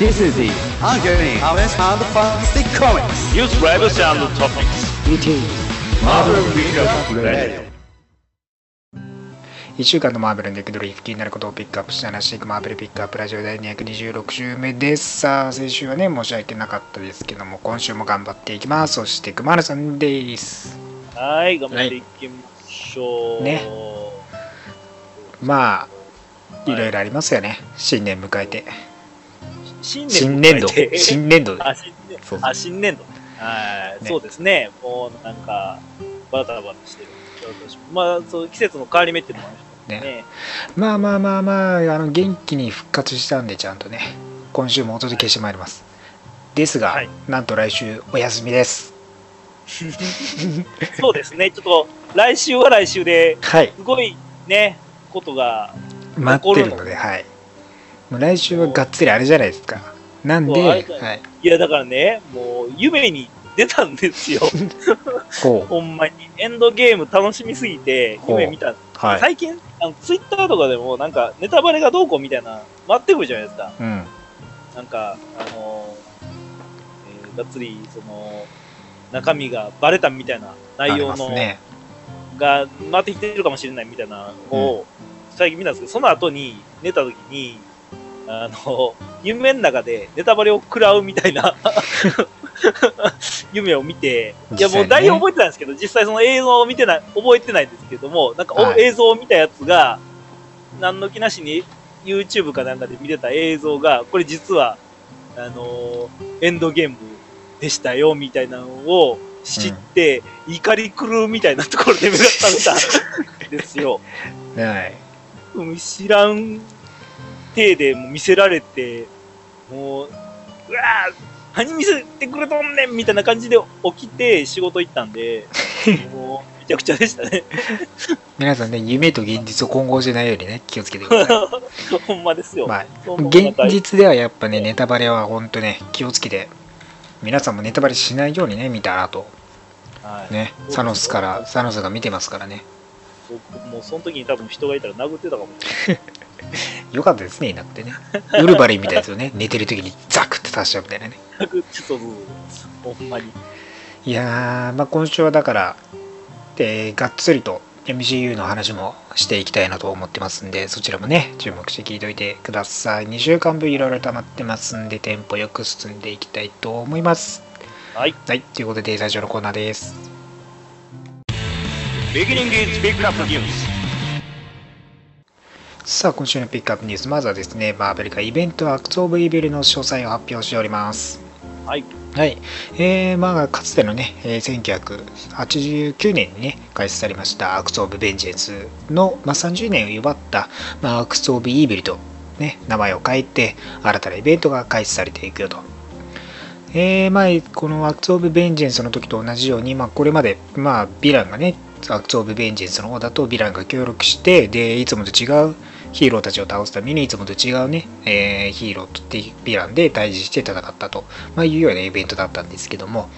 This is the ongoing Harvest and Fantastic Comics. News Rivals and Topics. It is Marvel Recap Radio. 1週間のマーベルの激ドリ気になることをピックアップして話していくマーベルピックアップラジオ第226週目です。さあ、先週はね、申し訳なかったですけども、今週も頑張っていきます。そして、くまるさんです。はい、頑張っていきましょう。ねまあ、いろいろありますよね。新年迎えて。新年度 新年度。あ、新年そうあ新年度。はい、ねそうですね。もうなんか、バタバタしてる。まあ、そう季節の変わり目っていうのもありますね。ねまあまあまあまあ、あの元気に復活したんで、ちゃんとね、今週もお届けしてまいります。ですが、はいなんと来週お休みです。そうですね。ちょっと、来週は来週で、はい。すごいね、ことが、待ってるので、はい。もう来週はがっつりあれじゃないですか。なんで、はいい。いや、だからね、もう、夢に出たんですよ。ほんまに。エンドゲーム楽しみすぎて、夢見たはい。最近、あのツイッターとかでも、なんか、ネタバレがどうこうみたいな、待ってくるじゃないですか。うん。なんか、あのーえーがっつり、その、中身がバレたみたいな内容の、ね。が回ってきてるかもしれないみたいなのを、最近見たんですけど、その後に、寝た時に、あの、夢の中でネタバレを食らうみたいな 夢を見て、いやもう内容覚えてないんですけど、実際その映像を見てない、覚えてないんですけども、なんかお、はい映像を見たやつが、何の気なしに YouTube かなんかで見てた映像が、これ実は、あのーエンドゲームでしたよ、みたいなのを知って、怒り狂うみたいなところで目が覚めたんですよ。はい。うん知らん体でもう見せられて、もう、うわぁ、何見せてくれとんねんみたいな感じで起きて仕事行ったんで、もう、めちゃくちゃでしたね。皆さんね、夢と現実を混合しないようにね、気をつけてくださ ほんまですよ。い。まあ、現実ではやっぱね、ネタバレは本当ね、気をつけて、皆さんもネタバレしないようにね、見た後、はい、ね、サノスから、サノスが見てますからね。僕もうその時に多分人がいたら殴ってたかもしれない。よかったですね、いなくてね。ウルバリンみたいですよね。寝てる時にザクって刺しちゃうみたいなね。殴ってた部分ほんまに。いやー、まあ、今週はだから、でがっつりと MCU の話もしていきたいなと思ってますんで、そちらもね、注目して聞いておいてください。2週間分いろいろ溜まってますんで、テンポよく進んでいきたいと思います。はい。はい、ということで最初のコーナーです。Beginning is Pick Up News. さあ、今週のピックアップニュース、まずはですね、マーベルがイベントアクト・オブ・イビルの詳細を発表しております。はい。はい。えー、まあ、かつてのね、えー1989年にね、開始されましたアクト・オブ・ベンジェンスの、まあ、30年を祝った、まあ、アクト・オブ・イービルと、ね、名前を変えて、新たなイベントが開始されていくよと。えー、まあ、このアクト・オブ・ベンジェンスの時と同じように、まあ、これまで、まあ、ヴィランがね、アクト・オブ・ベンジェンスの方だとヴィランが協力して、で、いつもと違うヒーローたちを倒すためにいつもと違うね、えーヒーローとヴィランで対峙して戦ったと、まあ、いうようなイベントだったんですけども、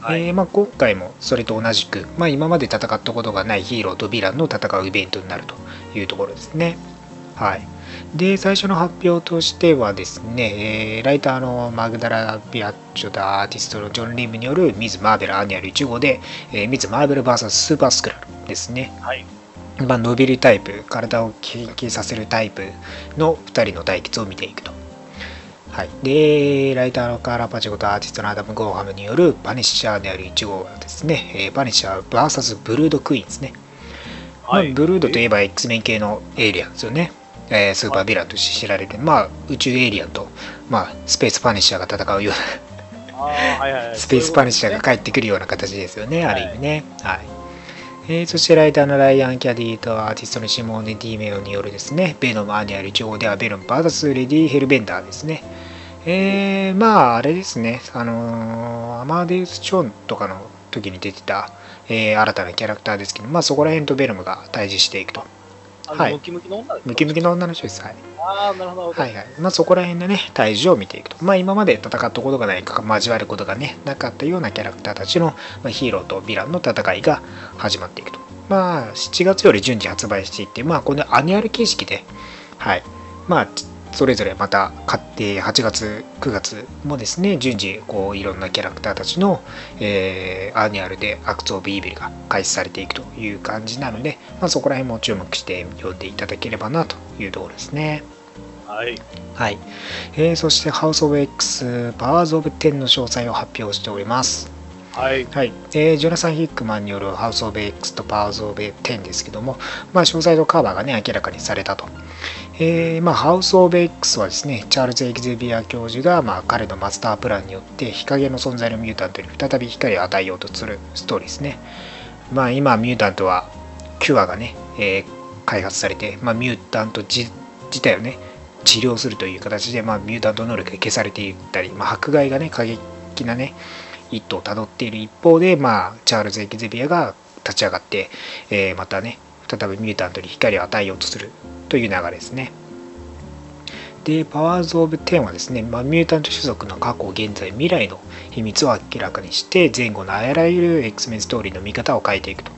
はい。えーまあ、今回もそれと同じく、まあ、今まで戦ったことがないヒーローとヴィランの戦うイベントになるというところですね。はい、で最初の発表としてはですね、えーライターのマグダラ・ビアッチョとアーティストのジョン・リムによるミズ・マーベル・アニュアル1号で、えーミズ・マーベル VS スーパースクラルですね。はい。まあ、伸びるタイプ体を変形させるタイプの2人の対決を見ていくと。はい、でライターのカーラ・パチェコとアーティストのアダム・ゴーハムによるパニッシャー・アニュアル1号はですね、えーパニッシャー VS ブルード・クイーンですね。まあ、ブルードといえば X メン系のエイリアンですよね。えースーパーヴィランとして知られる、まあ、宇宙エイリアンと、まあ、スペースパニッシャーが戦うようなはいはい。スペースパニッシャーが帰ってくるような形ですよね、ある意味ね。はいえーそしてライターのライアン・キャディとアーティストのシモーネ・ディメオによるですね、ベノム・アニュアル1号ではベノム VS レディ・ヘルベンダーですね。えーまあ、あれですね、あのーアマデウス・チョンとかの時に出てた、えー新たなキャラクターですけど、まあそこら辺とベノムが対峙していくと。はいムキムキの女ですか？ムキムキの女の人です。はい。ああ、なるほど。はいはい。まあそこら辺でね、対峙を見ていくと。まあ今まで戦ったことがないか、交わることがね、なかったようなキャラクターたちの、まあ、ヒーローとヴィランの戦いが始まっていくと。まあ7月より順次発売していって、まあこのアニュアル形式で、はい。まあそれぞれまたがって8月9月もですね順次こういろんなキャラクターたちの、えーアニュアルでアクツ・オブ・イービルが開始されていくという感じなので、まあ、そこら辺も注目して読んでいただければなというところですね。はい。はい。えーそして、ハウス・オブ・ X、パワーズ・オブ・10の詳細を発表しております。はい。はい。えージョナサン・ヒックマンによるハウス・オブ・ X とパワーズ・オブ・10ですけども、まあ、詳細とカバーがね、明らかにされたと。えーまあ、ハウス・オブ・ X はですね、チャールズ・エグゼビア教授が、まあ、彼のマスタープランによって、日陰の存在のミュータントに再び光を与えようとするストーリーですね。まあ、今、ミュータントは、キュアがね、えー開発されて、まあ、ミュータント自自体をね、治療するという形で、まあ、ミュータント能力が消されていったり、まあ、迫害がね、過激なね、一途をたどっている一方で、まあ、チャールズ・エグゼビアが立ち上がって、えーまたね、再びミュータントに光を与えようとするという流れですね。で、パワーズ・オブ・10はですね、まあ、ミュータント種族の過去、現在、未来の秘密を明らかにして、前後のあらゆる X メンストーリーの見方を変えていくと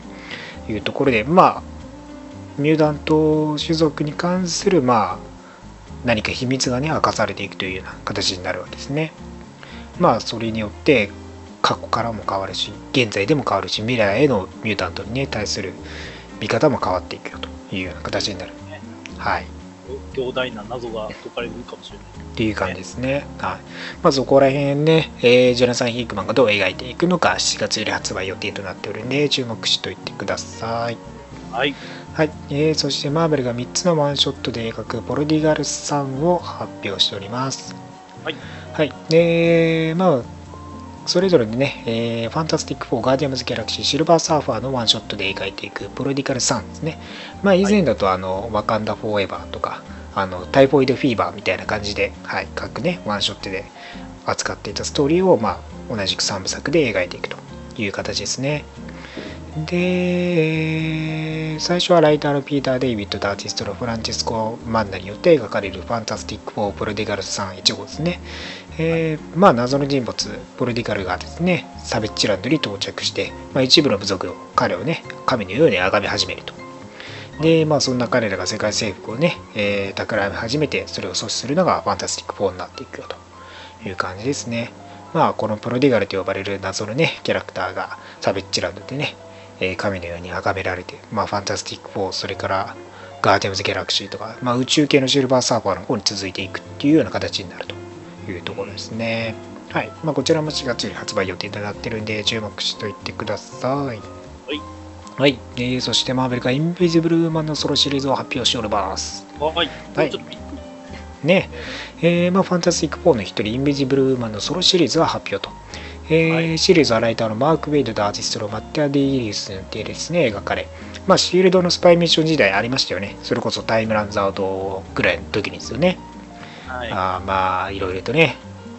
いうところで、まあ、ミュータント種族に関する、まあ、何か秘密がね、明かされていくというような形になるわけですね。まあ、それによって、過去からも変わるし、現在でも変わるし、未来へのミュータントにね、対する見方も変わっていくよというような形になる。はい。強大な謎が解かれるかもしれない。っていう感じですね。はい。まあそこら辺ね、えージョナサン・ヒークマンがどう描いていくのか、7月より発売予定となっておるんで、注目しといてください。はい。はい。えーそしてマーベルが3つのワンショットで描くポルディガルさんを発表しております。はい。はい。で、まあ、それぞれでね、えーファンタスティック4、ガーディアンズ・ギャラクシー、シルバーサーファーのワンショットで描いていくプロディガル・サンですね。まあ、以前だと、あの、ワカンダ・フォーエバーとか、あの、タイフォイド・フィーバーみたいな感じで、はい、各ね、ワンショットで扱っていたストーリーを、まあ、同じく3部作で描いていくという形ですね。で、最初はライターのピーター・デイビッドとアーティストのフランチェスコ・マンナによって描かれるファンタスティック4プロディガル・サン1号ですね。えーまあ謎の人物プロディカルがですねサベッチランドに到着して、まあ、一部の部族を彼をね神のように崇め始めると。でまあそんな彼らが世界征服をね、えー、企み始めてそれを阻止するのがファンタスティック4になっていくよという感じですね。まあこのプロディガルと呼ばれる謎のねキャラクターがサベッチランドでね、えー神のように崇められてまあファンタスティック4それからガーデムズ・ギャラクシーとか、まあ、宇宙系のシルバーサーファーの方に続いていくっていうような形になると。いうところですね。はい。まあ、こちらも4月に発売予定となってるんで、注目しておいてください。はいはい。えーそして、マーベルがインビジブルウーマンのソロシリーズを発表しております。はい。はいね。えーまあ、ファンタスティック4の一人、インビジブルウーマンのソロシリーズが発表と。えーはいシリーズはライターのマーク・ウェイドとアーティストのマッテア・デイリスによってですね、描かれ、まあ、シールドのスパイミッション時代ありましたよね。それこそタイムランズアウトぐらいの時にですよね。はい。あーまあいろいろとね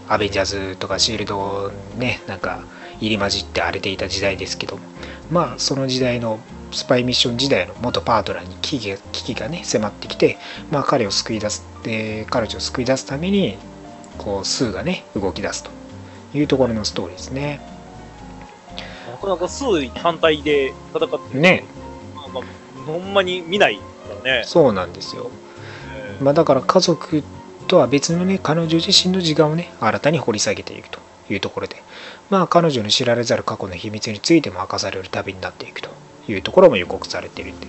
アベンジャーズとかシールドねなんか入り混じって荒れていた時代ですけどまあその時代のスパイミッション時代の元パートナーに危機が危機がね迫ってきて、まあ、彼を救い出すで彼女を救い出すためにこうスーがね動き出すというところのストーリーですねなかなか数位単体で戦ってる。ねほんまに見ないからね。そうなんですよえーまあ、だから家族とは別のね彼女自身の時間をね新たに掘り下げていくというところでまあ彼女の知られざる過去の秘密についても明かされる旅になっていくというところも予告されているんで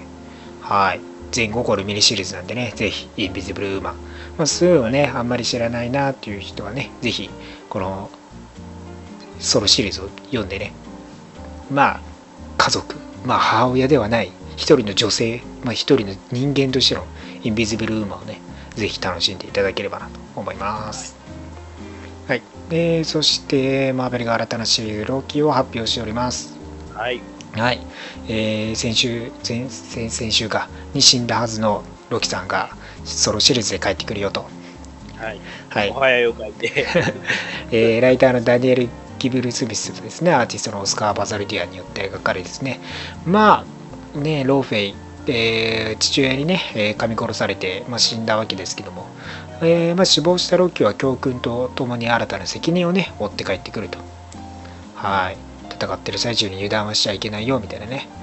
はい。全5個のミニシリーズなんでねぜひインビジブルウーマン。まあスーをねあんまり知らないなっていう人はねぜひこのソロシリーズを読んでねまあ家族まあ母親ではない一人の女性まあ一人の人間としてのインビジブルウーマンをね、ぜひ楽しんでいただければなと思います。はい。えーそして、マーベルが新たなシリーズ、ローキーを発表しております。はい。はい。えー先週、前先先週か、に死んだはずのロキさんが、ソロシリーズで帰ってくるよと。はい。はいお。はよう書いて。えーライターのダニエル・ギブル・スミスとですね、アーティストのオスカー・バザルディアンによって描かれですね、まあ、ね、ローフェイ、えー父親にね、えー噛み殺されて、まあ、死んだわけですけども、えーまあ、死亡したロッキーは教訓とともに新たな責任をね、負って帰ってくると。はい。戦ってる最中に油断はしちゃいけないよ、みたいなね。はい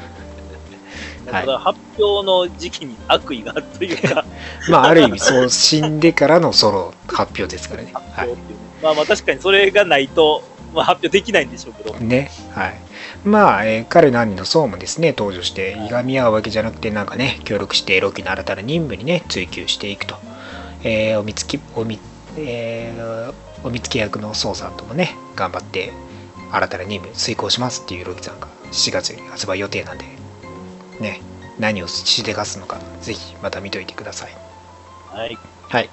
ただ発表の時期に悪意があるというか、まあ、ある意味、そう、死んでからのソロ発表ですからね。はいまあまあ確かにそれがないと、まあ、発表できないんでしょうけど、い。ね。はい。まあ、えー彼の兄のソーもですね、登場して、いがみ合うわけじゃなくて、なんかね、協力して、ロキの新たな任務にね、追求していくと。えーおみつき、おみ、えーおみつき役のソーさんともね、頑張って、新たな任務遂行しますっていうロキさんが7月に発売予定なんで、ね、何をしでかすのか、ぜひまた見といてください。はい。はい。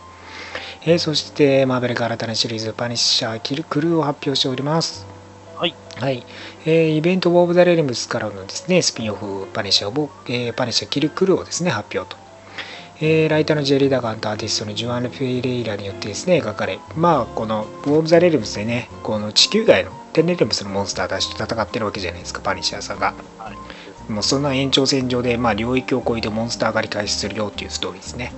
えーそして、マーベルが新たなシリーズ、パニッシャー、キル・クルーを発表しております。はい。はい。えーイベント、オブ・ザ・レルムスからのですね、スピンオフ、パニッシャーを、えーパニッシャー、キル・クルーをですね、発表と。えーライターのジェリー・ダガンとアーティストのジュアン・フェイレイラによってですね、描かれ、まあ、この、オブ・ザ・レルムスでね、この地球外のテンレルムスのモンスターたちと戦ってるわけじゃないですか、パニッシャーさんが。はいもうそんな延長線上で、まあ、領域を越えてモンスター狩り開始するよっていうストーリーですね。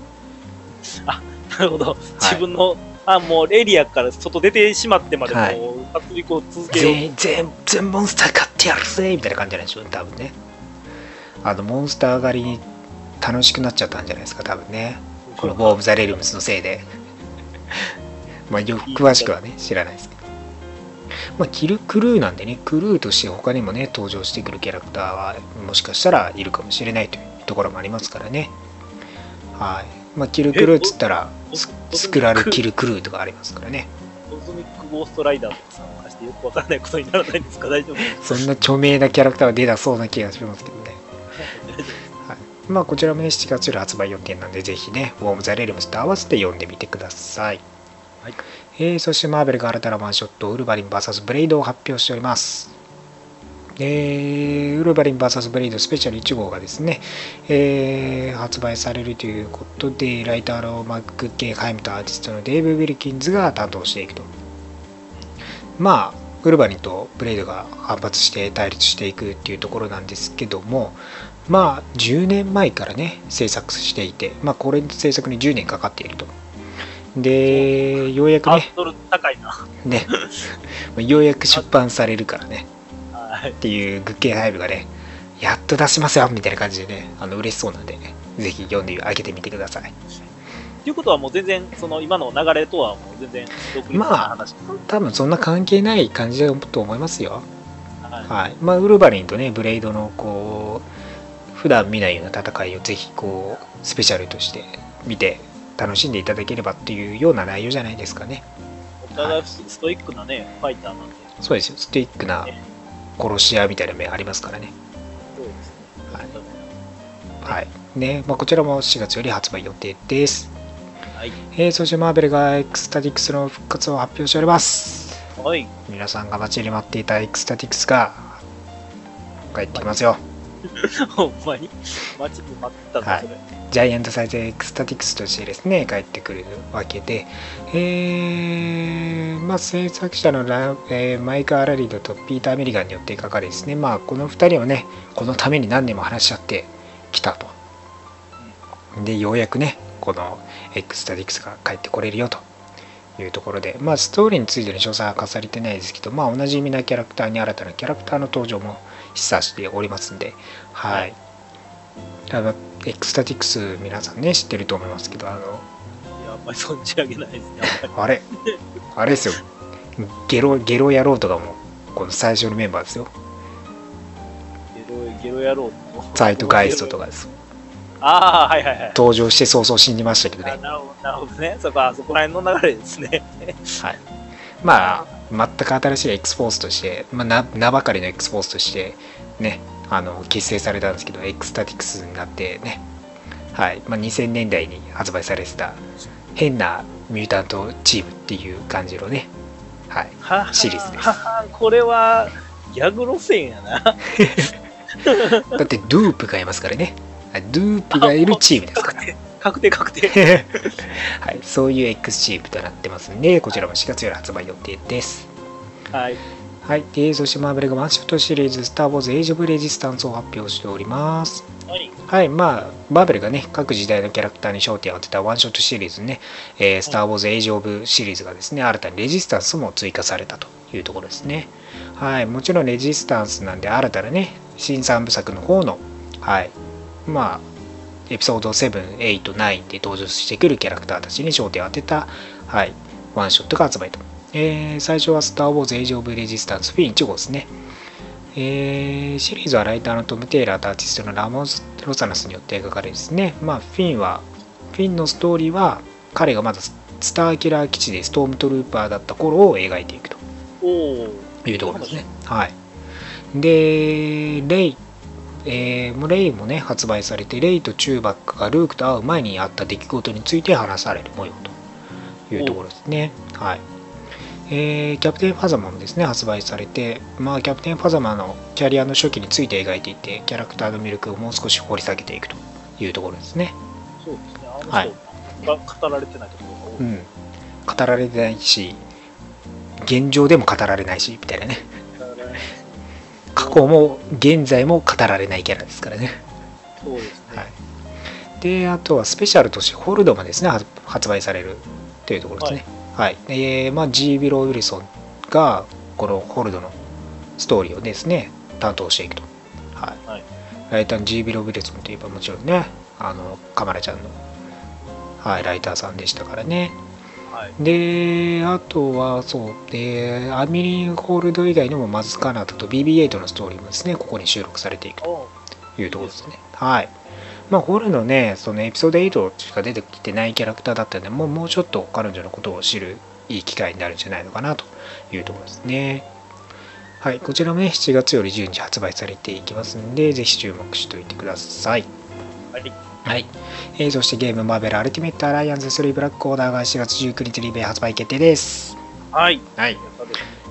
なるほど。自分の、あ、もうエリアから外出てしまってまではいもう、活力を続けよう。全全全モンスター買ってやるぜみたいな感じなんでしょ？多分ね。あのモンスター狩りに楽しくなっちゃったんじゃないですか？多分ね。このボーブ・ザ・レルムスのせいで。まあよ詳しくはね知らないですけど。まあキル・クルーなんでねクルーとして他にもね登場してくるキャラクターはもしかしたらいるかもしれないというところもありますからね。はい。まあキル・クルーっつったらえスクラル・キル・クルーとかありますからねクゴーストライダーとか参加してよくわからないことにならないんですか？大丈夫そんな著名なキャラクターは出なそうな気がしますけどね まあこちらもね7月より発売予定なんでぜひね、ウォーム・ザ・レルムスと合わせて読んでみてください。はいえーそしてマーベルが新たなワンショット、ウルヴァリン VS ブレイドを発表しております。えーウルヴァリン VS ブレイドスペシャル1号がですね、えー発売されるということで、ライターのマック・ケイ・ハイムとアーティストのデーブ・ウィルキンズが担当していくと。まあ、ウルヴァリンとブレイドが反発して対立していくっていうところなんですけども、まあ10年前からね制作していて、まあ、これの制作に10年かかっているとでようやくね高いな。ねようやく出版されるからねはい。っていうグッケンハイブがねやっと出しますよみたいな感じでねあの嬉しそうなんでぜひ読んであげてみてくださいということはもう全然、その今の流れとはもう全然独立な話。多分そんな関係ない感じだと思いますよ。はい。はい。まあ、ウルヴァリンとねブレイドのこう普段見ないような戦いをぜひこうスペシャルとして見て楽しんでいただければっていうような内容じゃないですかね。お互いストイックなね、ファイターなんで。そうです。ストイックな殺し屋みたいな面ありますからね。そうですね。はい。はい。ね、まあ、こちらも4月より発売予定です、はい。えーそしてマーベルがエクスタティクスの復活を発表しておりますはい。皆さんが待ちに待っていたエクスタティクスが帰ってきますよほんまに？待ちに待ってたぞ、はい。ジャイアントサイズエクスタティクスとしてですね、帰ってくるわけで、えーまあ、制作者のラ、えーマイク・アラリードとピーター・ミリガンによって書かれですね、まあ、この2人をね、このために何年も話し合ってきたと。で、ようやくね、このエクスタティクスが帰ってこれるよというところで、まあ、ストーリーについての詳細は明かされてないですけど、まあ、おなじみなキャラクターに新たなキャラクターの登場も示唆しておりますんで、はい。あのエクスタティクス皆さんね知ってると思いますけどあのいや、あんまり存じ上げないですね。あれ？あれですよゲロゲロ野郎とかもこの最初のメンバーですよゲロゲロ野郎と。サイトガイストとかですああ、はいはいはい。登場して早々死にましたけどねあなるほど、なるほどね。そこは、そこら辺の流れですね。はいまあ全く新しいエックスフォースとして、まあ、な名ばかりのエックスフォースとしてねあの結成されたんですけどエクスタティクスになってねはい、まあ、2000年代に発売されてた変なミュータントチームっていう感じのねはいははシリーズですははこれは、ギャグ路線やな。だってドゥープがいますからね。ドゥープがいるチームですから。確定確定。はい、そういう X チームとなってますんで、こちらも4月より発売予定です。はい。はい、でそしてマーベルがワンショットシリーズ、スター・ウォーズ・エイジ・オブ・レジスタンスを発表しております。はい。はい、まあ、マーベルがね、各時代のキャラクターに焦点を当てたワンショットシリーズね、えースター・ウォーズ・エイジ・オブ・シリーズがですね、新たにレジスタンスも追加されたというところですね。はい、もちろんレジスタンスなんで、新たなね、新三部作の方の、はい、まあエピソード7、8、9で登場してくるキャラクターたちに焦点を当てた、はい、ワンショットが発売と。えー最初はスター・ウォーズ・エイジ・オブ・レジスタンスフィン1号ですね。えーシリーズはライターのトム・テイラーとアーティストのラモン・ロサナスによって描かれですね。まあ、フィンは、フィンのストーリーは、彼がまだスターキラー基地でストームトルーパーだった頃を描いていくと。いうところですね。はい。で、レイ、えーもうレイもね、発売されて、レイとチューバックがルークと会う前にあった出来事について話される模様というところですね。はい。えーキャプテンファザマもですね、発売されて、まあ、キャプテンファザマのキャリアの初期について描いていて、キャラクターの魅力をもう少し掘り下げていくというところですね。そうですね。あの人はいが語られてないところが多い。うん。語られてないし、現状でも語られないし、みたいなね過去も現在も語られないキャラですからね。そうですね。はいで、あとはスペシャルとしてホルドもですね、発発売されるというところですね。はい。えーまあ、G・ ビロ・ウィルソンが、このホルドのストーリーをですね、担当していくと。はい。はいライターの G・ ビロ・ウィルソンといえばもちろんね、あの、カマラちゃんの、はい、ライターさんでしたからね。はい。で、あとは、そう、で、アミリン・ホールド以外にも、マズカナダと BB8 のストーリーもですね、ここに収録されていくとおいうところですね。はい。まあ、ホールのね、そのエピソード8しか出てきてないキャラクターだったんで、もうもうちょっと彼女のことを知るいい機会になるんじゃないのかなというところですね。はい、こちらもね、7月より順次発売されていきますんで、ぜひ注目しておいてください。はい。はい。えーそしてゲームマーベルアルティメットアライアンス3ブラックオーダーが7月19日リベイ発売決定です。はい。はい。ね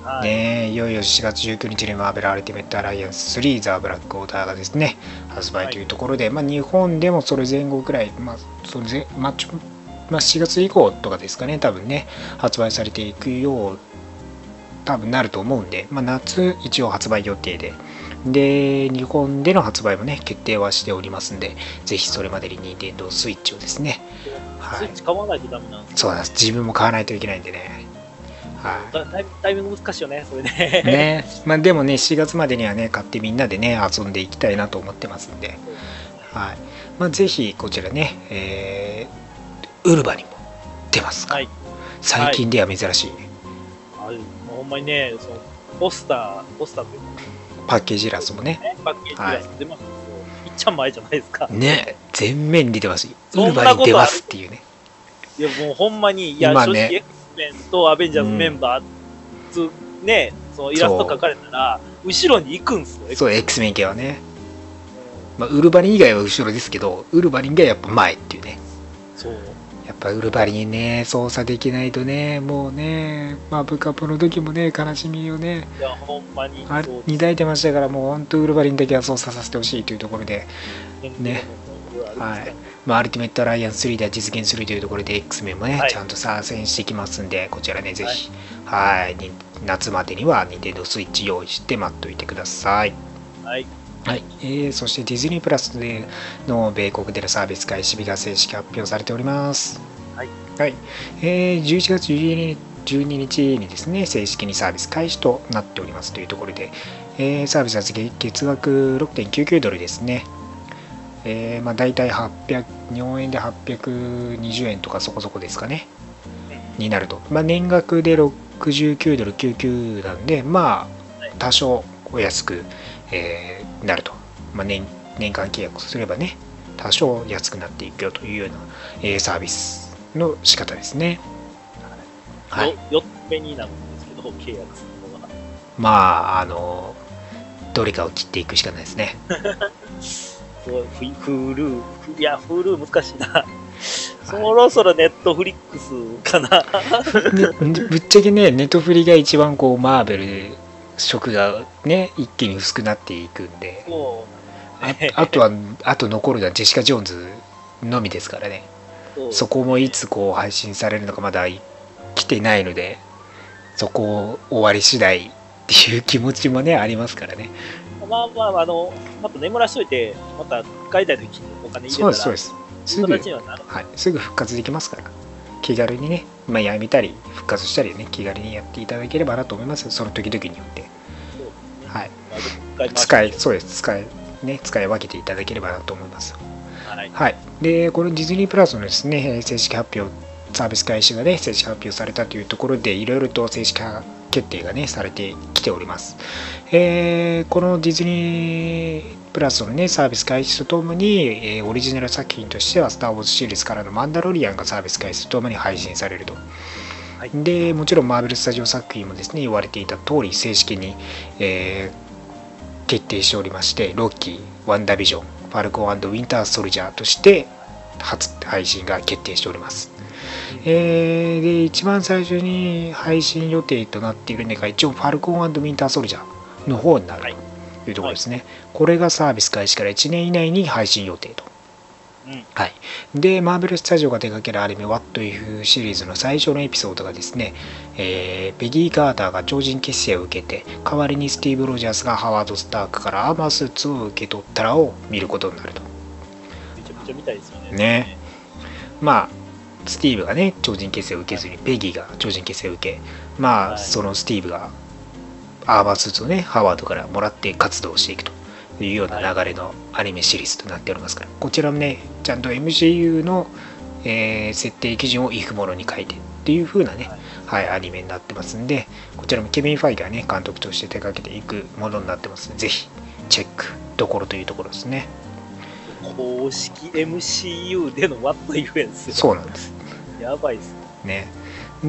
はい。ねえいよいよ4月19日にマーベルアルティメットアライアンス3ザ・ブラックオーダーがですね発売というところで、まあ、日本でもそれ前後くらい、まあそれぜまあちょまあ、4月以降とかですかね多分ね発売されていくよう多分なると思うんで、まあ、夏一応発売予定でで日本での発売もね決定はしておりますんでぜひそれまでに Nintendo Switch をですね。はい。スイッチ買わないとダメなんですそうなんです。自分も買わないといけないんでね。はい。だタイタイミング難しいよね、それね。ね。まあ、でもね4月までにはね買ってみんなでね遊んでいきたいなと思ってますんで、はい。まあ、ぜひこちらね、えーウルバにも出ますか、はい。最近では珍しい、あれもうほんまにね、そのポスター、ポスターというかパッケージイラストもね。ね、パッケージが出ますけど、いっちゃん前じゃないですか。ね。全面に出てます。しウルバに出ますっていうね。いや、もうほんまに、いや、正直 X メンとアベンジャーズメンバー、つね、そのイラスト描かれたら、後ろに行くんすよ。そう X メン。系はね、まあ、ウルバリン以外は後ろですけどウルバリンがやっぱ前っていうね。そう。やっぱウルバリンね操作できないとねもうねまあブカップの時もね悲しみをねいや、ほんまに。抱いてましたからもう本当ウルバリンだけは操作させてほしいというところで、ねはいまあ、アルティメットアライアンス3では実現するというところで X メンもね、はい。ちゃんと参戦してきますんでこちらねぜひ。はい。に夏までには Nintendo Switch 用意して待っておいてください。はい。はい、えーそしてディズニープラスでの米国でのサービス開始日が正式発表されております。はい。はい、えー11月12 12日にですね、正式にサービス開始となっておりますというところで、えーサービスは月月額6.99ドルですね。えーまあ、大体800、日本円で820円とかそこそこですかね。になると。まあ、年額で69ドル99なんで、まあ、多少お安く、えーなると。まあ、年年間契約すればね、多少安くなっていくよというような、えーサービスの仕方ですね。はい。よ4つ目になるんですけど、契約するのが。まあ、あの、どれかを切っていくしかないですね。すごい、フィフールー、いや、フールー難しいな。そろそろネットフリックスかな。ねぶっちゃけね、ネトフリが一番こう、マーベル色がね、一気に薄くなっていくんで、ああとは、あと残るのはジェシカ・ジョーンズのみですからね。そこもいつこう配信されるのかまだ来てないので、そこを終わり次第っていう気持ちもね、ありますからね。まあまあ、あの、また眠らしといて、また買いたいときにお金入そうです、れたら、そうです。すそういうぐ、形にはなる。はい、すぐ復活できますから。気軽にね、まあ、やめたり、復活したりね、気軽にやっていただければなと思います。その時々によって。はい。まあ使いそうです。使い、ね、使い分けていただければなと思います。はい。はい、でこのディズニープラスのですねえー正式発表サービス開始がね正式発表されたというところでいろいろと正式化決定がねされてきております、えーこのディズニープラスのねサービス開始とともに、えーオリジナル作品としては「スター・ウォーズ」シリーズからの「マンダロリアン」がサービス開始とともに配信されると。はい。でもちろんマーベル・スタジオ作品もですね言われていた通り正式に、えー決定しておりましてロッキーワンダービジョンファルコンウィンター・ソルジャーとして初配信が決定しております、えーで一番最初に配信予定となっているのが一応ファルコンウィンター・ソルジャーの方になる。はい。というところですね、これがサービス開始から1年以内に配信予定とうん。はい、で、マーベル・スタジオが手掛けるアニメ「What If」シリーズの最初のエピソードがですね、えーペギー・カーターが超人結成を受けて、代わりにスティーブ・ロジャースがハワード・スタークからアーマースーツを受け取ったらを見ることになると。めちゃめちゃ見たいですよね。ねまあ、スティーブがね、超人結成を受けずに、ペギーが超人結成を受け、まあ、はいそのスティーブがアーマースーツをね、ハワードからもらって活動していくというような流れのアニメシリーズとなっておりますから、こちらもね、ちゃんと MCU の、えー設定基準をいくものに書いてっていう風なね、はい、アニメになってますんで、こちらもケビン・ファイがね、監督として手掛けていくものになってますので、ぜひチェックどころというところですね。公式 MCU での What If やですよ。そうなんです。やばいっす。ね。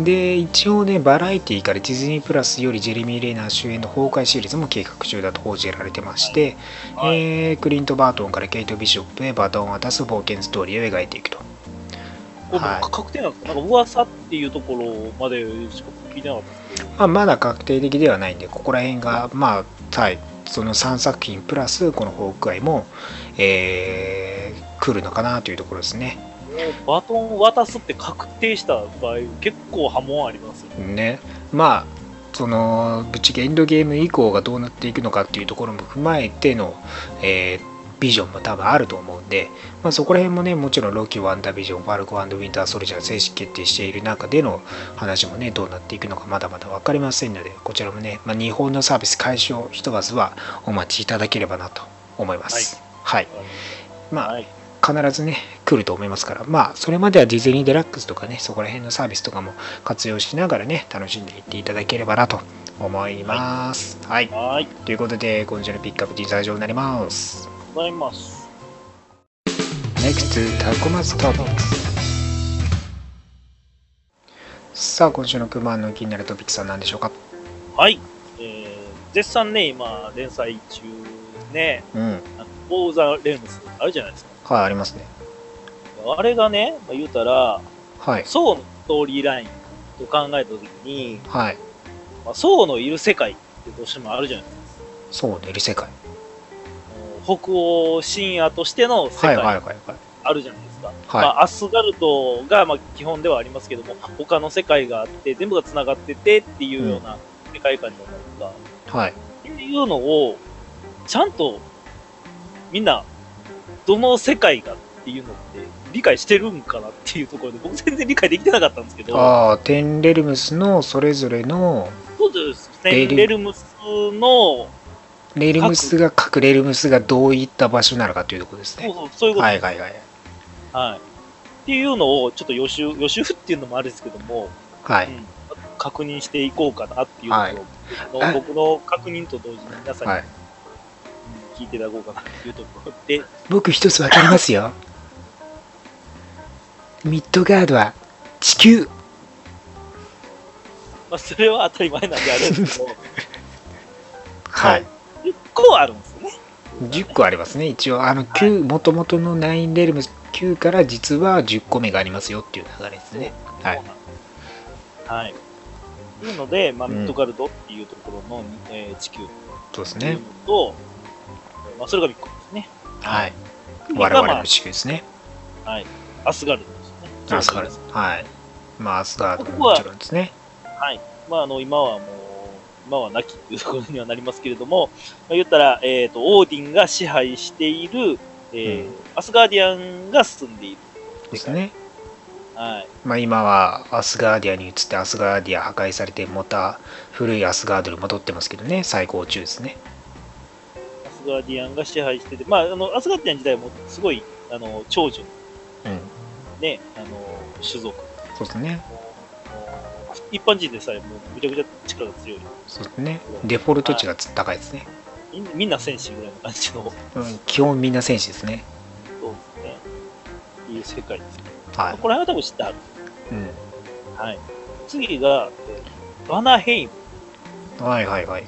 で、一応ね、バラエティからディズニープラスよりジェレミー・レイナー主演の崩壊シリーズも計画中だと報じられてまして、はいえークリント・バートンからケイト・ビショップへバトンを渡す冒険ストーリーを描いていくと。確定なんですかなんか噂っていうところまでしか聞いてなかったんですけど。まあ、まだ確定的ではないんで、ここら辺が、まあ、はい、その3作品プラス、このホークアイも、えー来るのかなというところですね。バトン渡すって確定した場合、結構波紋ありますよね。ね。まあ、その、ぶっちゃけエンドゲーム以降がどうなっていくのかっていうところも踏まえての、えービジョンも多分あると思うんで、まあ、そこら辺もね、もちろんロキワンダービジョン、ファルコンウィンターソルジャー正式決定している中での話もね、どうなっていくのかまだまだ分かりませんので、こちらもね、まあ、日本のサービス開始を一まずはお待ちいただければなと思います。はい。まあ、はい。必ずね、来ると思いますから、まあ、それまではディズニーデラックスとかね、そこら辺のサービスとかも活用しながらね、楽しんでいっていただければなと思います。はい。はい。ということで、今週のピックアップディザー上になります。ございます。NEXT タコマストピックスさあ、今週のクマンの気になるトピックスは何でしょうか？はい。えー、絶賛ね、今、連載中ね、うん。オーザ・レムスあるじゃないですか。はい、ありますね。あれがね、まあ、言うたら、はい。ソウのストーリーラインと考えたときに、はい。まあ、ソウのいる世界ってどうしてもあるじゃないですか。そうね、リ世界。北欧神話としての世はい、界はい、はい、はい。あるじゃないですか。はいまあ、アスガルドがまあ基本ではありますけども、他の世界があって、全部が繋がっててっていうような世界観じゃないですか。はい。っていうのを、ちゃんとみんな、どの世界がっていうのって理解してるんかなっていうところで、僕全然理解できてなかったんですけど、ああ、テンレルムスのそれぞれの、そうですね、レールレルムスの、レルムスが、各レルムスがどういった場所なのかというところですね。そうそう、そういうことはい、はい、はい。はい。っていうのを、ちょっと予習、予習っていうのもあるんですけども、はい。うん確認していこうかなっていうところ、はいの僕の確認と同時に皆さんに、聞いていただこうかなっていうところで、僕一つわかりますよ。ミッドガードは地球。まあ、それは当たり前なんであるんですけど、はい。10個あるんですよね。10個ありますね。一応、あの、9、もともとの9レルムス9から実は10個目がありますよっていう流れですね。はい。はい。というので、まあ、うんミッドガルドっていうところの、えー地球そうですねっていうの。と、まあ、それが1個ですね。はい。我々の地球ですね。はい。アスガルドですね。アスガルド。はい。まあ、アスガードももちろんですね。はい。まあ、あの、今はもう、今はなきっていうところにはなりますけれども、まあ、言ったら、えっ、と、オーディンが支配している、えーうんアスガーディアンが住んでいる。ですね。はい。まあ、今はアスガーディアに移ってアスガーディア破壊されてまた古いアスガードに戻ってますけどね最高中ですねガーディアンが支配してて、まあ、あの、アスガーディアン自体もすごい、あの、長寿のうん。ね、あの、種族。そうですね。一般人でさえもうめちゃくちゃ力が強い。そうですね。デフォルト値が高いですね。みんな戦士ぐらいの感じの、うん、基本みんな戦士ですね。そうですね。いう世界です。はこれは多分知ってある。い。うん。はい。次が、えーバナヘイム。はいはいはい。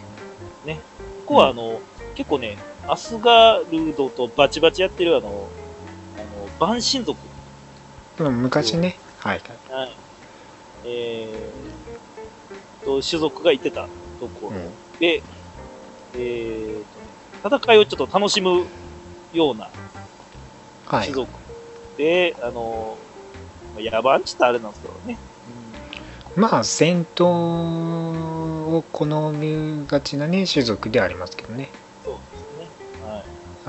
ここはあの、結構ね、アスガルドとバチバチやってるあの、あの、バン神族。うん昔ね。はい。はい。えー、と、種族がいてたところうん。で、えーと、戦いをちょっと楽しむようなはい。種族で、あの、まあ野蛮地ってあれなんですけどね。まあ、戦闘を好みがちなね、種族ではありますけどね。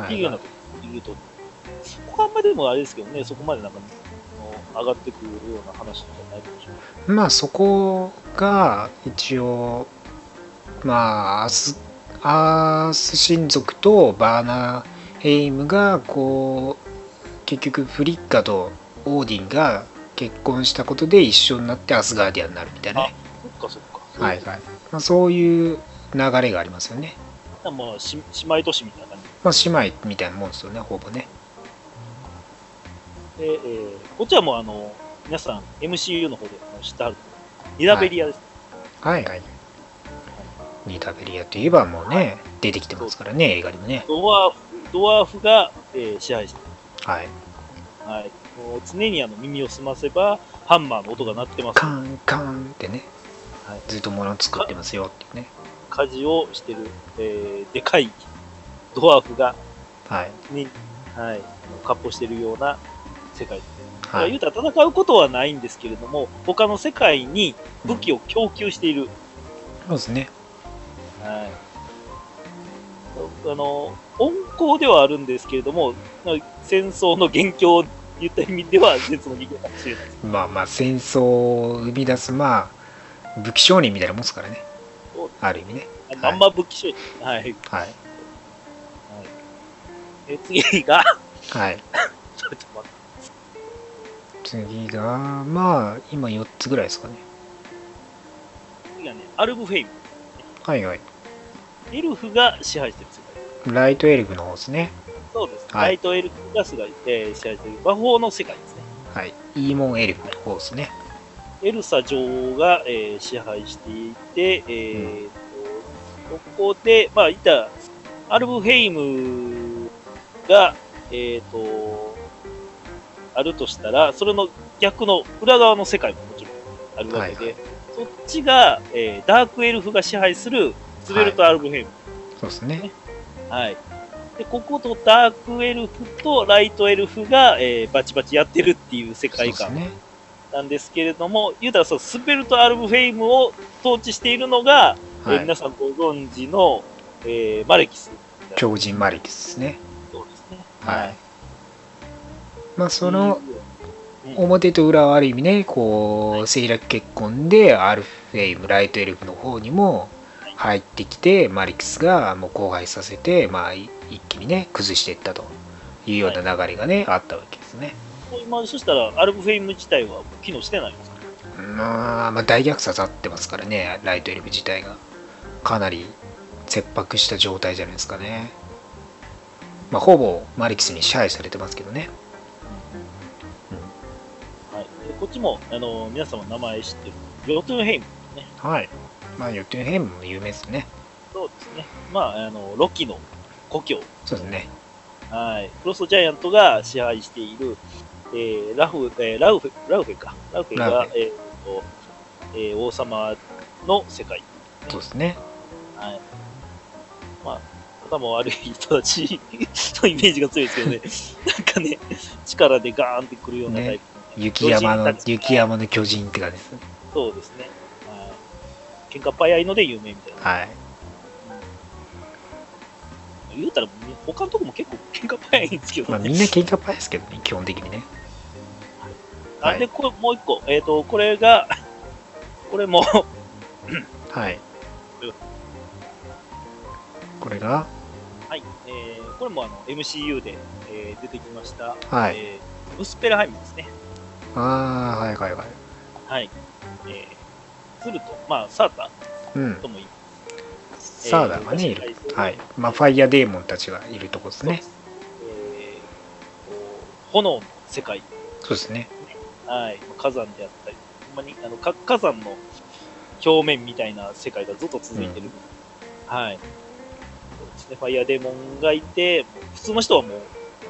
っていうようなこと言うと、ここはあんまりでもあれですけどね、そこまでなんか、上がってくるような話じゃないかもしれない。まあ、そこが一応、まあ、アス、アース神族とヴァナヘイムが、こう、結局フリッガとオーディンが結婚したことで一緒になってアスガーディアンになるみたいなね。そっかそっか。はいはい。まあ、そういう流れがありますよね。まあ、し姉妹都市みたいな感まあ、姉妹みたいなもんですよね、ほぼね。じで、えーこっちはもうあの、皆さん MCU の方で知ってはるニラベリアです。はいはい。ニタベリアといえばもうね、出てきてますからね、映画にもね。ドワーフ、ドワーフが、えー支配してはい。る。はい。もう常にあの耳を澄ませば、ハンマーの音が鳴ってます。カンカンってね、はいずっと物を作ってますよってね。家事をしてる、えーでかいドワーフが、はい。に、はい、割烹してるような世界です。はい。言うたら戦うことはないんですけれども、他の世界に武器を供給している。そうですね。はい。あの、温厚ではあるんですけれども、戦争の元凶を言った意味では、絶の人間かもしれないです。まあまあ、戦争を生み出す、まあ、武器商人みたいなもんですからね。ある意味ね。ああんま武器商人。はい。はい。はい。え次が、はい。ちょっと待って。次が、まあ、今4つぐらいですかね。次がね、アルフヘイム。はいはい。エルフが支配してる世界。ライトエルフの方ですね。そうです。はいライトエルフがすが、えー支配している魔法の世界ですね。はい。イーモンエルフの方ですね。エルサ女王が、えー支配していて、えーとここで、まあ、いた、アルブヘイムが、えっ、と、あるとしたら、それの逆の裏側の世界ももちろんあるわけで、はいそっちが、えーダークエルフが支配するスベルト・アルブヘイム。そうですね。はい。で、こことダークエルフとライトエルフが、えーバチバチやってるっていう世界観。なんですけれども、言うたらそう、スヴァルト・アルフヘイムを統治しているのが、えーはい皆。さんご存知の、えーマレキス。狂人マレキスですね。はい。まあ、その、うん表と裏はある意味ね、こう、政略結婚で、アルフヘイム、ライトエルフの方にも入ってきて、マレキスがもう荒廃させて、まあ、い一気にね、崩していったというような流れがね、あったわけですね。今、そしたら、アルフヘイム自体は機能してないんですか？まあ、まあ、大虐殺あってますからね、ライトエルフ自体が。かなり切迫した状態じゃないですかね。まあ、ほぼマレキスに支配されてますけどね。はい。でこっちも、あの、皆様名前知ってる、ヨトゥンヘイム。はい。まあ、ヨトゥンヘイムも有名ですね。そうですね。まあ、あの、ロキの故郷。そうですね。はい。クロストジャイアントが支配している、えーラフ、えーラウフェ、ラウフェか。ラウフェがラウフ、えーとえー王様の世界。そうですね。はい。まあ、頭悪い人たちのイメージが強いですけどね。なんかね、力でガーンってくるようなタイプの、雪山の雪山の巨人って感じですね。そうですね。はい。喧嘩っ早いので有名みたいな。はい。言うたら、他のとこも結構喧嘩っ早いんですけどまあ、ね。みんな喧嘩っ早いですけどね、基本的にね。はいあで、これもう一個。えっ、と、これが、これも、はい。これが、はい。えー、これもあの、MCU で、えー出てきました、はいえームスペルハイムですね。ああ、はいはいはい。はい。えー、すると、まあ、サータうんと。もいい。サーダがね、いる。はい。まあ、ファイヤーデーモンたちがいるとこですね。えー炎の世界、そうですね。はい。火山であったり、ほんまに、あの、か火山の表面みたいな世界がずっと続いてる。はい。ね。ファイヤーデーモンがいて、普通の人はもう、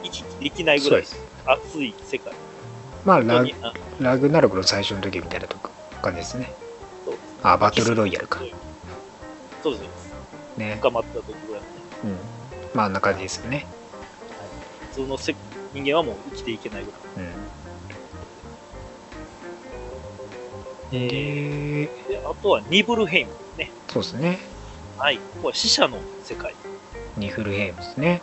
行き来できないぐらい。熱い世界。まあララグナルクの最初の時みたいなとこ感じですね。そうあ、バトルロイヤルか。そうです。ね。深まった時ぐらいのね。うん。まあ、あんな感じですよね。普通のせ人間はもう生きていけないぐらい。うん。えで、であとはニブルヘイムね。そうですね。はい。ここは死者の世界。ニフルヘイムですね。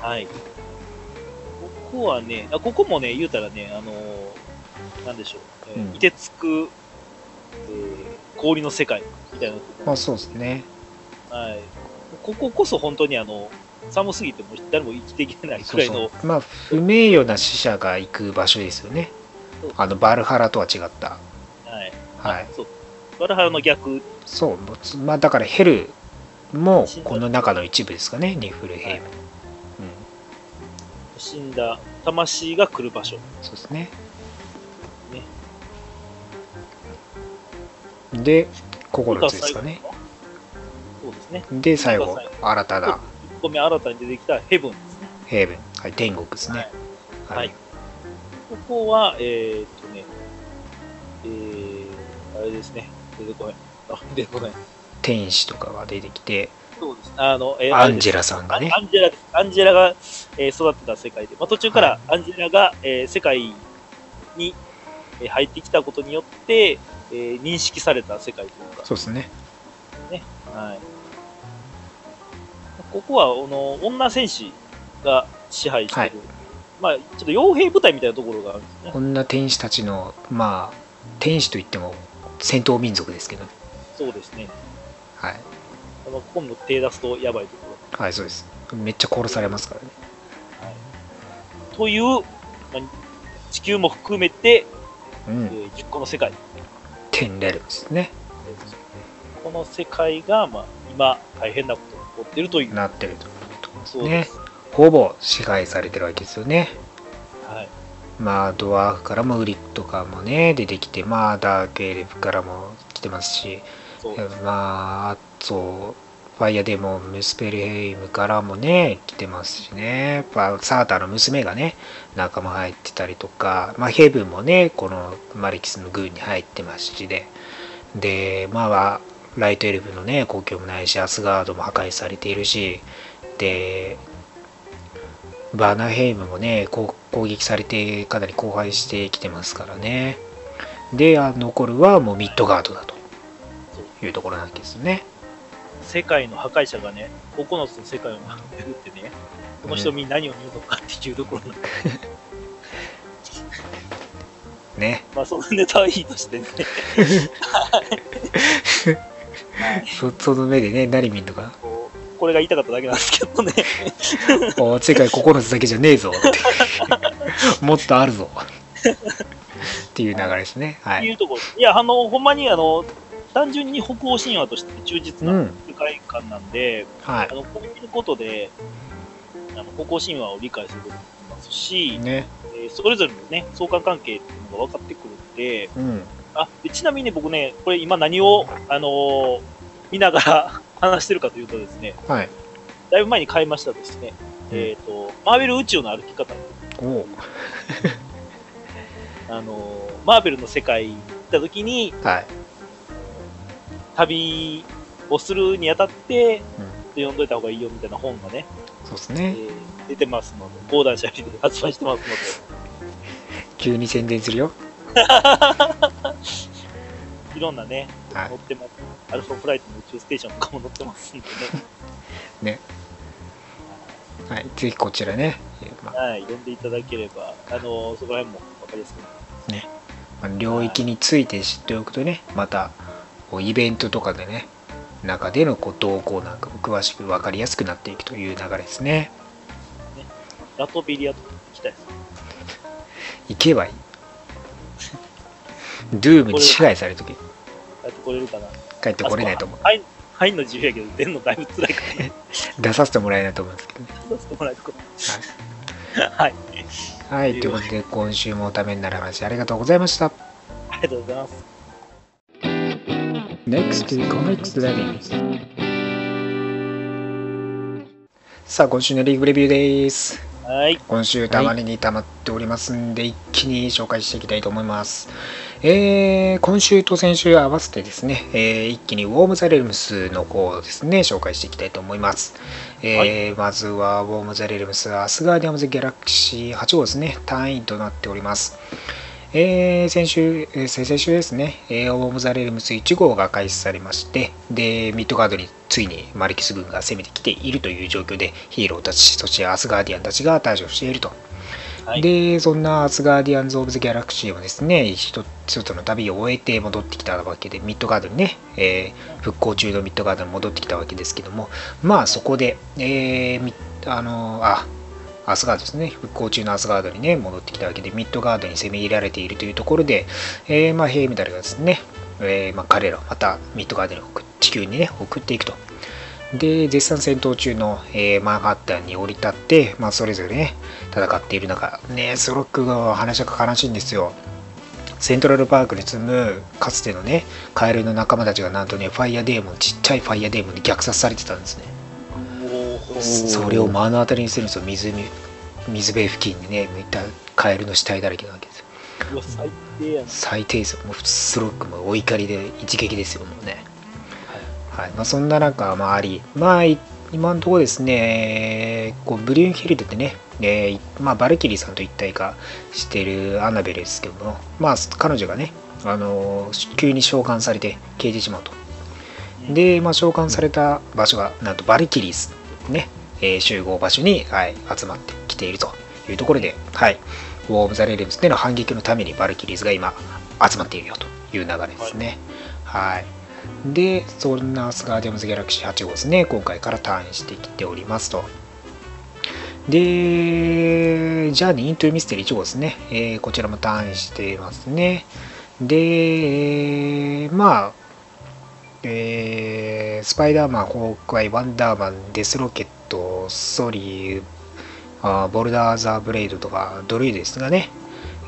はい。ここはね、あここもね、言うたらね、あのーなんでしょう、えーうん凍てつく、えー氷の世界みたいな、まあ、そうですね。はい。こここそ本当にあの、寒すぎても誰も生きていけないくそうらいの、そう。まあ、不名誉な死者が行く場所ですよねそう。あの、バルハラとは違った。はい。はい。そう。バルハラの逆、そう。まあ、だからヘルもこの中の一部ですかね、ニフルヘイム。うん。死んだ魂が来る場所。そうですね。ねで、9つですかね。そうですね。で、最後新たな1個目新たに出てきたヘヴンですね。ヘヴン。はい、天国ですね。はいここは、えー、っとね、えー、あれですね。出てこない。あ、出てこない。天使とかが出てきて、そうです。あの、えーアンジェララさんがねア、ンジェラです、アンジェラが、えー育ってた世界で、まあ、途中からアンジェラが、えー世界に、えー入ってきたことによって、えー認識された世界というか、そうですね。はい。ここは、あの、女戦士が支配してる、はいまあ、ちょっと傭兵部隊みたいなところがあるんですね。こんな天使たちの、まあ、天使といっても戦闘民族ですけど、そうですね。はい。ここも手出すとやばいところ。はい、そうです。めっちゃ殺されますからね。という、まあ、地球も含めて、うん。えー10個の世界。天レルムですね。この世界が、まあ、今、大変なことが起こっているという。なってるというところですね。ほぼ支配されてるわけですよね。はい。まあ、ドワーフからもウリックとかもね、出てきて、まあ、ダークエルフからも来てますし、そう。まあ、あと、ファイヤーデモン、ムスペルヘイムからもね、来てますしね、やっぱサーターの娘がね、仲間入ってたりとか、まあ、ヘブンもね、このマレキスの軍に入ってますしで、で、まあは、ライトエルフのね、故郷もないし、アスガードも破壊されているし、で、バーナヘイムもね、攻撃されてかなり荒廃してきてますからね。で、あ残るはもうミッドガードだと。いうところなんですね。世界の破壊者がね、9つの世界を守ってるってね、この人に何を言うのかっていうところなんで、ね。まあ、そのネタはいいとしてね。は いそ その目でね、何見んのか。これが言いたかっただけなんですけどね。お世界9つだけじゃねえぞって。もっとあるぞ。っていう流れですね。はい。いうところ。いや、あの、ほんまにあの、単純に北欧神話として忠実う。なん世界観なんで、はあの、こういうことで、あの、北欧神話を理解することができますしい。、ね。えーそれぞれのね、相関関係っていうのが分かってくるんで、うん。あ、でちなみにね、僕ね、これ今何を、あのー見ながら 話してるかというとですね、はい。だいぶ前に買いましたですね、うんえっ、と、マーベル宇宙の歩き方、あのーマーベルの世界に行った時に、はい。旅をするにあたって、うん読んどいた方がいいよみたいな本がね、えそうですね。ー出てますので、講談社で発売してますので、急に宣伝するよ。いろんなね、はい載ってます。アルファフライトの宇宙ステーションとかも載ってますんでね、はい。ぜひこちらね。まあはい、読んでいただければ、あのーそこら辺も分かりやすくなりますまあ領域について知っておくとね、またこうイベントとかでね、中でのこう動向なんかも詳しく分かりやすくなっていくという流れですね。ラトビリアとか行きたいです。行けばいい。ドゥームに支配されとけ。帰ってこれるかな？帰ってこれないと思う。はい、入んの自由やけど、出んのだいぶ辛いからね。出させてもらえないと思うんですけどね。出してもらえるかはい。はい、ということで今週もためになる話ありがとうございました。ありがとうございます。NEXT Comics Reading さあ今週のリーグレビューです。はい。今週たまりに溜まっておりますんで、一気に紹介していきたいと思います。えー今週と先週合わせてですね、えー一気にウォーム・ザ・レルムスの方をですね、紹介していきたいと思います。えーまずはウォーム・ザ・レルムス、アスガーディアムズ・ギャラクシー8号ですね、単位となっております。えー先週、えー先々週ですね、えーウォー・オブ・ザ・レルムス1号が開始されまして、で、ミッドガードについにマレキス軍が攻めてきているという状況で、ヒーローたち、そしてアスガーディアンたちが対処していると。はいで、そんなアスガーディアンズ・オブ・ザ・ギャラクシーもですね、一つの旅を終えて戻ってきたわけで、ミッドガードにね、えー復興中のミッドガードに戻ってきたわけですけども、まあそこで、えーみあのあ、アスガードですね、復興中のアスガードにね、戻ってきたわけで、ミッドガードに攻め入れられているというところで、えーまあ、ヘイメダルがですね、えーまあ、彼らをまたミッドガードに送地球にね、送っていくと。で、絶賛戦闘中の、えーマンハッタンに降り立って、まあ、それぞれね、戦っている中、ね、スロックの話が悲しいんですよ。セントラルパークに住むかつてのね、カエルの仲間たちがなんとね、ファイヤーデーモン、ちっちゃいファイヤーデーモンに虐殺されてたんですね。それを目の当たりにするんですよ、湖水辺付近にね、抜いたカエルの死体だらけなわけです最低やな。最低ですよ、もうスロックもお怒りで一撃ですよ、もうね。はい。まあ、そんな中、まあ、あり、まあ、い今のところですね、こうブリュンヒルドでね、えーまあ、バルキリーさんと一体化しているアナベルですけども、まあ、彼女がね、あのー急に召喚されて消えてしまうと。で、まあ、召喚された場所が、なんとバルキリーズ、ね、えー集合場所に、はい、集まってきているというところで、はい、ウォー・オブ・ザ・レルムスでの反撃のためにバルキリーズが今集まっているよという流れですね。はい。で、そんなアスガーディアンズ・ギャラクシー8号ですね、今回からタイインしてきておりますと。で、ジャーニー・イントゥ・ミステリー1号ですね、えーこちらもタイインしていますね。で、まあ、えースパイダーマン、ホークアイ、ワンダーマン、デスロケット、ソリー、あーボルダー・ザ・ブレイドとか、ドルイドですがね、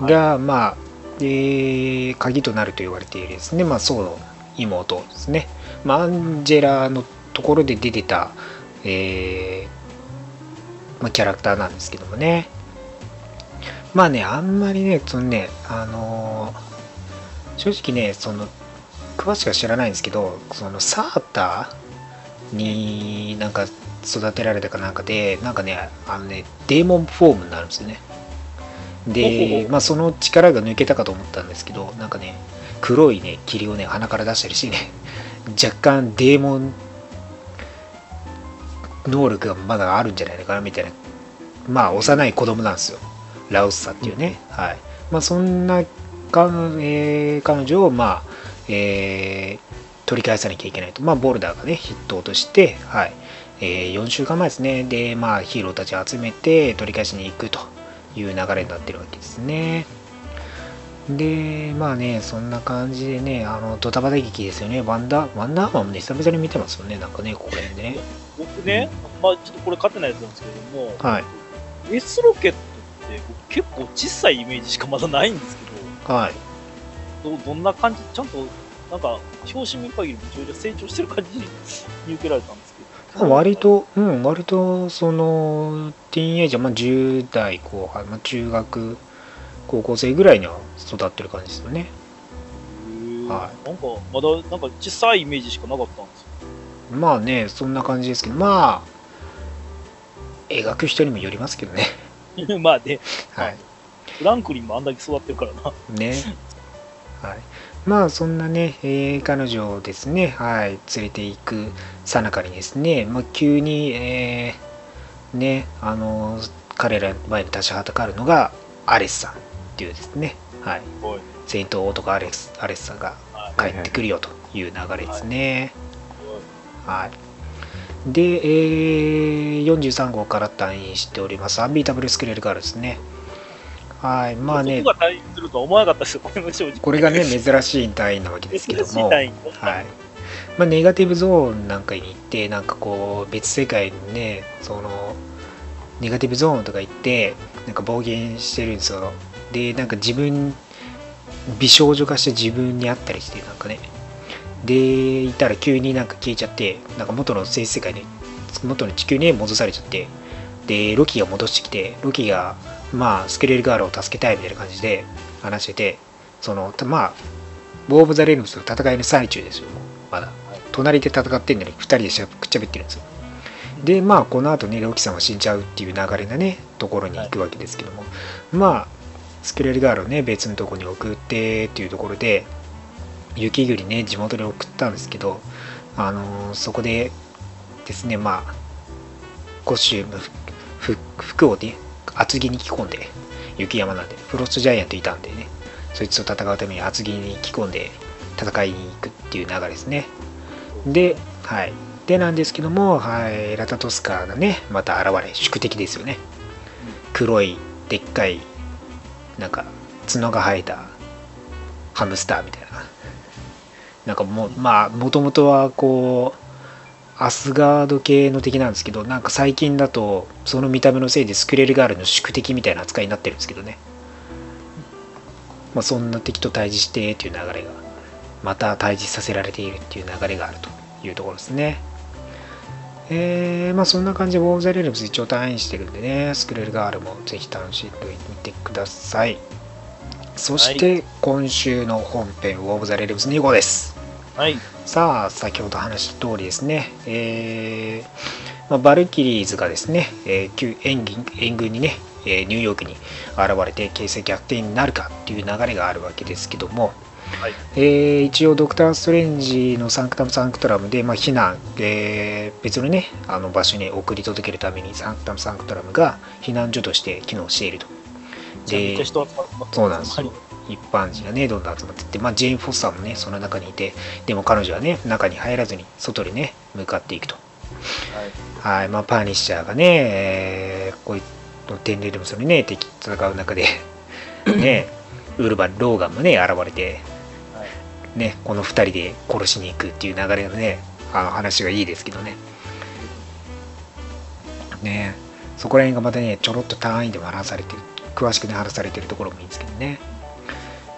が、まあ、えー鍵となると言われているですね、まあ、ソーの妹ですね、まあ、アンジェラのところで出てた、えーまあ、キャラクターなんですけどもね、まあね、あんまりね、そのね、あのー正直ね、その、詳しくは知らないんですけど、そのサーターになんか育てられたかなんかで、なんかね、あのね、デーモンフォームになるんですよね。で、うまあその力が抜けたかと思ったんですけど、なんかね、黒いね、霧をね、鼻から出したりしてね、若干デーモン能力がまだあるんじゃないのかなみたいな、まあ幼い子供なんですよ。ラウスさっていうね。はい。まあそんなか、えー彼女を、まあ、えー取り返さなきゃいけないと。まあボルダーがね、筆頭として、はい。えー4週間前ですね。で、まあヒーローたちを集めて取り返しに行くという流れになってるわけですね。で、まあね、そんな感じでね、あの、ドタバタ劇ですよね。ワンダー、ワンダーマンもね、久々に見てますよね。なんかね、ここら辺でね。僕ね、まあちょっとこれ勝てないやつなんですけども、はい。S ロケットって僕結構小さいイメージしかまだないんですけはい。ど、どどんな感じ、ちゃんと、なんか、表紙見る限りめちゃめちゃ成長してる感じに見受けられたんですけど。割と、うん、割と、その、ティーンエイジャー、まあ、10代後半、まあ、中学、高校生ぐらいには育ってる感じですよね。はなんか、まだ、なんか小さいイメージしかなかったんですよ。まあね、そんな感じですけど、まあ、描く人にもよりますけどね。まあね、はい。フランクリンもあんだけ育ってるからな。ね。はい。まあ、そんなね、えー彼女をですね、はい、連れていくさなかにですね、まあ、急に、えーね、あの、彼らの前に立ちはだかるのが、アレスさんっていうですね、はい。戦闘男アレスアレスさんが帰ってくるよという流れですね。はい。で、えー43号から退院しております。アンビータブルスクレルガールですね。はい。まあねが退院するとは思わなかったですよ、これも正直。これがね、珍しい退院なわけですけども。はい。まあ、ネガティブゾーンなんかに行って、なんかこう、別世界にね、その、ネガティブゾーンとか行って、なんか暴言してるんですよ。で、なんか自分、美少女化して自分に会ったりして、なんかね。で、いたら急になんか消えちゃって、なんか元の性世界に、元の地球に戻されちゃって、で、ロキが戻してきて、ロキが、まあ、スケレルガールを助けたいみたいな感じで話してて、その、まあ、ボー・オブ・ザ・レルムスの戦いの最中ですよ、まだ。隣で戦ってんのに2人でしゃくっちゃべってるんですよ。で、まあ、この後ね、ロキさんは死んじゃうっていう流れなね、ところに行くわけですけども、まあ、スクレルガールをね、別のとこに送ってっていうところで、雪国ね、地元に送ったんですけど、あのーそこでですね、まあ、コスチューム、ふ服をね、厚着に着込んで、雪山なんで、フロストジャイアントいたんでね、そいつと戦うために厚着に着込んで戦いに行くっていう流れですね。で、はい。でなんですけども、はい、ラタトスカーがね、また現れ、宿敵ですよね。黒い、でっかい、なんか、角が生えたハムスターみたいな。なんかもう、まあ、もともとはこう、アスガード系の敵なんですけど、なんか最近だと、その見た目のせいでスクレルガールの宿敵みたいな扱いになってるんですけどね。まあ、そんな敵と対峙してっていう流れが、また対峙させられているっていう流れがあるというところですね。えー、まあそんな感じでウォーブ・ザ・レルムス一応退院してるんでね、スクレルガールもぜひ楽しんでみてください。そして今週の本編、ウォーブ・ザ・レルムス2号です。はい。さあ、先ほど話した通りですね、えーまあ、バルキリーズがですね、えー旧援軍援軍にね、えーニューヨークに現れて形勢逆転になるかっていう流れがあるわけですけども、はいえー一応ドクター・ストレンジのサンクタム・サンクトラムで、まあ、避難、えー別のねあの場所に送り届けるためにサンクタム・サンクトラムが避難所として機能していると。でそうなんですよ。一般人がね、どんどん集まっていって、まあ、ジェーン・フォスターもね、その中にいて、でも彼女はね、中に入らずに、外にね、向かっていくと。はい。はい、まあ、パーニッシャーがね、えーこういったテンレルムスにね、敵と戦う中で、ね、ウルバン、ローガンもね、現れて、はい。ね、この2人で殺しに行くっていう流れのね、あの話がいいですけどね。ねそこら辺がまたね、ちょろっと単位でも話されてる、詳しくね、話されてるところもいいんですけどね。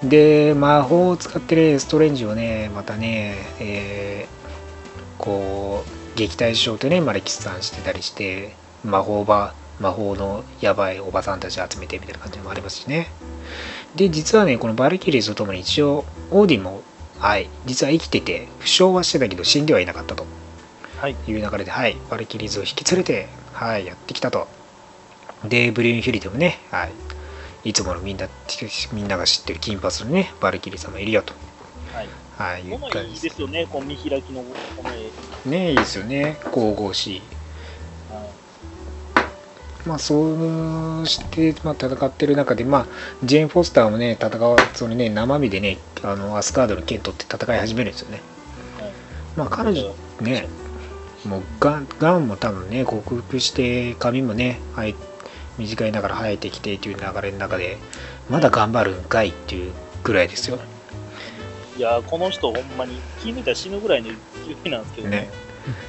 で、魔法を使ってるストレンジをね、またね、えーこう、撃退しようとね、マレキスさんしてたりして、魔法ば、魔法のやばいおばさんたち集めてみたいな感じもありますしね。で、実はね、このバルキリーズとともに一応、オーディンも、はい、実は生きてて、負傷はしてたけど死んではいなかったとはい。いう流れで、はい、バルキリーズを引き連れて、はい、やってきたと。で、ブリューン・ヒュリでもね、はい、いつものみんな、みんなが知ってる金髪のね、バルキリー様いるよと。はい。はい、言このいいったんですよね、この見開きのこの絵。ねいいですよね、神々しい。はいまあ、そうして、まあ、戦ってる中で、まあ、ジェーン・フォスターもね、戦わそのね、生身でね、あのアスカードの剣取って戦い始めるんですよね。はいまあ、彼女、ね、もうがん、がんも多分ね、克服して、髪もね、生え短いながら生えてきてという流れの中で、まだ頑張るんかいっていうぐらいですよ。いやー、この人ほんまに気抜いたら死ぬぐらいの勢いなんですけどね。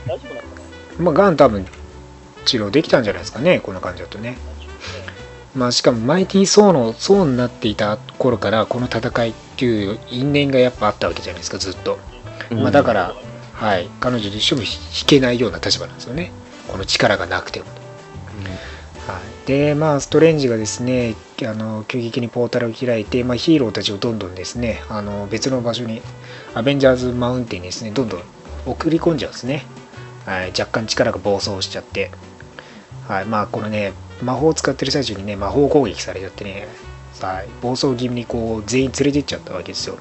大丈夫なのかな？まあ、がん多分治療できたんじゃないですかね、この感じだとね。まあ、しかもマイティー・ソーのソーになっていた頃からこの戦いっていう因縁がやっぱあったわけじゃないですかずっと、まあ、だから、はい、彼女と一緒に引けないような立場なんですよね。この力がなくても、はい、でまあストレンジがですねあの急激にポータルを開いて、まあ、ヒーローたちをどんどんですねあの別の場所にアベンジャーズマウンテンにですねどんどん送り込んじゃうんですね、はい、若干力が暴走しちゃって。はい、まあこのね魔法を使ってる最中にね魔法攻撃されちゃってね、はい、暴走気味にこう全員連れてっちゃったわけですよ、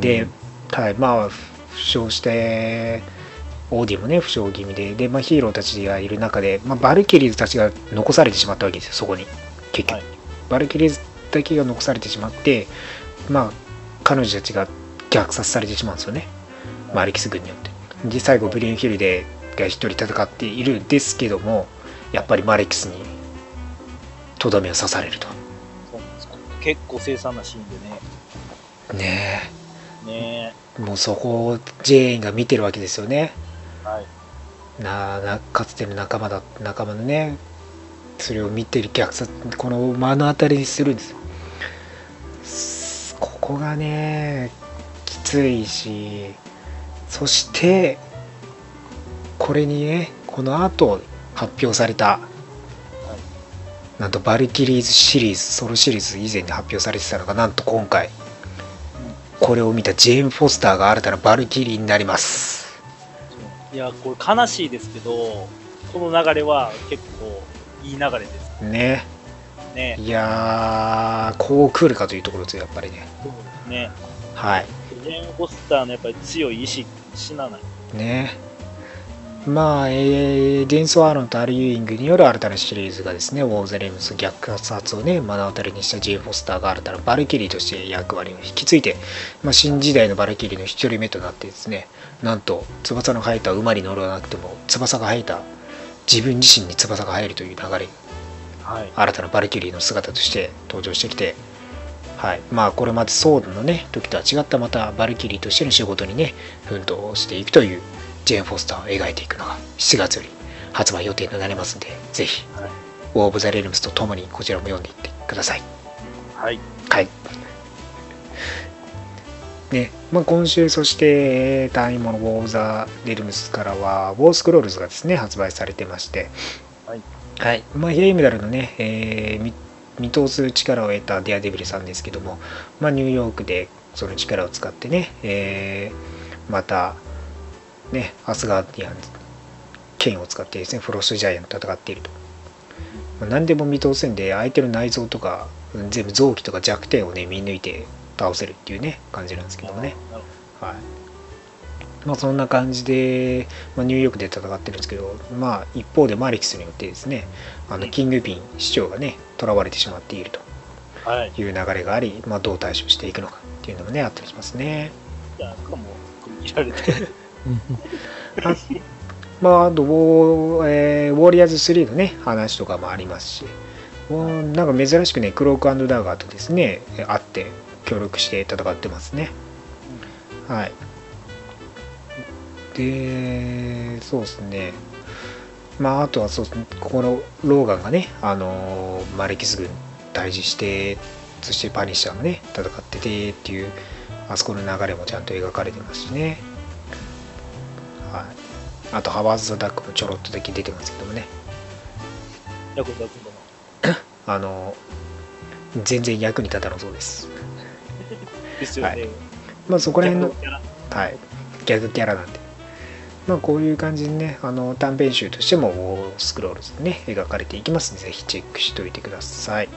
で、はい、まあ負傷してオーディもね負傷気味で。で、まあ、ヒーローたちがいる中で、まあ、バルキリーズたちが残されてしまったわけですよそこに。結局、はい。バルキリーズだけが残されてしまってまあ彼女たちが虐殺されてしまうんですよね。マルキス軍によって。で最後ブリュンヒルデが一人戦っているんですけどもやっぱりマレックスにとどめを刺されると。結構凄惨なシーンでね。ねねえ。もうそこをジェーンが見てるわけですよね。はい。ななかつての仲間だ仲間のねそれを見てる虐殺この目の当たりにするんです。ここがねきついしそしてこれにねこの後発表されたなんとバルキリーズシリーズソロシリーズ以前に発表されてたのがなんと今回。これを見たジェーン・フォスターが新たなバルキリーになりますいや、これ悲しいですけど、この流れは結構いい流れですねね。いやーこう来るかというところですよやっぱりねそうですね。はいジェーン・フォスターのやっぱり強い意志死なない。ねまあ、えー、ジェイソン・アーロンとアル・ユーイングによる新たなシリーズがですね、ウォー・オブ・ザ・レルムズ虐殺をね、目の当たりにしたジェーン・フォスターが新たなバルキリーとして役割を引き継いで、まあ、新時代のバルキリーの一人目となってですね、なんと翼の生えた馬に乗らなくても、翼が生えた自分自身に翼が生えるという流れ、はい。新たなバルキリーの姿として登場してきて、はい、まあこれまでソーのね時とは違ったまたバルキリーとしての仕事にね奮闘していくというジェーン・フォスターを描いていくのが7月より発売予定となりますんでぜひはい「ウォー・オブ・ザ・レルムス」とともにこちらも読んでいってください。はい。はいね。まあ、今週そして単位もの「ウォー・ザ・レルムス」からは「ウォー・スクロールズ」がですね発売されてまして。はい。はい。まあ、ヒレイメダルのね、えー見見通す力を得たデアデビルさんですけども、まあ、ニューヨークでその力を使ってね、えーまたねアスガーディアン剣を使ってですねフロストジャイアンと戦っていると、まあ、何でも見通せんで相手の内臓とか全部臓器とか弱点をね見抜いて倒せるっていうね感じなんですけどもねはいまあ、そんな感じで、まあ、ニューヨークで戦ってるんですけど、まあ、一方でマリキスによってですねあのうんキングピン市長がね囚われてしまっているとい。いう流れがあり、まあ、どう対処していくのかっていうのもねあったりしますね。じゃあ、かも、切られて。あまあ、あとウォー、えーウォリアーズ3のね話とかもありますしなんか珍しくねクロークダーガーとですね会って協力して戦ってますね。はい。で、そうですね。まあ、あとはそう、ここのローガンがね、あのーマレキス軍対峙して、そしてパニッシャーもね、戦っててっていう、あそこの流れもちゃんと描かれてますしね。はい。あと、ハワーズ・ザ・ダックもちょろっとだけ出てますけどもね。あのー全然役に立たなそうです。ですよね。はいまあ、そこら辺の、はい、逆キャラなんで。まあ、こういう感じにね、あの短編集としても、ウォースクロールズでね、描かれていきますので、ぜひチェックしておいてください。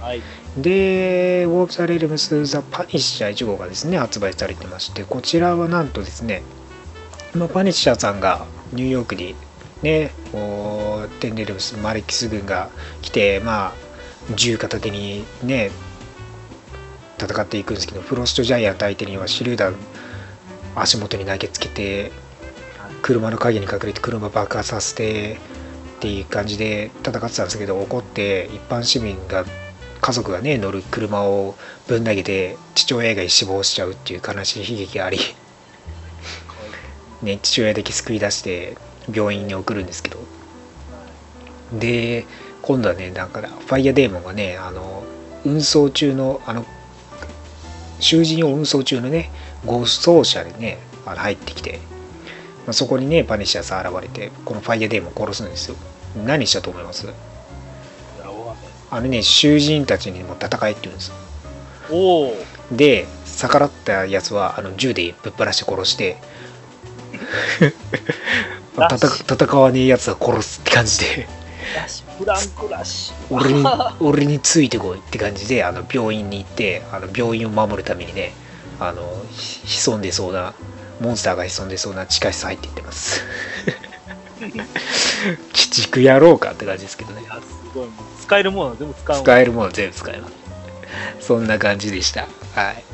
はい。で、ウォーク・ザ・レルムス・ザ・パニッシャー1号がですね、発売されてまして、こちらはなんとですね、まあ、パニッシャーさんがニューヨークにね、テンレルムス、マレキス軍が来て、まあ、銃片手にね、戦っていくんですけど、フロストジャイアント相手には手榴弾足元に投げつけて、車の陰に隠れて車爆破させてっていう感じで戦ってたんですけど怒って一般市民が家族がね乗る車をぶん投げて父親が死亡しちゃうっていう悲しい悲劇があり、ね、父親だけ救い出して病院に送るんですけど。で今度はねなんかファイヤーデーモンがねあの運送中のあの囚人を運送中のね護送車でねあの入ってきてまあ、そこにねパニッシャーさん現れてこのファイヤーデーモン殺すんですよ。何したと思います？あのね囚人たちにも戦えって言うんです。よおお。で逆らったやつはあの銃でぶっ放して殺して 戦戦わねえやつは殺すって感じでフランクラッシュ。俺に俺についてこいって感じであの病院に行ってあの病院を守るためにねあのひ潜んでそうなモンスターが潜んでそうな地下室入っていってます 鬼畜やろうかって感じですけどねいや、すごい。使えるものは全部使う。使えるもの全部使えますそんな感じでしたはい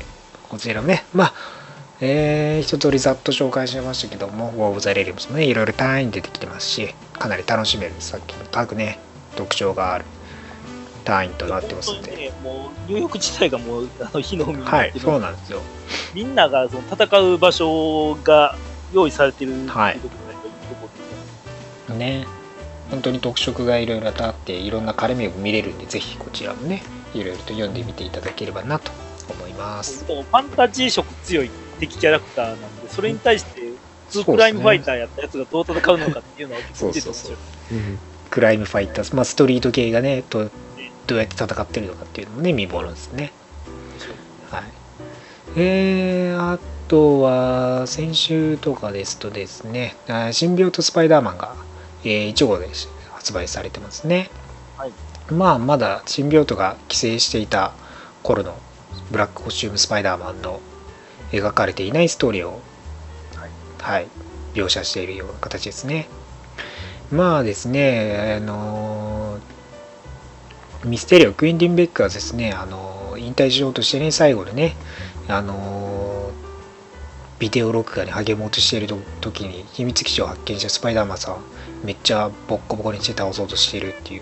こちらもねまあえー、一通りざっと紹介しましたけども、ウォー・オブ・ザ・レリムスもね、いろいろ単位に出てきてますし、かなり楽しめる、さっきの各ね、特徴がある単位となってますんで。ね、もう、ニューヨーク自体がもう、あの、火の海になはい、ってるそうなんですよ。みんながその戦う場所が用意されてるっていうところがはいね。ね。本当に特色がいろいろとあって、いろんな絡みを見れるんで、ぜひこちらもね、いろいろと読んでみていただければなと思います。ファンタジー色強い敵キャラクターなんで、それに対して、ツークライムファイターやったやつがどう戦うのかっていうのは結構見てて面白い。クライムファイターズ、まあ、ストリート系がねどうどうやって戦ってるのかっていうのもね見ものですね。はい。えー、あとは先週とかですとですねあ新病とスパイダーマンが、えー1号で発売されてますね。はい。まあまだ新病とが寄生していた頃のブラックコスチュームスパイダーマンの描かれていないストーリーをはい、描写しているような形ですね。まあですね、あのミステリオ、クインティン・ベックはですね、あの引退しようとしてね、最後でね、あのビデオ録画に励もうとしている時に秘密基地を発見したスパイダーマンさんめっちゃボッコボコにして倒そうとしてるっていう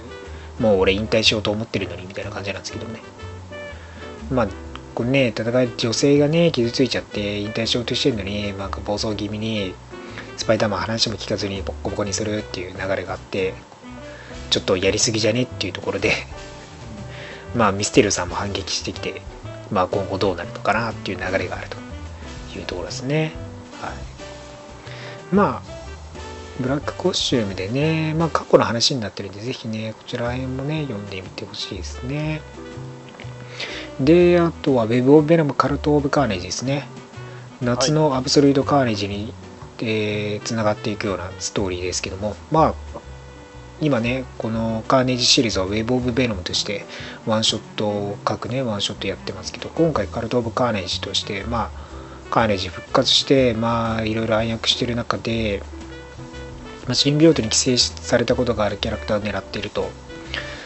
もう俺引退しようと思ってるのにみたいな感じなんですけどね。まあこれね戦い女性がね傷ついちゃって引退しようとしてるのになんか暴走気味にパイダーマン話も聞かずにボッコボコにするっていう流れがあってちょっとやりすぎじゃねっていうところで まあミステリオさんも反撃してきてまあ今後どうなるのかなっていう流れがあるというところですね。はい。まあブラックコスチュームでねまあ過去の話になってるんでぜひねこちら辺もね読んでみてほしいですね。であとは Web of Venom カルト・オブ・カーネージですね。夏のアブソルート・カーネージにえー、つながっていくようなストーリーですけどもまあ今ねこのカーネージシリーズは Web of Venom としてワンショット各ねワンショットやってますけど今回カルト・オブ・カーネージとしてまあカーネージ復活してまあいろいろ暗躍してる中で、まあ、新病棟に寄生されたことがあるキャラクターを狙っていると。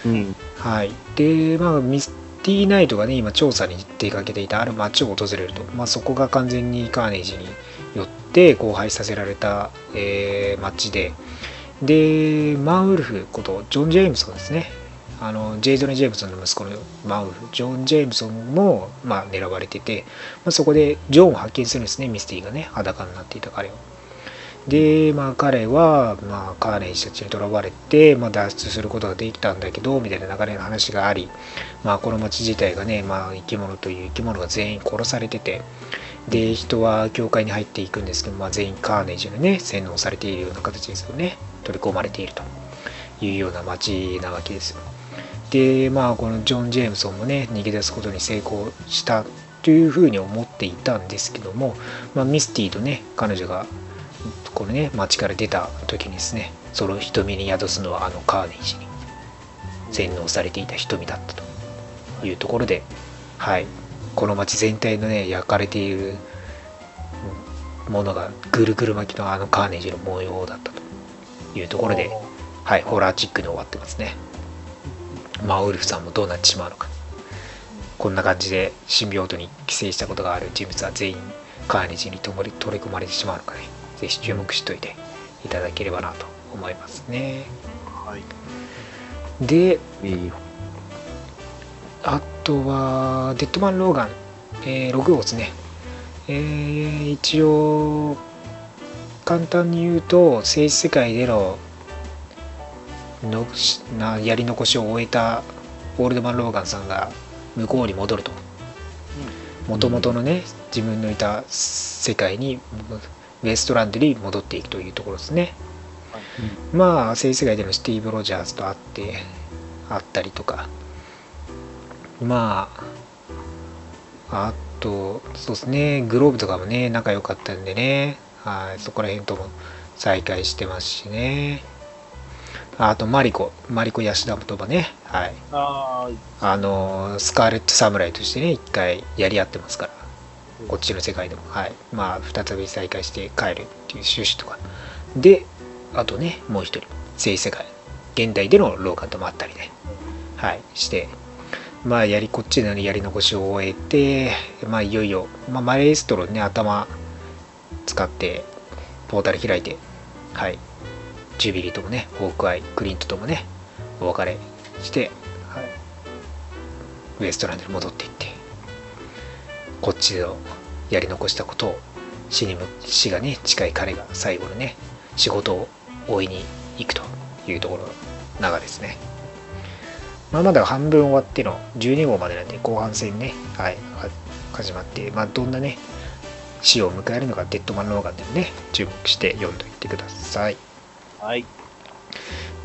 うん。はい。でまあミスティナイトがね今調査に出かけていたある町を訪れると、まあ、そこが完全にカーネージによって荒廃させられた、えー町で。でマンウルフことジョン・ジェームソンですね。あのジェイドネ・ジェームソンの息子のマンウルフジョン・ジェームソンも、まあ、狙われてて、まあ、そこでジョンを発見するんですねミスティがね裸になっていた彼を。で、まあ、彼は、まあ、カーネージたちに囚われて、まあ、脱出することができたんだけどみたいな流れの話があり、まあ、この町自体がね、まあ、生き物という生き物が全員殺されててで人は教会に入っていくんですけど、まあ、全員カーネージにね洗脳されているような形ですよね。取り込まれていると。いうような町なわけですよ。でまあこのジョン・ジェームソンもね逃げ出すことに成功したというふうに思っていたんですけども、まあ、ミスティとね彼女がこのね町から出た時にですねその瞳に宿すのはあのカーネージに。洗脳されていた瞳だったというところではい。この町全体のね焼かれているものがぐるぐる巻きのあのカーネージの模様だったというところではいホラーチックに終わってますね。まあウルフさんもどうなってしまうのか。こんな感じで新病棟に寄生したことがある人物は全員カーネージに取り取り込まれてしまうのかね。ぜひ注目しといていただければなと思いますね。はい。で。あとは、デッドマン・ローガン、えー6号ですね。えー一応、簡単に言うと、政治世界でののなやり残しを終えたオールドマン・ローガンさんが向こうに戻ると。もともとのね、自分のいた世界に、ウエストランドに戻っていくというところですね。まあ、政治世界でのスティーブ・ロジャーズと会って、あったりとか、まあ、あと、そうですね、グローブとかもね、仲良かったんでね、はい、そこら辺とも再会してますしね。あと、マリコ、マリコ・ヤシダとかね、はい。ああの、スカーレット・サムライとしてね、一回やり合ってますから、こっちの世界でも、はい。まあ、再び再会して帰るっていう趣旨とか。で、あとね、もう一人、正世界、現代でのローカンともあったりね、はい、して、まあ、やり、こっちでのやり残しを終えて、まあ、いよいよ、まあ、マレーストロね、頭使ってポータル開いてはいジュビリーともねホークアイクリントともねお別れして、はい、ウエストランドに戻っていってこっちのやり残したことを死にむ死がね近い彼が最後のね仕事を追いに行くというところの流れですね。まあ、まだ半分終わっての12号までなんで後半戦ね、はい、は始まって、まあ、どんなね死を迎えるのかデッドマン・ローガンでもね注目して読んでいってください。はい。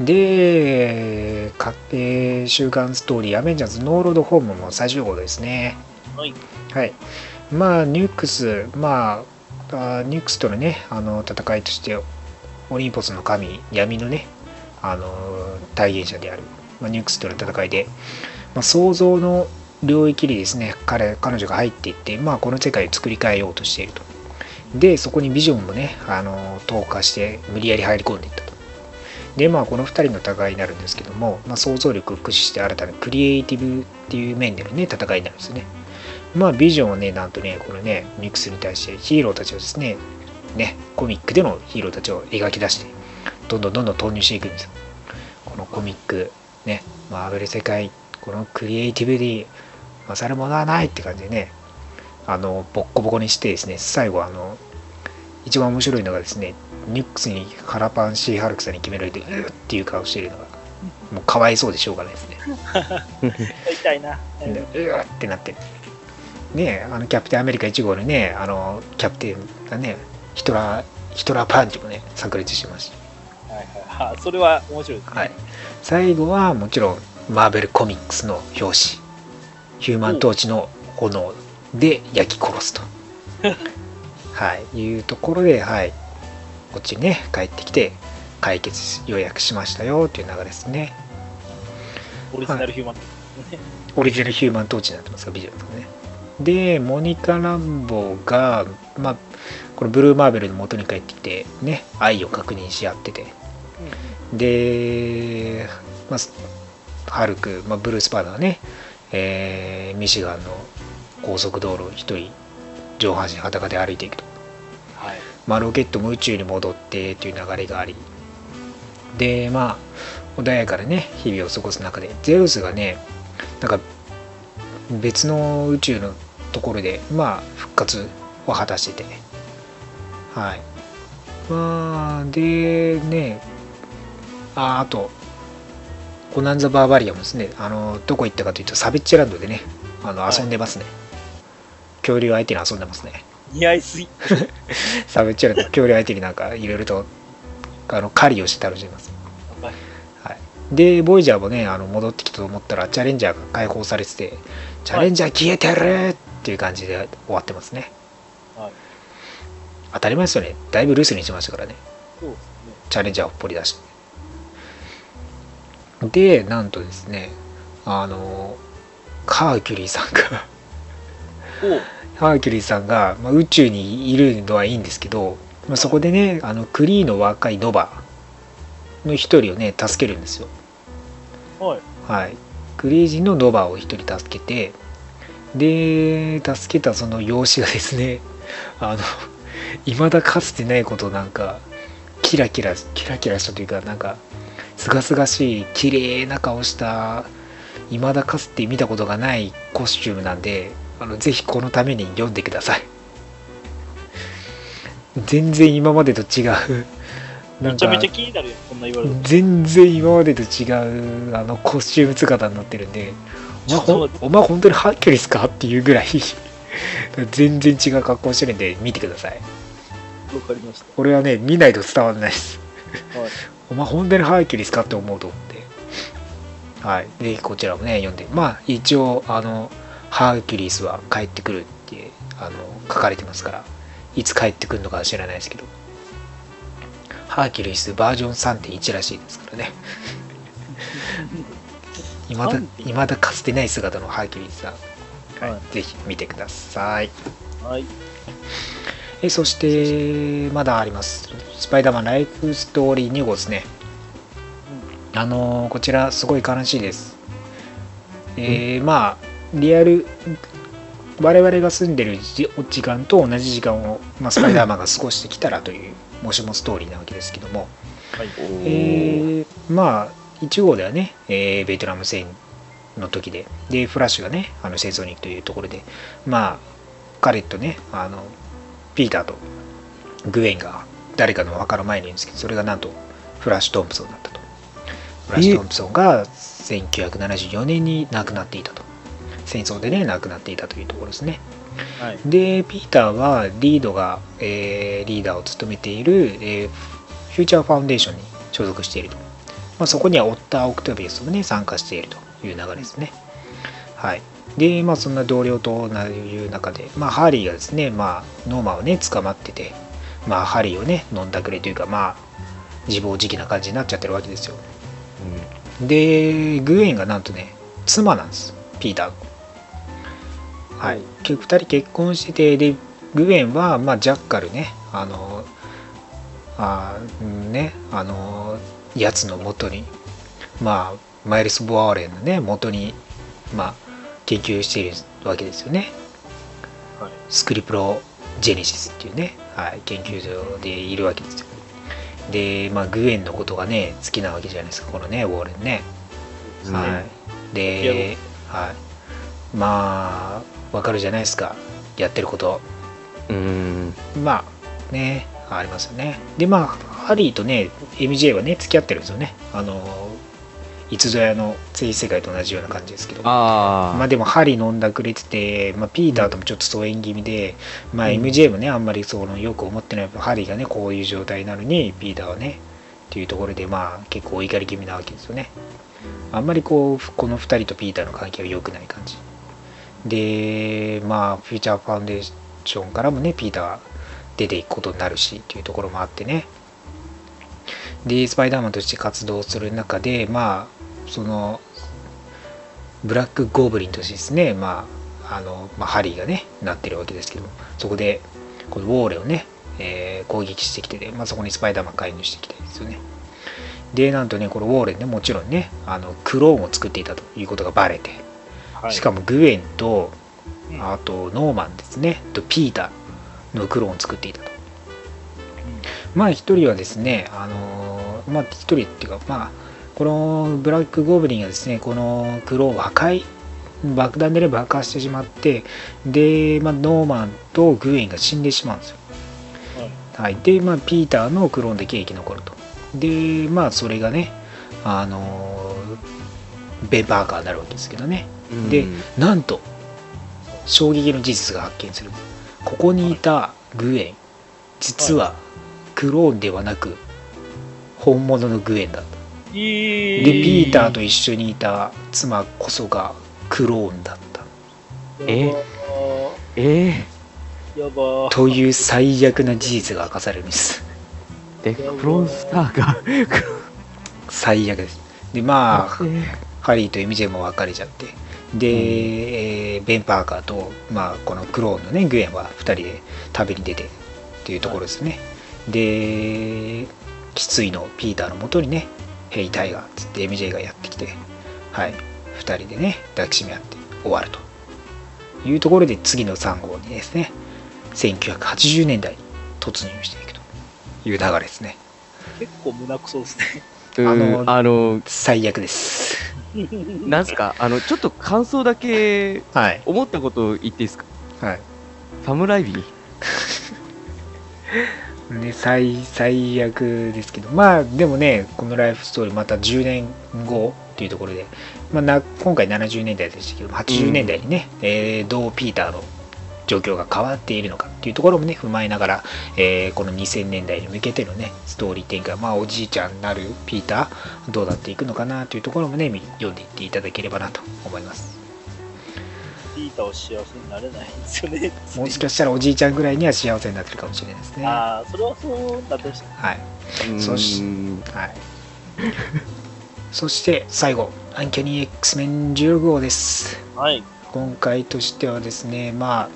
で、かえー週刊ストーリー、アベンジャーズ・ノーロード・ホームも最終号ですね。はい。はい。まあ、ニュークス、まあ、あニュークスとのね、あの戦いとして、オリンポスの神、闇のね、あの体現者である、まあ、ニュクスとの戦いで、まあ、想像の領域にですね、彼彼女が入っていって、まあ、この世界を作り変えようとしていると。で、そこにビジョンもね、あの投下して、無理やり入り込んでいったと。で、まあ、この2人の戦いになるんですけども、まあ、想像力を駆使して新たなクリエイティブっていう面でのね、戦いになるんですね。まあ、ビジョンをね、なんとね、このね、ミックスに対してヒーローたちをですね、ね、コミックでのヒーローたちを描き出して、どんどんどんどん投入していくんですよ。このコミック、ね、マーベル世界、このクリエイティブで勝るものはないって感じでね、あの、ボッコボコにしてですね、最後、あの、一番面白いのがですね、ニュックスに腹パンシーハルクさんに決められて、うーっていう顔してるのが、もうかわいそうでしょうがないですね。痛いな。でうわってなってねあのキャプテンアメリカ1号のねあのキャプテンがねヒトラーヒトラーパンチもね炸裂しましはいはいはい。それは面白いですね。た、はい、最後はもちろんマーベルコミックスの表紙ヒューマントーチの炎で焼き殺すと はいいうところではいこっちにね帰ってきて解決予約しましたよっていう流れですねオリジナルヒューマン。オリジナルヒューマントーチになってますか、ビジョンとかね。で、モニカ・ランボーが、まあ、これブルーマーベルの元に帰ってきて、ね、愛を確認し合ってて。で、まあ、ハルク、まあ、ブルース・パーダーがね、えーミシガンの高速道路を一人上半身裸で歩いていくと。はい。まあ、ロケットも宇宙に戻ってという流れがありでまあ穏やかなね日々を過ごす中でゼウスがねなんか別の宇宙のところでまあ復活を果たしててはいまあでねああとコナンザ・バーバリアムですねあのどこ行ったかというとサベッチランドでねあのはい遊んでますね、恐竜相手に遊んでますね似合いすぎ。サベッチャラの恐竜相手になんかいろいろとあの狩りをして楽しみます。はいはい、で、ボイジャーもね、あの戻ってきたと思ったら、チャレンジャーが解放されてて、チャレンジャー消えてるっていう感じで終わってますね。はい。当たり前ですよね。だいぶ留守にしましたからね。そうですね。チャレンジャーを掘り出して。で、なんとですね、あの、カーキュリーさんがお。うハーキュリーさんが、まあ、宇宙にいるのはいいんですけど、まあ、そこでねあのクリーの若いノバの一人をね助けるんですよ。はい。はい。クリー人のノバを一人助けてで助けたその養子がですね あの未だかつてないことなんかキラキラキラキラしたというかなんかすがすがしい綺麗な顔した未だかつて見たことがないコスチュームなんであのぜひこのために読んでください全然今までと違うめちゃめちゃ気になるよ、こんな言われると。全然今までと違うあのコスチューム姿になってるんでお前ほんお前本当にハーキュリスかっていうぐらい 全然違う格好してるんで見てくださいわかりまし俺はね見ないと伝わらないですた。はい。お前本当にハーキュリスかって思うと思って。はい。ぜひこちらもね読んで。まあ一応あのハーキュリスは帰ってくるってあの書かれてますからいつ帰ってくるのかは知らないですけど。ハーキュリスバージョン3.1らしいですからね。いまだ3.1未だかつてない姿のハーキュリスさん、はい。はぜひ見てください。はい。えそしてまだありますスパイダーマンライフストーリー2号ですね。あのーこちらすごい悲しいです。えーまあリアル我々が住んでるじ時間と同じ時間を、まあ、スパイダーマンが過ごしてきたらというもしもストーリーなわけですけども、はい。えーまあ1号ではね、えーベトナム戦の時ででフラッシュがねあの戦争に行くというところでまあ彼とねあのピーターとグエンが誰かの分かる前にいるんですけどそれがなんとフラッシュ・トンプソンだったと。フラッシュ・トンプソンが1974年に亡くなっていたと。戦争でね亡くなっていたというところですね。はい。でピーターはリードが、えーリーダーを務めている、えーフューチャーファウンデーションに所属していると、まあ、そこにはオットー・オクタビウスもね参加しているという流れですね。はい。でまあそんな同僚という中で、まあ、ハリーがですね、まあ、ノーマンをね捕まってて、まあ、ハリーをね飲んだくれというかまあ自暴自棄な感じになっちゃってるわけですよ。でグエンがなんとね妻なんですピーターのはい、2人結婚しててでグエンは、まあ、ジャッカルねあのあーねあのやつの元にまあマイルス・ボアーレンのね元にまあ研究しているわけですよね。はい。スクリプロジェネシスっていうね、はい、研究所でいるわけですよ。で、まあ、グエンのことがね好きなわけじゃないですか。このねウォーレンね。はい、で、はい、まあわかるじゃないですか。やってること。うん。まあねありますよね。でまあハリーとね MJ はね付き合ってるんですよね。あのいつぞやの聖世界と同じような感じですけど。まあでもハリー飲んだくれてて、まあ、ピーターともちょっと疎遠気味で、まあ MJ もねあんまりそのよく思ってないハリーがねこういう状態なのにピーターはねっていうところでまあ結構お怒り気味なわけですよね。あんまりこうこの2人とピーターの関係は良くない感じ。でまあフューチャーファウンデーションからもねピーターは出ていくことになるしっていうところもあってね。でスパイダーマンとして活動する中でまあそのブラックゴブリンとしてですねまああの、まあ、ハリーがねなってるわけですけどそこでこのウォーレをね、えー攻撃してきてて、まあ、そこにスパイダーマン介入してきてですよね。でなんとねこのウォーレンねもちろんねあのクローンを作っていたということがバレてはい。しかもグエンとうん。あとノーマンですねとピーターのクローンを作っていたと。まあ一人はですねあのーまあ一人っていうかまあこのブラックゴブリンがですねこのクローンを破壊爆弾でね爆破してしまってで、まあ、ノーマンとグエンが死んでしまうんですよはい。はい、で、まあ、ピーターのクローンだけ生き残ると。で、まあ、それがね、あのーベン・パーカーになるわけですけどね。で、なんと、衝撃の事実が発見する。ここにいたグエン、実はクローンではなく、本物のグエンだった。いいで、ピーターと一緒にいた妻こそがクローンだった。え？え？やばー。という最悪な事実が明かされるんです。ー、でクロンスターが？最悪です。で、まあ、え？ハリーと MJ も別れちゃってで、えーベン・パーカーと、まあ、このクローンのねグエンは2人で旅に出てっていうところですね、で失意のピーターのもとにね「ヘイタイガー」っつって MJ がやってきてはい2人でね抱きしめ合って終わるというところで次の3号にですね1980年代に突入していくという流れですね。結構胸くそですね。ー、あうんのあの最悪です。なんすか？あのちょっと感想だけはい。思ったこと言っていいですか？はい。サムライビー？ね、最最悪ですけどまあでもねこのライフストーリーまた10年後っていうところで、まあ、な今回70年代でしたけど80年代にね、えーどうピーターの状況が変わっているのかっていうところもね踏まえながら、えーこの2000年代に向けてのねストーリー展開まあおじいちゃんになるピーターどうなっていくのかなというところもねみ読んでいっていただければなと思いますピーターは幸せになれないんですよね。もしかしたらおじいちゃんぐらいには幸せになってるかもしれないですねはああ、それはそうなってほしい。いそしうんはい。そして最後、アンキャニー X メン16号です。はい。今回としてはですね、まあ、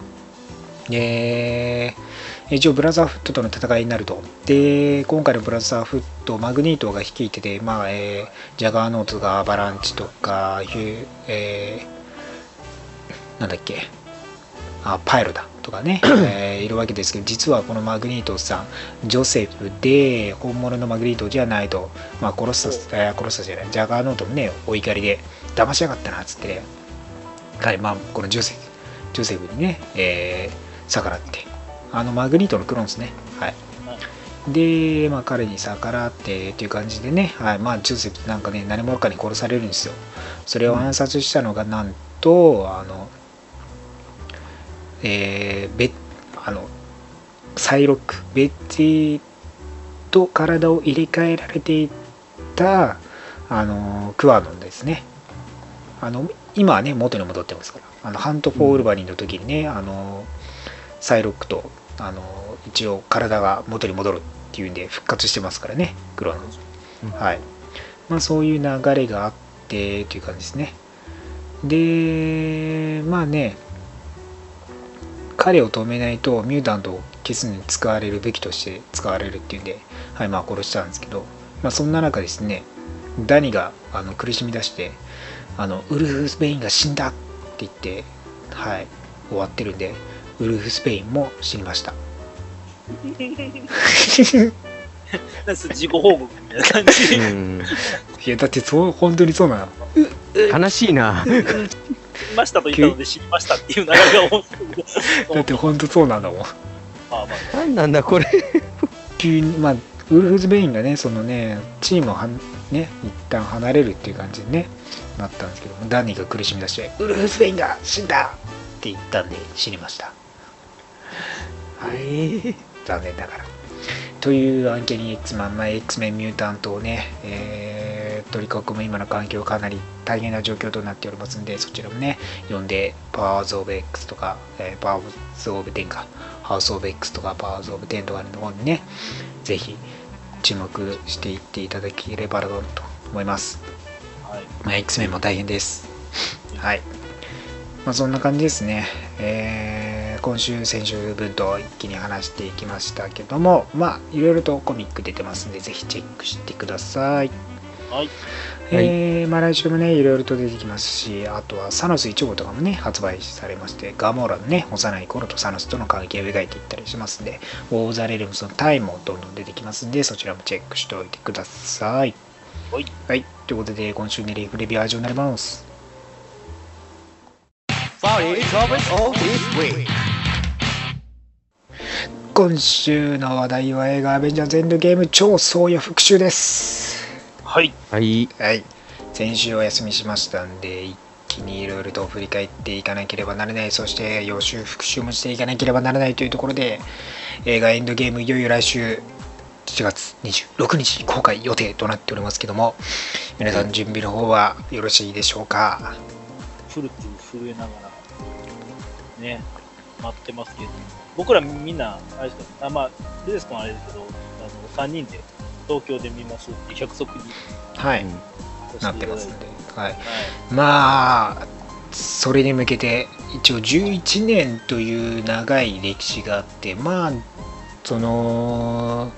えー一応ブラザーフットとの戦いになると。で、今回のブラザーフット、マグニートが率いてて、まあ、えージャガーノートがアバランチとか、ヒューえーなんだっけ、あパイロだとかね、えーいるわけですけど実はこのマグニートさんジョセフで本物のマグニートじゃないと、まあ、殺した、えー殺したじゃないジャガーノートもねお怒りで騙しやがったなっつってね。はいまあこのジョセフジョセフにね、えー逆らってあのマグニートのクローンですね。はい。で、まあ、彼に逆らってっていう感じでね、はい。まあ、ジョセフなんかね何者かに殺されるんですよ。それを暗殺したのがなんとあのえー、ベあのサイロックベッティと体を入れ替えられていたあのクワノンですね。あの今はね元に戻ってますから。あのハント・フォー・ウルヴァリンの時にねあのサイロックとあの一応体が元に戻るっていうんで復活してますからねクロノン。はい。まあそういう流れがあってという感じですね。でまあね彼を止めないとミュータントを消すのに使われるべきとして使われるっていうんで、はいまあ、殺したんですけど、まあ、そんな中ですねダニがあの苦しみ出してあのウルフ・スペインが死んだって言って、はい、終わってるんでウルフ・スペインも死にましたなんか自己報告みたいな感じ。うんいやだってそう本当にそうなの悲しいな。死にましたと言ったので死にましたっていう流れが多いだって本当そうなんだもんまあまあ。なんなんだこれ。急にまあウルフズ・ベインがねそのねチームをはんね一旦離れるっていう感じに、ね、なったんですけどダニーが苦しみ出して「ウルフズ・ベインが死んだ!」って言ったんで死にました。はい。残念ながら。というアンケニー X マン、まあ、X メンミュータントをね、えー取り囲む今の環境かなり大変な状況となっておりますんでそちらもね読んでパワーズ・オブ X とか、えーパワーズ・オブ10かハウス・オブ X とかパワーズ・オブ10とかの方にねぜひ注目していっていただければなと思います。はいまあ、X メンも大変です。はい。まあ、そんな感じですね。えー今週、先週分と一気に話していきましたけども、まあ、いろいろとコミック出てますんで、ぜひチェックしてください。はいえーまあ、来週もね、いろいろと出てきますし、あとはサノス1号とかもね、発売されまして、ガモーラのね、幼い頃とサノスとの関係を描いていったりしますんで、ウォー・ザ・レルムスのタイもどんどん出てきますんで、そちらもチェックしておいてください。はい。はい。ということで、今週のレイフレビューは以上になります。Sorry, troubles all this week. 今週の話題は映画「アベンジャーズ・エンドゲーム超総予復習」です。はいはい。はい。先週お休みしましたんで、一気にいろいろと振り返っていかなければならない、そして予習復習もしていかなければならないというところで、映画エンドゲームいよいよ来週7月26日に公開予定となっておりますけども、皆さん準備の方はよろしいでしょうか？フルプ震えながらね待ってますけど僕らみんなあれですかあまあルデス君はあれですけどあの3人で東京で見ますっていう約束にはい。うんなってますんで。はい。はいまあそれに向けて一応11年という長い歴史があってまあその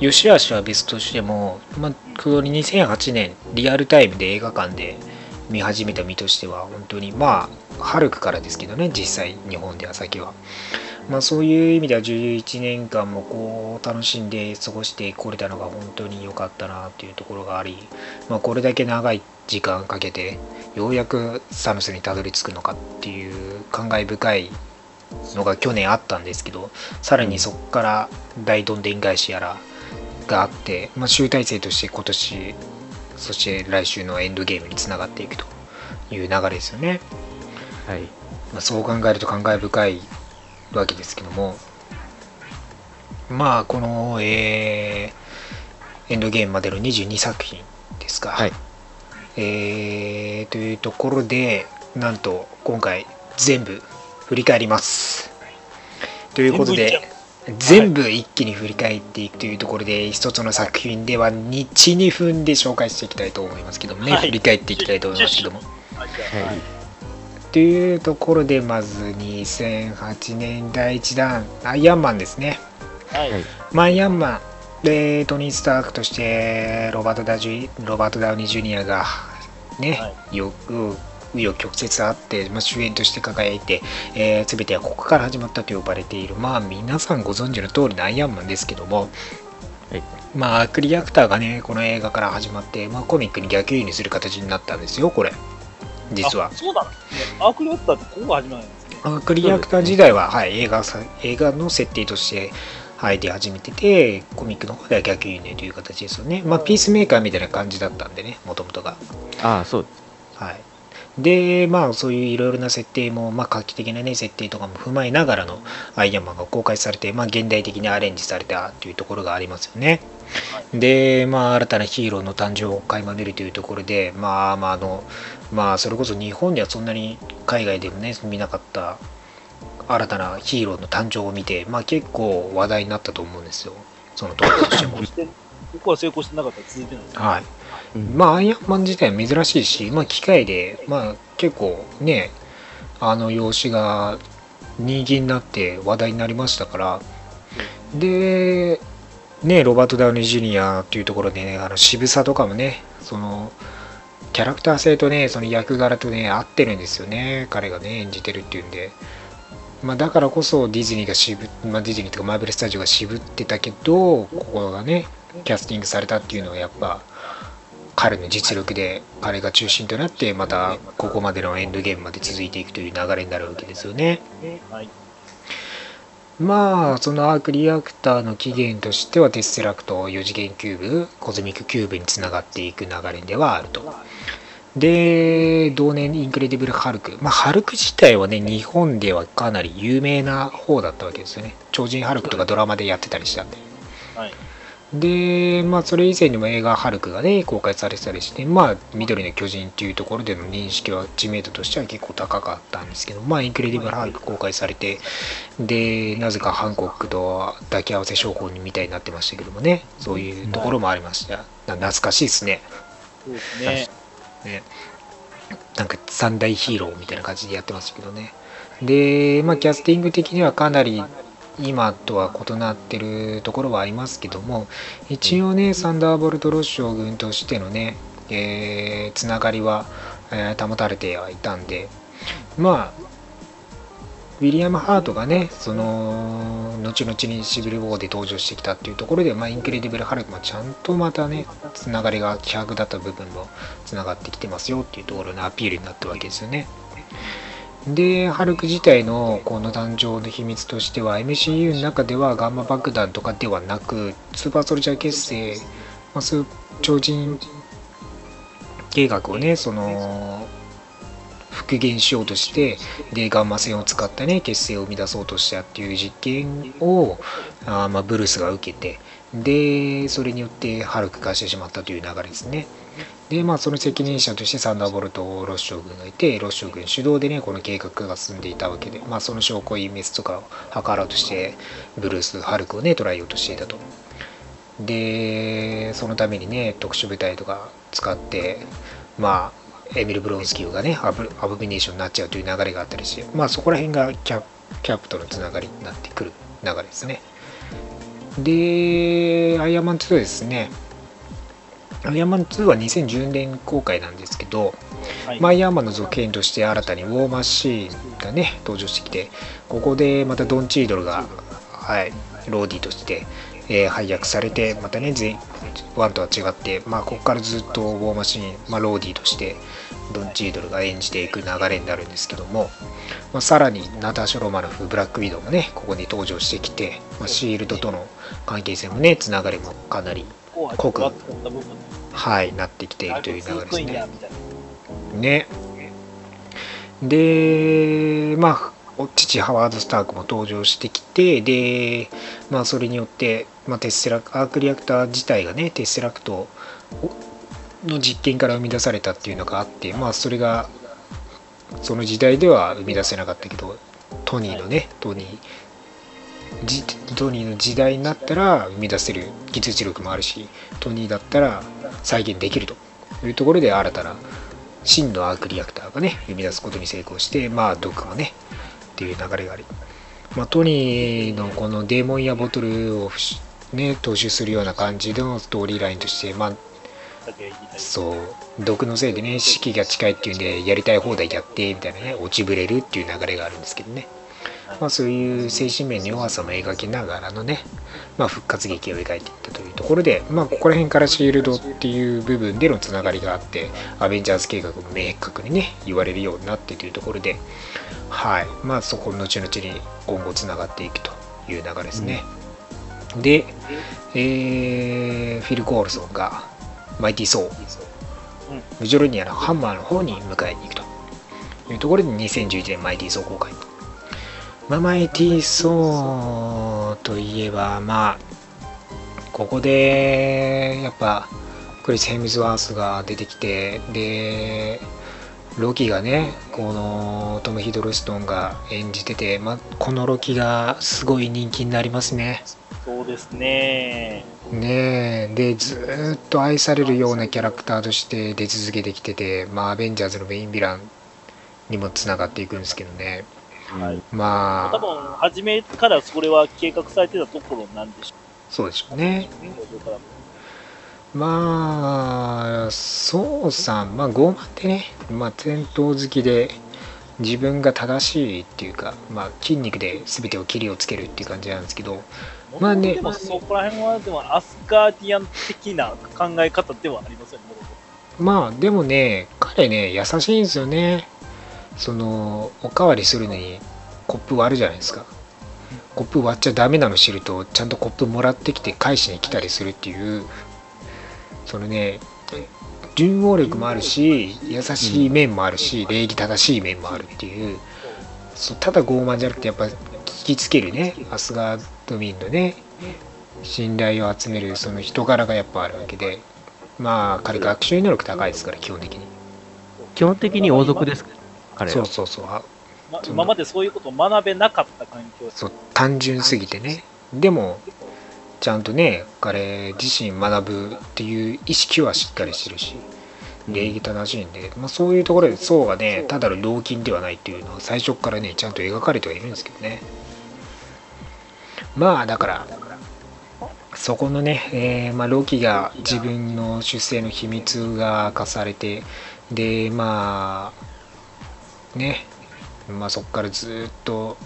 良し悪しは別としても、まあ、この2008年リアルタイムで映画館で見始めた身としては本当にまあ春からですけどね実際日本では先は。まあ、そういう意味では11年間もこう楽しんで過ごしてこれたのが本当に良かったなっていうところがあり、まあ、これだけ長い時間かけてようやくサムスにたどり着くのかっていう感慨深いのが去年あったんですけどさらにそこから大どんでん返しやらがあって、まあ、集大成として今年そして来週のエンドゲームにつながっていくという流れですよね。はい。まあ、そう考えると感慨深いわけですけどもまあこの、えーエンドゲームまでの22作品ですか、はい。えーというところでなんと今回全部振り返ります。ということで全部一気に振り返っていくというところで、一つの作品では12分で紹介していきたいと思いますけどもね、はい。振り返っていきたいと思いますけども。はいというところでまず2008年第1弾アイアンマンですね。はい。はい。まあアイアンマンでトニー・スタークとしてロバート・ダジュロバート・ダウニー・ジュニアがね、はよく紆余曲折あって、まあ、主演として輝いて、えー全てはここから始まったと呼ばれている。まあ皆さんご存知の通りのアイアンマンですけども、はい。まあアークリアクターがねこの映画から始まって、まあ、コミックに逆輸入する形になったんですよこれ実はあそうなんですね。アークリアクターってここが始まるんですね。アークリアクター時代は、はい、映画さ映画の設定として、はい、出始めてて、コミックの方では逆輸入という形ですよね。まあ、ピースメーカーみたいな感じだったんでね、もともとが。ああ、そうです。はい。で、まあ、そういういろいろな設定も、まあ、画期的なね、設定とかも踏まえながらのアイアンマンが公開されて、まあ、現代的にアレンジされたというところがありますよね。で、まあ、新たなヒーローの誕生を垣間見るというところで、まあ、まあ、あの、まあ、それこそ日本ではそんなに海外でもね、見なかった新たなヒーローの誕生を見て、まあ、結構話題になったと思うんですよ。その当時としてもそ。して、ここは成功してなかったら続いてないですね。はい。うんまあ、アイアンマン自体は珍しいし、まあ、機械で、まあ、結構ね、あの用紙が人気になって話題になりましたから、で、ね、ロバート・ダウニー・ジュニアっていうところでね、あの渋さとかもね、その、キャラクター性とね、その役柄とね、合ってるんですよね、彼がね、演じてるっていうんで。まあ、だからこそディズニーが渋っ、まあ、ディズニーとかマーベル・スタジオが渋ってたけど、ここがね、キャスティングされたっていうのはやっぱ、彼の実力で彼が中心となってまたここまでのエンドゲームまで続いていくという流れになるわけですよね。はい。まあそのアークリアクターの起源としてはテッセラクト4次元キューブコズミックキューブにつながっていく流れではあると。で同年インクレディブル・ハルク、まあ、ハルク自体はね日本ではかなり有名な方だったわけですよね超人ハルクとかドラマでやってたりしたんではい。で、まあ、それ以前にも映画「ハルク」がね、公開されてたりして、まあ、緑の巨人っていうところでの認識は、知名度としては結構高かったんですけど、まあ、インクレディブル・ハルク公開されて、で、なぜかハンコックと抱き合わせ商法みたいになってましたけどもね、そういうところもありました。な懐かしいですね。そうですね。ねなんか三大ヒーローみたいな感じでやってましたけどね。で、まあ、キャスティング的にはかなり今とは異なってるところはありますけども、一応ね、サンダーボルト・ロッショー軍としてのね、えーつながりは、えー保たれてはいたんで、まあ、ウウィリアム・ハートがね、その、後々にシビル・ウォーで登場してきたっていうところで、まあ、インクレディブル・ハルクもちゃんとまたね、つながりが希薄だった部分もつながってきてますよっていうところのアピールになったわけですよね。で、ハルク自体のこの誕生の秘密としては、MCU の中ではガンマ爆弾とかではなく、スーパーソルジャー結成、まあ、超人計画をね、その、復元しようとして、で、ガンマ線を使ったね、結成を生み出そうとしたっていう実験を、あまあ、ブルースが受けて、で、それによってハルク化してしまったという流れですね。で、まあ、その責任者としてサンダーボルトを・ロッショー軍がいて、ロッショ軍主導でね、この計画が進んでいたわけで、まあ、その証拠隠滅とかを図ろうとして、ブルース・ハルクをね、捉えようとしていたと。で、そのためにね、特殊部隊とか使って、まあ、エミル・ブロンスキーがね、アブアボミネーションになっちゃうという流れがあったりして、まあ、そこら辺がキャキャップとのつながりになってくる流れですね。で、アイアンマン2ですね。アイアンマン2は2010年公開なんですけど、はい。マイアンマンの続編として新たにウォーマシーンがね、登場してきて、ここでまたドン・チードルが、はい、ローディとして、えー配役されて、またね、全1とは違って、まあ、ここからずっとウォーマシン、まあ、ローディーとして、ドン・チードルが演じていく流れになるんですけども、まあ、さらにナターシャ・ロマノフ、ブラック・ウィドウもね、ここに登場してきて、まあ、シールドとの関係性もね、つながりもかなり、濃くはい、なってきているという流れですね。ね。で、まあ、お父ハワード・スタークも登場してきて、で、まあ、それによって、まあ、テッセラアークリアクター自体がね、テッセラクトの実験から生み出されたっていうのがあって、まあ、それが、その時代では生み出せなかったけど、トニーのね、トニー、トニーの時代になったら生み出せる技術力もあるし、トニーだったら再現できるというところで新たな真のアークリアクターがね、生み出すことに成功して、まあ、毒もね、っていう流れがあり、まあ、トニーのこのデーモンやボトルをね、踏襲するような感じでのストーリーラインとして、まあ、そう毒のせいでね四季が近いっていうんでやりたい放題やってみたいなね落ちぶれるっていう流れがあるんですけどね。まあそういう精神面の弱さも描きながらのねまあ復活劇を描いていったというところでまあここら辺からシールドっていう部分でのつながりがあってアベンジャーズ計画も明確にね言われるようになってというところではい。まあそこ後々に今後つながっていくという流れですね、で、えーフィル・コールソンがマイティ・ソー、ムジョルニアのハンマーの方に迎えに行くと。いうところで2011年マイティ・ソー公開まあ、マイティ・ソーといえばまあここでやっぱクリス・ヘムズワースが出てきてでロキがねこのトム・ヒドルストンが演じてて、まあ、このロキがすごい人気になりますねそうですね。ねえ。でずーっと愛されるようなキャラクターとして出続けてきてて、まあ、アベンジャーズのメインヴィランにもつながっていくんですけどね。はい。まあ。多分、初めからそれは計画されてたところなんでしょそうでしょうね。まあそうさん。まあ傲慢でね、まあ、戦闘好きで自分が正しいっていうか、まあ、筋肉で全てを切りをつけるっていう感じなんですけどまあね。でもそこら辺は、でもアスガーディアン的な考え方ではありますよね。まあでもね彼ね優しいんですよね。そのおかわりするのにコップ割るじゃないですか。コップ割っちゃダメなの知るとちゃんとコップもらってきて返しに来たりするっていう。そのね順応力もあるし優しい面もあるし礼儀正しい面もあるっていう。そうただ傲慢じゃなくてやっぱ聞きつけるねアスガード民のね信頼を集めるその人柄がやっぱあるわけでまあ彼学習能力高いですから基本的に。基本的に王族です彼らそうそうそう。今までそういうことを学べなかった環境そう単純すぎてね。でもちゃんとね彼自身学ぶっていう意識はしっかりしてるし礼儀正しいんで、まあ、そういうところで層がねただの老金ではないっていうのは最初からねちゃんと描かれてはいるんですけどねまあだからそこのね、えーまあ、ロキが自分の出生の秘密が明かされてでまあねまあ、そこからずっと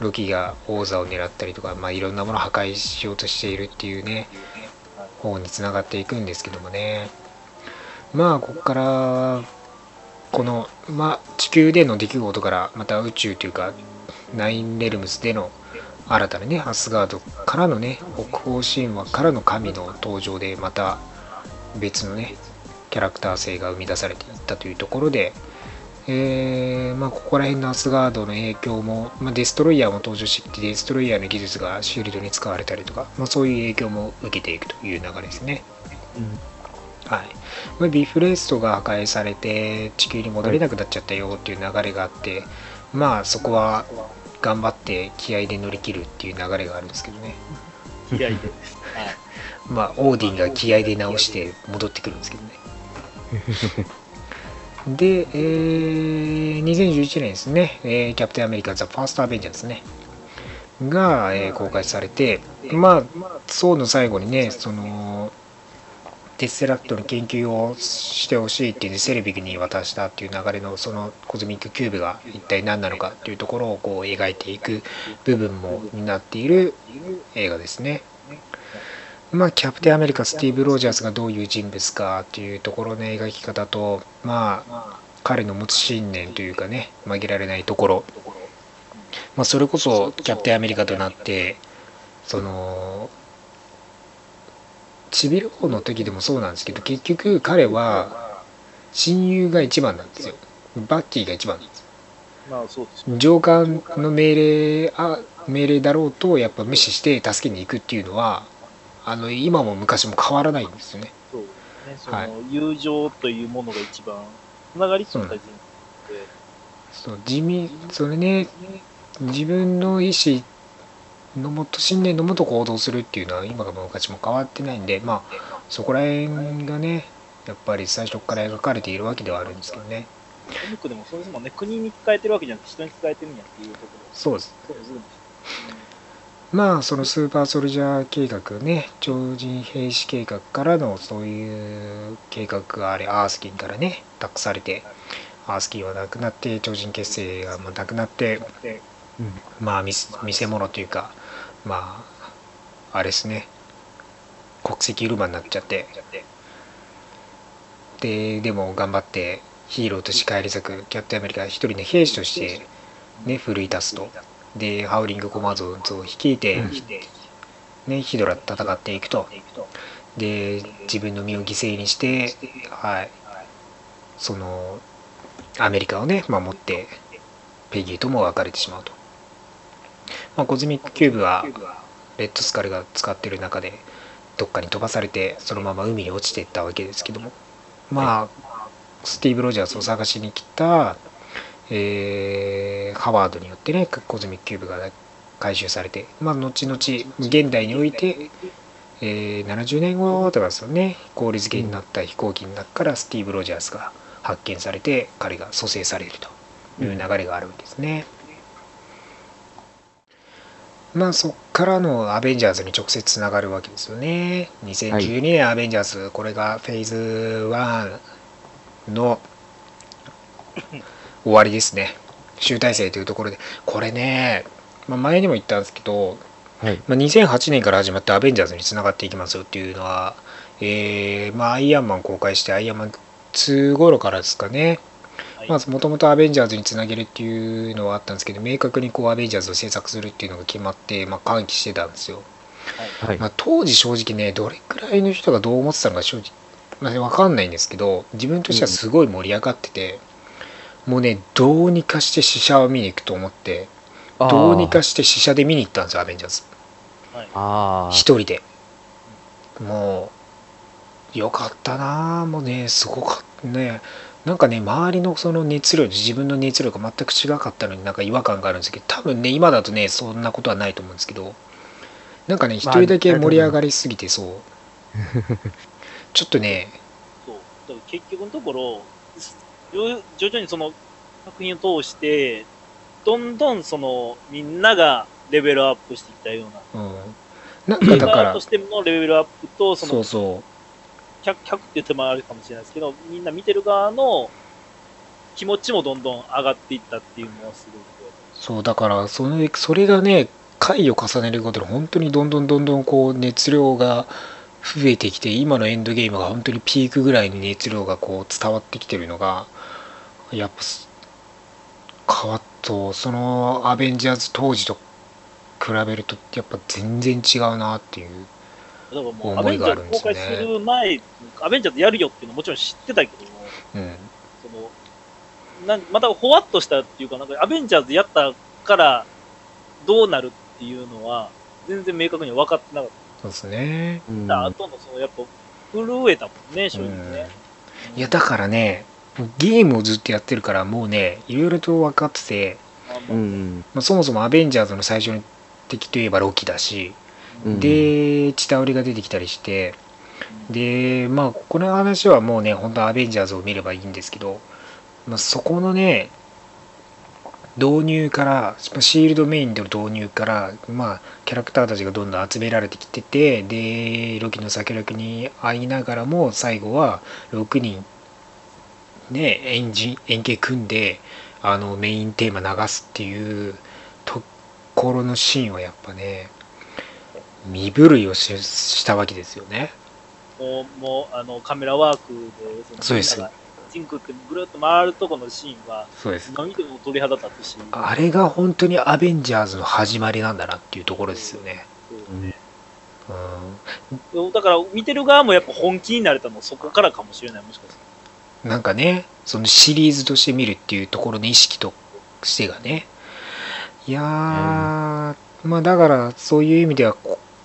ロキが王座を狙ったりとか、まあ、いろんなものを破壊しようとしているっていうね方につながっていくんですけどもね。まあここからこの、まあ、地球での出来事からまた宇宙というかナインレルムスでの新たなねアスガードからのね北欧神話からの神の登場でまた別のねキャラクター性が生み出されていったというところでえーまあ、ここら辺のアスガードの影響も、まあ、デストロイヤーも登場してきてデストロイヤーの技術がシールドに使われたりとか、まあ、そういう影響も受けていくという流れですね。はいまあ、ビフレストが破壊されて地球に戻れなくなっちゃったよっていう流れがあって、まあそこは頑張って気合で乗り切るっていう流れがあるんですけどね。気合いで。はい。まあオーディンが気合で直して戻ってくるんですけどね。で、えー2011年ですね、えーキャプテンアメリカ・ザ・ファースト・アベンジャーですね。が、えー公開されて、まあ、ソーの最後にね、その、テッセラクトの研究をしてほしいっていうんでセルヴィグに渡したっていう流れのそのコズミックキューブが一体何なのかっていうところをこう描いていく部分も担っている映画ですね。まあ、キャプテンアメリカ、スティーブ・ロージャースがどういう人物かっていうところの描き方と、まあ、彼の持つ信念というかね、曲げられないところ、まあ、それこそキャプテンアメリカとなって、その、チビル王の時でもそうなんですけど、結局彼は親友が一番なんですよ。バッキーが一番なんです。まあそうですね。上官の命令あ命令だろうとやっぱ無視して助けに行くっていうのはあの今も昔も変わらないんですよね。そうですね。その、はい友情というものが一番、つながりっていうのが大事で、そう地味それね自分の意思のもと信念のもと行動するっていうのは今が昔も変わってないんでまあそこら辺がねやっぱり最初から描かれているわけではあるんですけどね。でもそうですもんね。国に使えてるわけじゃなくて人に使えてるんやっていうところ。そうですそうですね。まあそのスーパーソルジャー計画ね超人兵士計画からのそういう計画があれアースキンからね託されてアースキンはなくなって超人結成がもうなくなってまあ見せ物というかまああれですね。国籍ウルマになっちゃって。ででも頑張ってヒーローとして返り咲くキャプテンアメリカ一人の兵士としてね奮い立つと。でハウリングコマンドを率いて、ね、ヒドラと戦っていくと。で自分の身を犠牲にしてはい。そのアメリカをね守ってペギーとも別れてしまうと、まあ、コズミックキューブはレッドスカルが使ってる中でどっかに飛ばされてそのまま海に落ちていったわけですけどもまあスティーブ・ロジャースを探しに来た、えーハワードによってねコズミックキューブが回収されてまあ後々現代において、えー70年後とかですよね氷漬けになった飛行機の中からスティーブ・ロジャースが発見されて彼が蘇生されるという流れがあるわけですね。まあそっからのアベンジャーズに直接つながるわけですよね。2012年アベンジャーズ、これがフェーズ1の終わりですね。集大成というところで、これね、まあ、前にも言ったんですけど、はい。まあ、2008年から始まってアベンジャーズにつながっていきますよっていうのは、えーまあ、アイアンマン公開してアイアンマン2頃からですかね。はいまあ、もともとアベンジャーズにつなげるっていうのはあったんですけど、明確にこうアベンジャーズを制作するっていうのが決まって、まあ、歓喜してたんですよ。はいま。あ、当時正直ね、どれくらいの人がどう思ってたのか正直、まあ、わかんないんですけど、自分としてはすごい盛り上がってて、もうね、どうにかして試写を見に行くと思って、どうにかして試写で見に行ったんですよ、アベンジャーズ。あー一人でもうよかったなあもうねすごかったねなんかね周りのその熱量自分の熱量が全く違かったのになんか違和感があるんですけど多分ね今だとねそんなことはないと思うんですけどなんかね一まあ人だけ盛り上がりすぎてそう ちょっとねそう。だから結局のところ、徐徐々にその作品を通して、どんどんそのみんながレベルアップしていったような。うんなんか映だから画としてのレベルアップと、そのそうそう100、100って言ってもあるかもしれないですけど、みんな見てる側の気持ちもどんどん上がっていったっていうのはすごいそうだからそのそれがね回を重ねることで本当にどんどんどんどんこう熱量が増えてきて今のエンドゲームが本当にピークぐらいに熱量がこう伝わってきてるのがやっぱ変わっとそのアベンジャーズ当時と比べるとやっぱ全然違うなっていう。だからもう、アベンジャーズ公開する前、アベンジャーズやるよっていうのももちろん知ってたけども、うんその、なんまたほわっとしたっていうか、なんかアベンジャーズやったからどうなるっていうのは、全然明確に分かってなかっそうですねうんた。あとの、その、やっぱ、震えたもんね、正直ね。いやだからねゲームをずっとやってるからもうねいろいろと分かっててうん。まあ、そもそもアベンジャーズの最初の敵といえばロキだし、うん、でチタウリが出てきたりしてでまあこの話はもうね本当アベンジャーズを見ればいいんですけど、まあ、そこのね導入からシールドメインでの導入からまあキャラクターたちがどんどん集められてきててでロキの策略に会いながらも最後は6人ね円陣円形組んであのメインテーマ流すっていうところのシーンはやっぱね身震いをししたわけですよね。もう、もう、あの、カメラワークで、のそうですチンクってぐるっと回るとこのシーンは、そうです何見ても鳥肌立つし。あれが本当にアベンジャーズの始まりなんだなっていうところですよね。そううだから、見てる側もやっぱ本気になれたのそこからかもしれない、もしかして。ん、なんかねそのシリーズとして見るっていうところの意識としてがねいやー、まあだからそういう意味では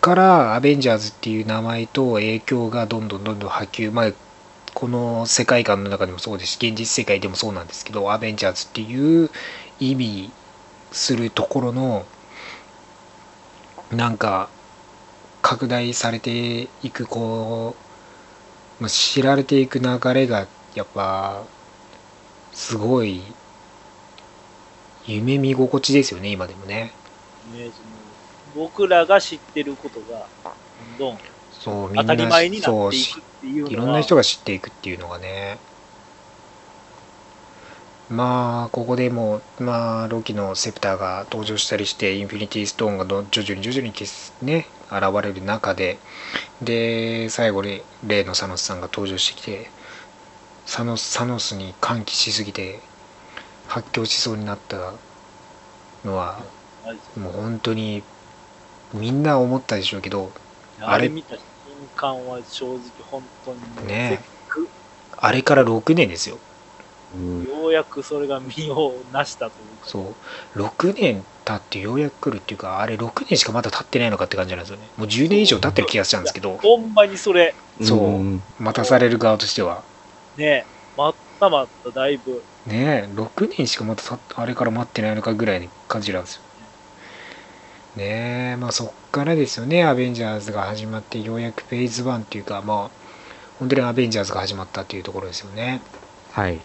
からアベンジャーズっていう名前と影響がどんどんどんどん波及。まあこの世界観の中でもそうですし現実世界でもそうなんですけどアベンジャーズっていう意味するところのなんか拡大されていくこう、知られていく流れがやっぱすごい夢見心地ですよね今でもね。ね、僕らが知ってることが、どんどんそう、みん当たり前になそうっていくっていうのは、いろんな人が知っていくっていうのがね。まあ、ここでも、まあ、ロキのセプターが登場したりして、インフィニティストーンがど徐々に徐々に消すね、現れる中で、で、最後に例のサノスさんが登場してきて、サノスサノスに歓喜しすぎて、発狂しそうになったのは、あれですよもう本当に、みんな思ったでしょうけど、あれ見た瞬間は正直本当にねあれから6年ですよ。うん。ようやくそれが身をなしたというか、そう。6年経ってようやく来るっていうかあれ6年しかまだ経ってないのかって感じなんですよね。もう10年以上経ってる気がしたんですけど。ほんまにそれ、そう。ん。待たされる側としては。ね、待った待っただいぶ、ねえ。6年しかまだたあれから待ってないのかぐらいに感じなんですよね。えまあそっからですよね。アベンジャーズが始まってようやくフェーズ1っていうかまあ本当にアベンジャーズが始まったっていうところですよね。はい。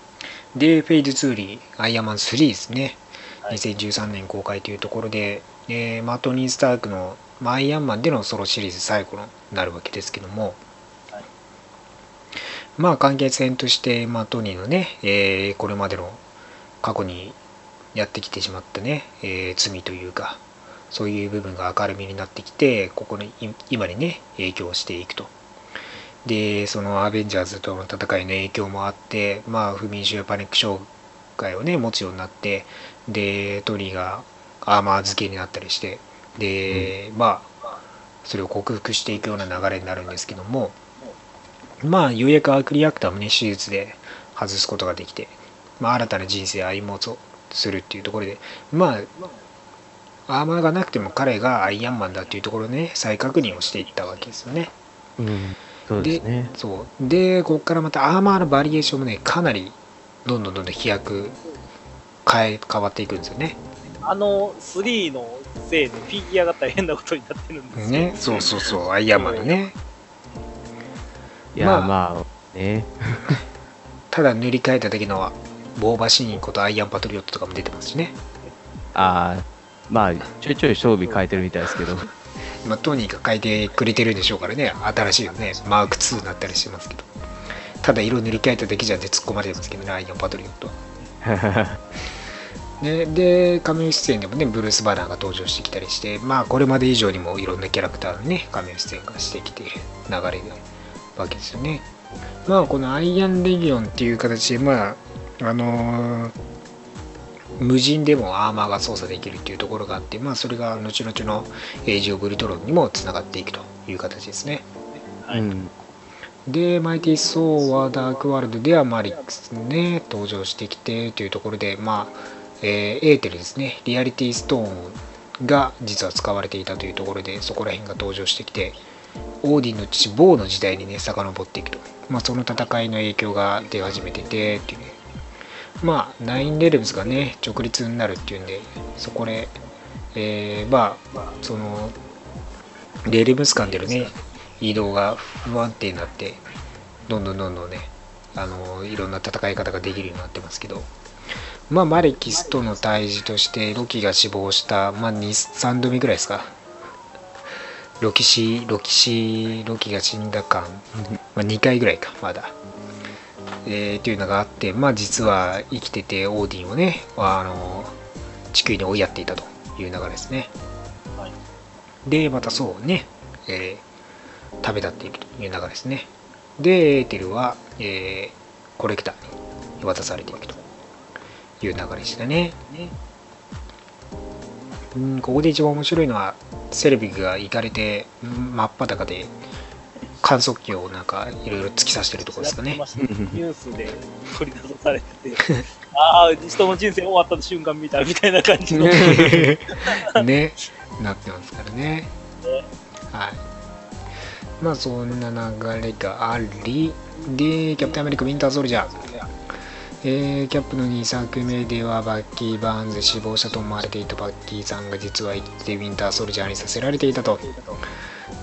で、フェイズ2にアイアンマン3ですね。はい。2013年公開というところで、えーまあ、トニー・スタークの、まあ、アイアンマンでのソロシリーズ最後になるわけですけども、はい。まあ完結編として、まあ、トニーのね、えーこれまでの過去にやってきてしまったね、えー罪というかそういう部分が明るみになってきてここのい今にね影響していくと。でそのアベンジャーズとの戦いの影響もあってまあ不眠症やパニック障害をね持つようになってでトニーがアーマー付けになったりしてで、まあそれを克服していくような流れになるんですけどもまあようやくアークリアクターもね手術で外すことができて、まあ、新たな人生を歩もうとするっていうところでまあアーマーがなくても彼がアイアンマンだっていうところでね再確認をしていったわけですよね。うん。そうですね。そうでここからまたアーマーのバリエーションもねかなりどんどんどんどん飛躍変え変わっていくんですよね。あの3のせいでフィギュアが大変なことになってるんですよ。ねそうそうそうアイアンマンのね。いや、まあまあ、ね。ただ塗り替えただけのボーバシーンことアイアンパトリオットとかも出てますしね。ああ、まあ、ちょいちょい装備変えてるみたいですけど。まあ、トニーが変えてくれてるんでしょうからね新しいよねマーク2になったりしてますけどただ色塗り替えただけじゃんって突っ込まれてますけどねアイアンパトリオットは。ね、で、仮面出演でもね、ブルース・バナーが登場してきたりして、まあ、これまで以上にもいろんなキャラクターのね、仮面出演がしてきている流れなわけですよね。まあ、このアイアンレギオンっていう形で、まあ、あのー無人でもアーマーが操作できるっていうところがあって、まあ、それが後々のエイジ・オブ・ウルトロンにもつながっていくという形ですね。はいうん。で、マイティ・ソーはダークワールドではマレキスね、登場してきてというところで、まあ、えーエーテルですね、リアリティストーンが実は使われていたというところで、そこら辺が登場してきて、オーディンの父、ボーの時代にね、遡っていくと。まあ、その戦いの影響が出始めてて、っていうね。まあ、ナインレルムズがね、直列になるっていうんで、そこで、えーまあ、その、レルムズ間でのね、移動が不安定になってどんどんどんどんねあのいろんな戦い方ができるようになってますけどまあマレキスとの対峙としてロキが死亡した、まあ、2 3度目ぐらいですか。ロキシロキシロキが死んだ間、まあ、2回ぐらいかまだ。えー、というのがあってまあ実は生きててオーディンをねあの地球に追いやっていたという流れですねはいでまたそうね、えー旅立っていくという流れですね。で、エーテルは、えーコレクターに渡されていくという流れでしたね。うん、ここで一番面白いのは、セレビグが行かれて、うん真っ裸で観測器をなんかいろいろ突き刺してるところですかねニュースで取り出されてて、ああ、人の人生終わった瞬間見たみたいな感じの。ね、なってますからね。はい。まあそんな流れがあり、で、キャプテンアメリカ・ウィンター・ソルジャー。えーキャップの2作目ではバッキー・バーンズ死亡したと思われていたバッキーさんが実は生きてウィンター・ソルジャーにさせられていたと。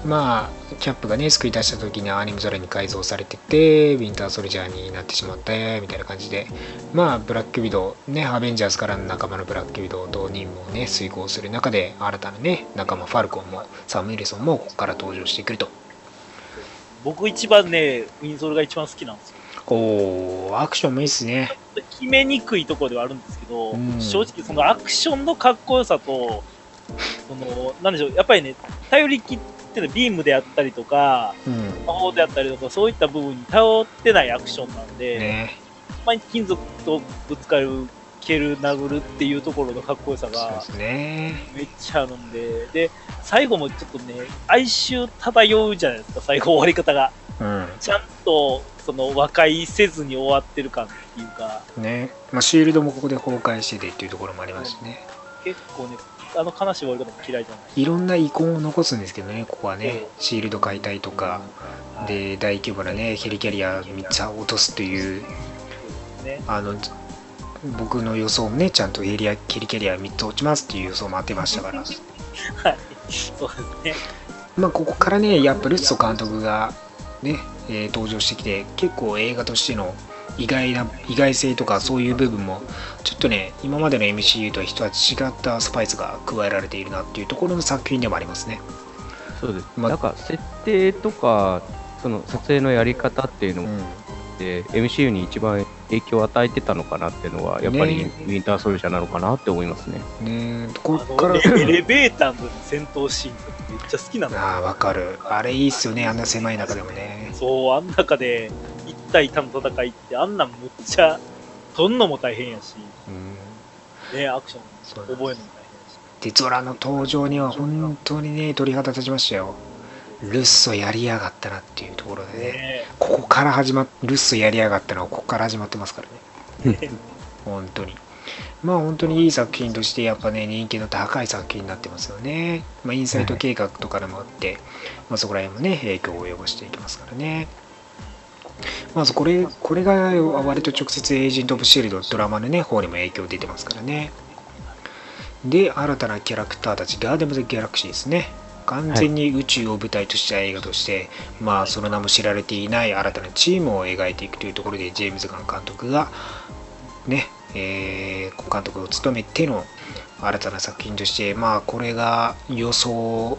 まあキャップがね救い出した時にアーニム・ゾラに改造されててウィンターソルジャーになってしまったみたいな感じでまあブラックビドウねアベンジャーズからの仲間のブラックビドウと任務をね遂行する中で新たなね仲間ファルコンもサム・ウィルソンもここから登場してくると。僕一番ね、ウィンソルが一番好きなんですよ。おーアクションもいいっすね。決めにくいところではあるんですけど、うん。正直そのアクションのかっこよさと、その、なんでしょう、やっぱりね、頼り切ってるビームであったりとか、うん。魔法であったりとか、そういった部分に頼ってないアクションなんで、ね。まあ、金属とぶつかる、蹴る、殴るっていうところのかっこよさがめっちゃあるんで、で、最後もちょっとね、哀愁漂うじゃないですか、最後終わり方が。うん。ちゃんと、その、和解せずに終わってる感っていうか、ね。まあシールドもここで崩壊しててっていうところもありますしね。結構ね、あの悲しい終わり方も嫌いじゃない。いろんな遺恨を残すんですけどねここはねえシールド解体とかで大規模なねヘリキャリア3つ落とすというね。あの僕の予想もねちゃんとヘリアヘリキャリア3つ落ちますっていう予想も当てましたから はい。そうですね。まあここからねやっぱルッソ監督がね、えー登場してきて結構映画としての意外な意外性とかそういう部分もちょっとね今までの MCU とは一味違ったスパイスが加えられているなっていうところの作品でもありますね。そうです。まなんか設定とか、その撮影のやり方っていうのもうんで MCU に一番影響を与えてたのかなっていうのは、やっぱりね。ウィンターソルジャーなのかなって思いますね。ね。こっから。エレベーターの戦闘シーンめっちゃ好きなの。ああわかる。あれいいっすよねあんな狭い中でもね。そう、あん中で一対多の戦いって、あんなんむっちゃ、撮んのも大変やし、うん。ね、アクション。覚えるのも大変やし。でゾラの登場には本当にね鳥肌立ちましたよ。ルッソやりやがったなっていうところでね。ね。ここから始まっルッソやりやがったのはここから始まってますからね。ね 本当に。まあ本当にいい作品としてやっぱね人気の高い作品になってますよね、まあ、インサイト計画とかでもあって、まあ、そこら辺もね影響を及ぼしていきますからねまずこれこれが割と直接エージェント・オブ・シールドドラマのね方にも影響出てますからね。で新たなキャラクターたちガーデムズ・ギャラクシーですね。完全に宇宙を舞台とした映画として、まあその名も知られていない新たなチームを描いていくというところでジェームズ・ガン監督がね、えー、監督を務めての新たな作品としてまあこれが予想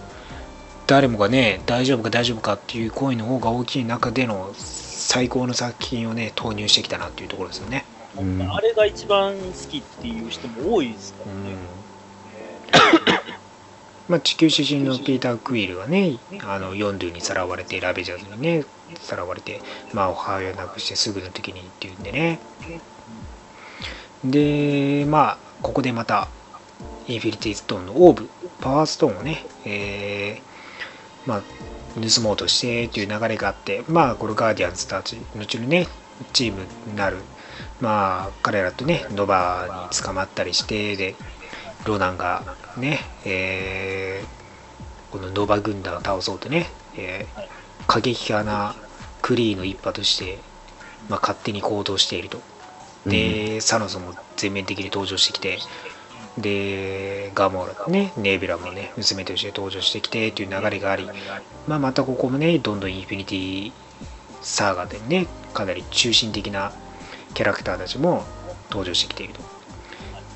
誰もがね大丈夫か大丈夫かっていう声の方が大きい中での最高の作品をね投入してきたなっていうところですよね。うん。あれが一番好きっていう人も多いですからね。まあ、地球出身のピーター・クイールがねあのヨンドゥにさらわれてラベジャーズにねさらわれて、まあ、母親を亡くしてすぐの時にっていうんでね。でまあここでまたインフィニティストーンのオーブパワーストーンをね、えーまあ、盗もうとしてという流れがあってまあこのガーディアンズたち後のねチームになるまあ彼らとねノバに捕まったりしてでロナンがね、えーこのノバ軍団を倒そうとね、えー過激派なクリーの一派として、まあ、勝手に行動していると。で、サノスも全面的に登場してきて、で、ガモーラね、ネービラもね、娘として登場してきてという流れがあり、まあ、またここもね、どんどんインフィニティサーガでね、かなり中心的なキャラクターたちも登場してきていると。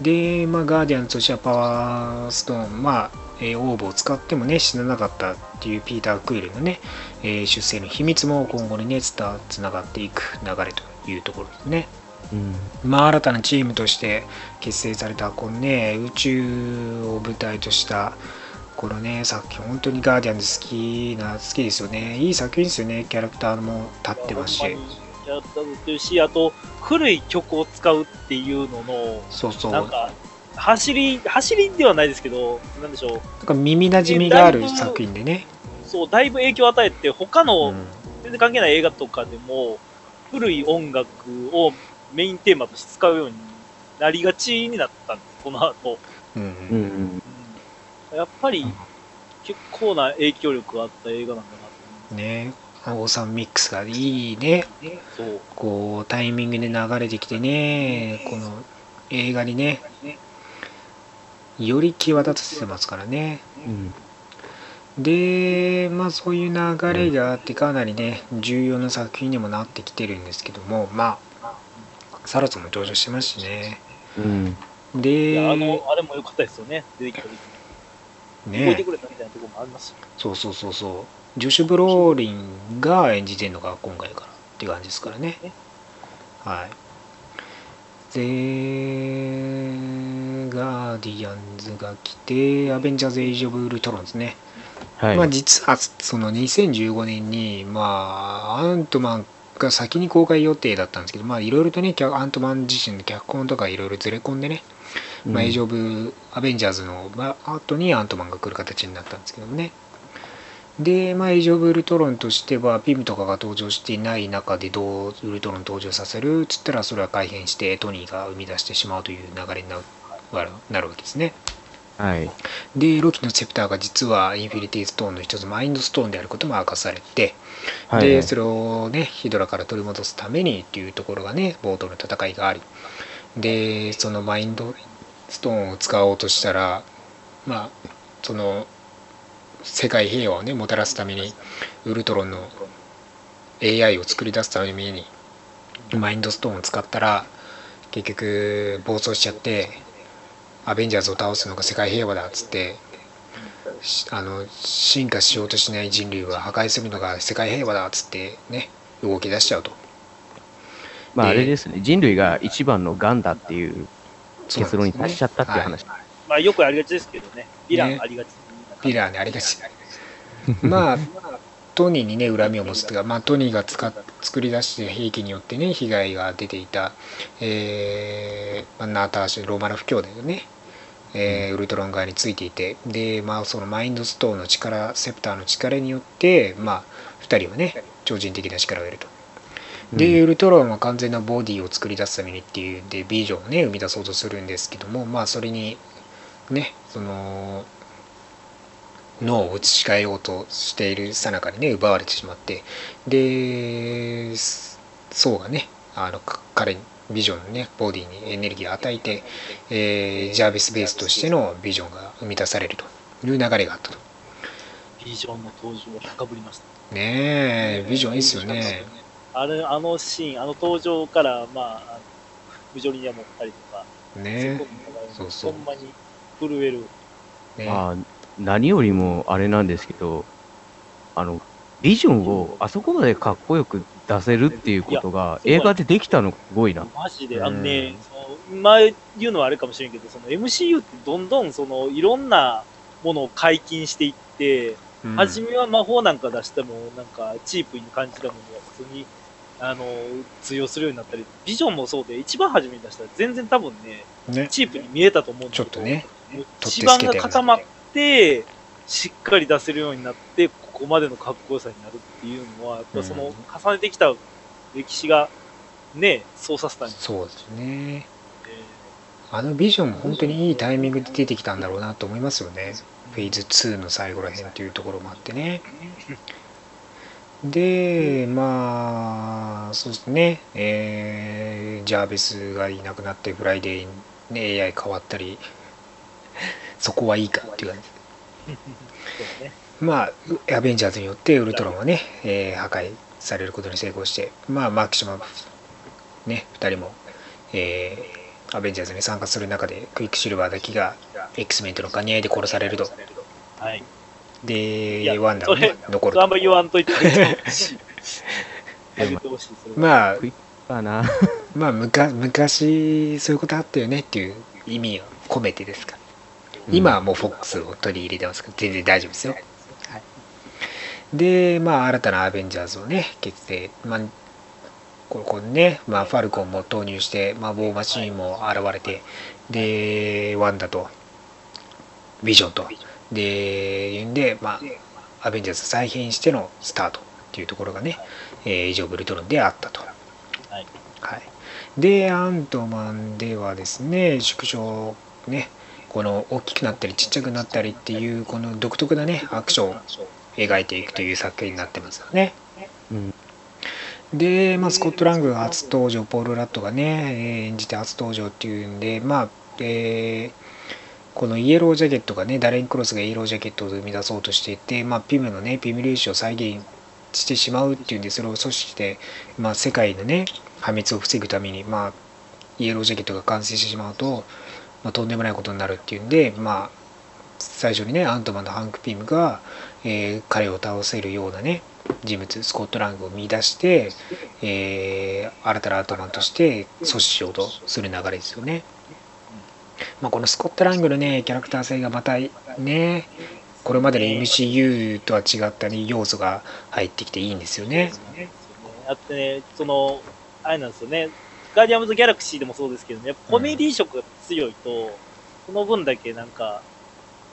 で、まあ、ガーディアンズとしてはパワーストーン、まあ、えーオーブを使ってもね、死ななかったっていうピーター・クイルのね、えー出生の秘密も今後にね、つながっていく流れというところですね。うん。まあ、新たなチームとして結成されたこのね宇宙を舞台としたこのね作品本当にガーディアンズ好きな好きですよね。いい作品ですよね。キャラクターも立ってますし。キャラクターってるし、あと、古い曲を使うっていうのの、そうそう。なんなんか、走り、走りではないですけど、なんでしょう。か耳なじみがある作品でね、そう、だいぶ影響を与えて、他うのん。全然関係ない映画とかでも、古い音楽をメインテーマとして使うようになりがちになったんです、この後。うんうん。うん。やっぱり、結構な影響力があった映画なんだなとね。オーサンミックスがいいね。う。こうタイミングで流れてきてね。この映画にね。より際立たせてますからね。うん。でまあそういう流れがあってかなりね重要な作品にもなってきてるんですけどもまあサラツも登場してますしねうん。いでや、あの、あれも良かったですよね。出てきた時に。動いてねくれたみたいなところもありますし。そうそうそうそうジョシュ・ブローリンが演じてるのが今回からっていう感じですからねねはいでガーディアンズが来てアベンジャーズ・エイジ・オブ・ウルトロンですねはい。まあ実はその2015年にまあアントマンが先に公開予定だったんですけどまあいろいろとね脚アントマン自身の脚本とかいろいろずれ込んでね、まあ、エイジ・オブ・アベンジャーズのまあ後にアントマンが来る形になったんですけどもね。で、まあ、エイジ・オブ・ウルトロンとしてはピムとかが登場していない中でどうウルトロン登場させるっつったらそれは改変してトニーが生み出してしまうという流れになるなるわけですね。はい。でロキのセプターが実はインフィニティストーンの一つマインドストーンであることも明かされて、はい。でそれをねヒドラから取り戻すためにっていうところがね冒頭の戦いがありでそのマインドストーンを使おうとしたらまあその世界平和をねもたらすためにウルトロンの AI を作り出すためにマインドストーンを使ったら結局暴走しちゃってアベンジャーズを倒すのが世界平和だっつってあの進化しようとしない人類は破壊するのが世界平和だっつってね動き出しちゃうとまあ、であれですね。人類が一番の癌だっていう結論に達しちゃったっていう話。まあ、よくありがちですけどね。ヴィラねンありがち。ピラーにありがちまあトニーにね恨みを持つというか、まあ、トニーが使っ作り出して兵器によってね被害が出ていた、えーまあ、ナーターシュローマノフ兄弟がね、えーウルトロン側についていてで、まあ、そのマインドストーンの力セプターの力によって、まあ、2人はね超人的な力を得ると。で、ウルトロンは完全なボディを作り出すためにっていうんでビジョンをね生み出そうとするんですけどもまあそれにねその脳を移し替えようとしているさなかにね奪われてしまってでソウがねあのか彼にビジョンのねボディにエネルギーを与えて、えージャービスベースとしてのビジョンが生み出されるという流れがあったと。ビジョンの登場は高ぶりました。ねえビジョンいいっすよね。あれ、あのシーン、あの登場から、まあ、あのブジョリニア持ったりとか、ねそこにそうそう。ほんまに震える。ねまあ、何よりもあれなんですけど、あの、ビジョンをあそこまでかっこよく出せるっていうことが映画でできたのすごいな。マジで、うん。あのね、その前言うのはあれかもしれんけど、その MCU ってどんどんそのいろんなものを解禁していって、うん。初めは魔法なんか出しても、なんかチープに感じたものが普通に、あの、通用するようになったり、ビジョンもそうで、一番初めに出したら全然多分ね、ね。チープに見えたと思うんだけどちょっとねもう取って地盤が固まって、しっかり出せるようになって、ここまでのかっこよさになるっていうのは、やっぱその、うん重ねてきた歴史が、ね、そうさせたんそうですねね。あのビジョンも本当にいいタイミングで出てきたんだろうなと思いますよね。フェーズ2の最後らへんっていうところもあってね。で、まあ、そうですね、えージャーヴィスがいなくなってフライデーに、ね、AI 変わったり、そこはいいかっていう感じ。ですね。まあ、アベンジャーズによってウルトロンはね、えー破壊されることに成功して、まあ、マキシマム、ね、2人も、えーアベンジャーズに参加する中で、クイックシルバーだけが X メンとの兼ね合いで殺されると。はい。いで、やワンダはね、残ると。あんま言わんといて。まあ。まあ、むか昔、そういうことあったよねっていう意味を込めてですか。今はもう FOX を取り入れてますから、全然大丈夫ですよ。はい、で、まあ、新たなアベンジャーズをね、結成、まあ、ここにね、まあ、ファルコンも投入して、まあ、ボーマシーンも現れて、で、ワンダと、ビジョンと、で、いうんで、まあ、アベンジャーズ再編してのスタートっていうところがね、えー、以上ブルトロンであったと。はい。はい、でアントマンではですね縮小ねこの大きくなったりちっちゃくなったりっていうこの独特なねアクションを描いていくという作品になってますよね。うんで、まあ、スコット・ラングが初登場ポール・ラットがね演じて初登場っていうんでまあ、えーこのイエロージャケットがねダレン・クロスがイエロージャケットを生み出そうとしていて、まあ、ピムのねピム粒子を再現してしまうっていうんでそれを阻止して、まあ、世界のね破滅を防ぐために、まあ、イエロージャケットが完成してしまうと、まあ、とんでもないことになるっていうんで、まあ、最初にねアントマンのハンク・ピムが、えー彼を倒せるようなね人物スコットラングを見出して、えー新たなアントマンとして阻止しようとする流れですよね。まあ、このスコットラングのねキャラクター性がまたねこれまでの MCU とは違った、ね、要素が入ってきていいんですよね。あってね、その、あれなんですよね、ガーディアムズ・ギャラクシーでもそうですけどね、やっぱコメディ色が強いと、その分だけなんか、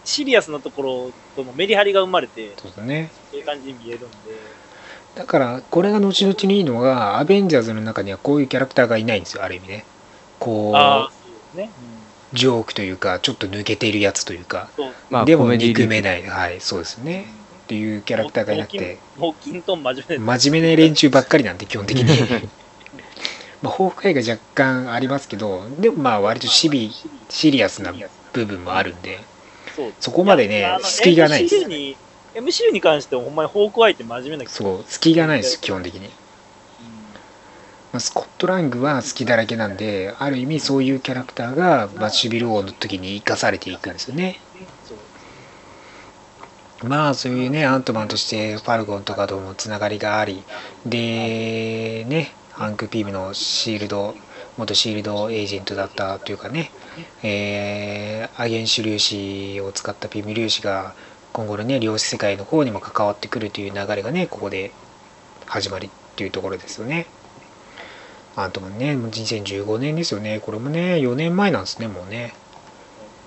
シリアスなところとのメリハリが生まれて、そうだね。いい感じに見えるんで、だからこれが後々にいいのがアベンジャーズの中にはこういうキャラクターがいないんですよある意味ね。こうそうですね。ジョークというかちょっと抜けているやつというか。そう。まあ、でも憎めない。はいそうですね。っていうキャラクターがいなくて。もうキントン真面目で真面目な連中ばっかりなんで基本的に。まあホークアイが若干ありますけどでもまあ割とシビシリアスな部分もあるんでそう。そこまでね隙がないです。MCU に、MCU に関してはほんまにホークアイって真面目なそう隙がないです基本的に、まあ、スコットラングは好きだらけなんである意味そういうキャラクターが、まあ、シビル王の時に生かされていくんですよね。まあそういうねアントマンとしてファルコンとかともつながりがあり。でねハンク・ピームのシールド元シールドエージェントだったというかね、えーアゲンシュ粒子を使ったピム粒子が今後のね量子世界の方にも関わってくるという流れがねここで始まりっていうところですよね。アントマンねもう2015年ですよね。これもね4年前なんですねもうね。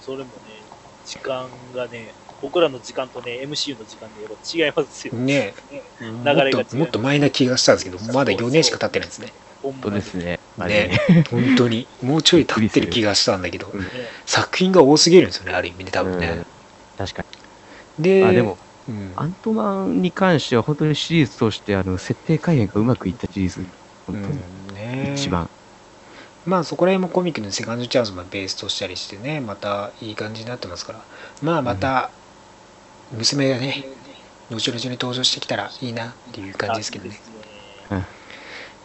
それもね、時間がね、僕らの時間とね、MCU の時間でやっぱ違いますよ。ね。流もれがもっと前な気がしたんですけどまだ4年しか経ってないんですね。本当ですね。ね本当にもうちょい経ってる気がしたんだけど作品が多すぎるんですよねある意味で多分ね。うん、確かに。であでも、うん。アントマンに関しては本当にシリーズとしてあの設定改変がうまくいったシリーズ。本当に。うん。ね一番。まあそこら辺もコミックのセカンドチャンスもベースとしたりしてねまたいい感じになってますから。まあまた娘がね後々に登場してきたらいいなっていう感じですけどね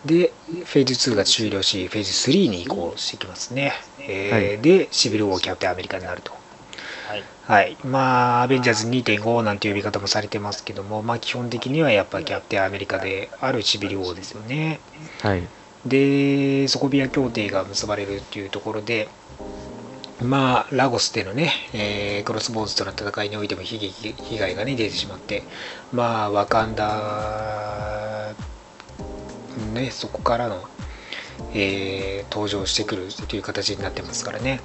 でフェーズ2が終了しフェーズ3に移行してきますね、えーはいでシビル・ウォーキャプテンアメリカになるとはい。はい、まあ、アベンジャーズ2.5なんて呼び方もされてますけども、まあ、基本的にはやっぱキャプテンアメリカであるシビル王ですよね。はい。で、ソコビア協定が結ばれるっていうところで、まあ、ラゴスでのね、えークロスボーズとの戦いにおいても悲劇被害がね、出てしまって、まあ、ワカンダ、ね、そこからの、えー登場してくるという形になってますからね。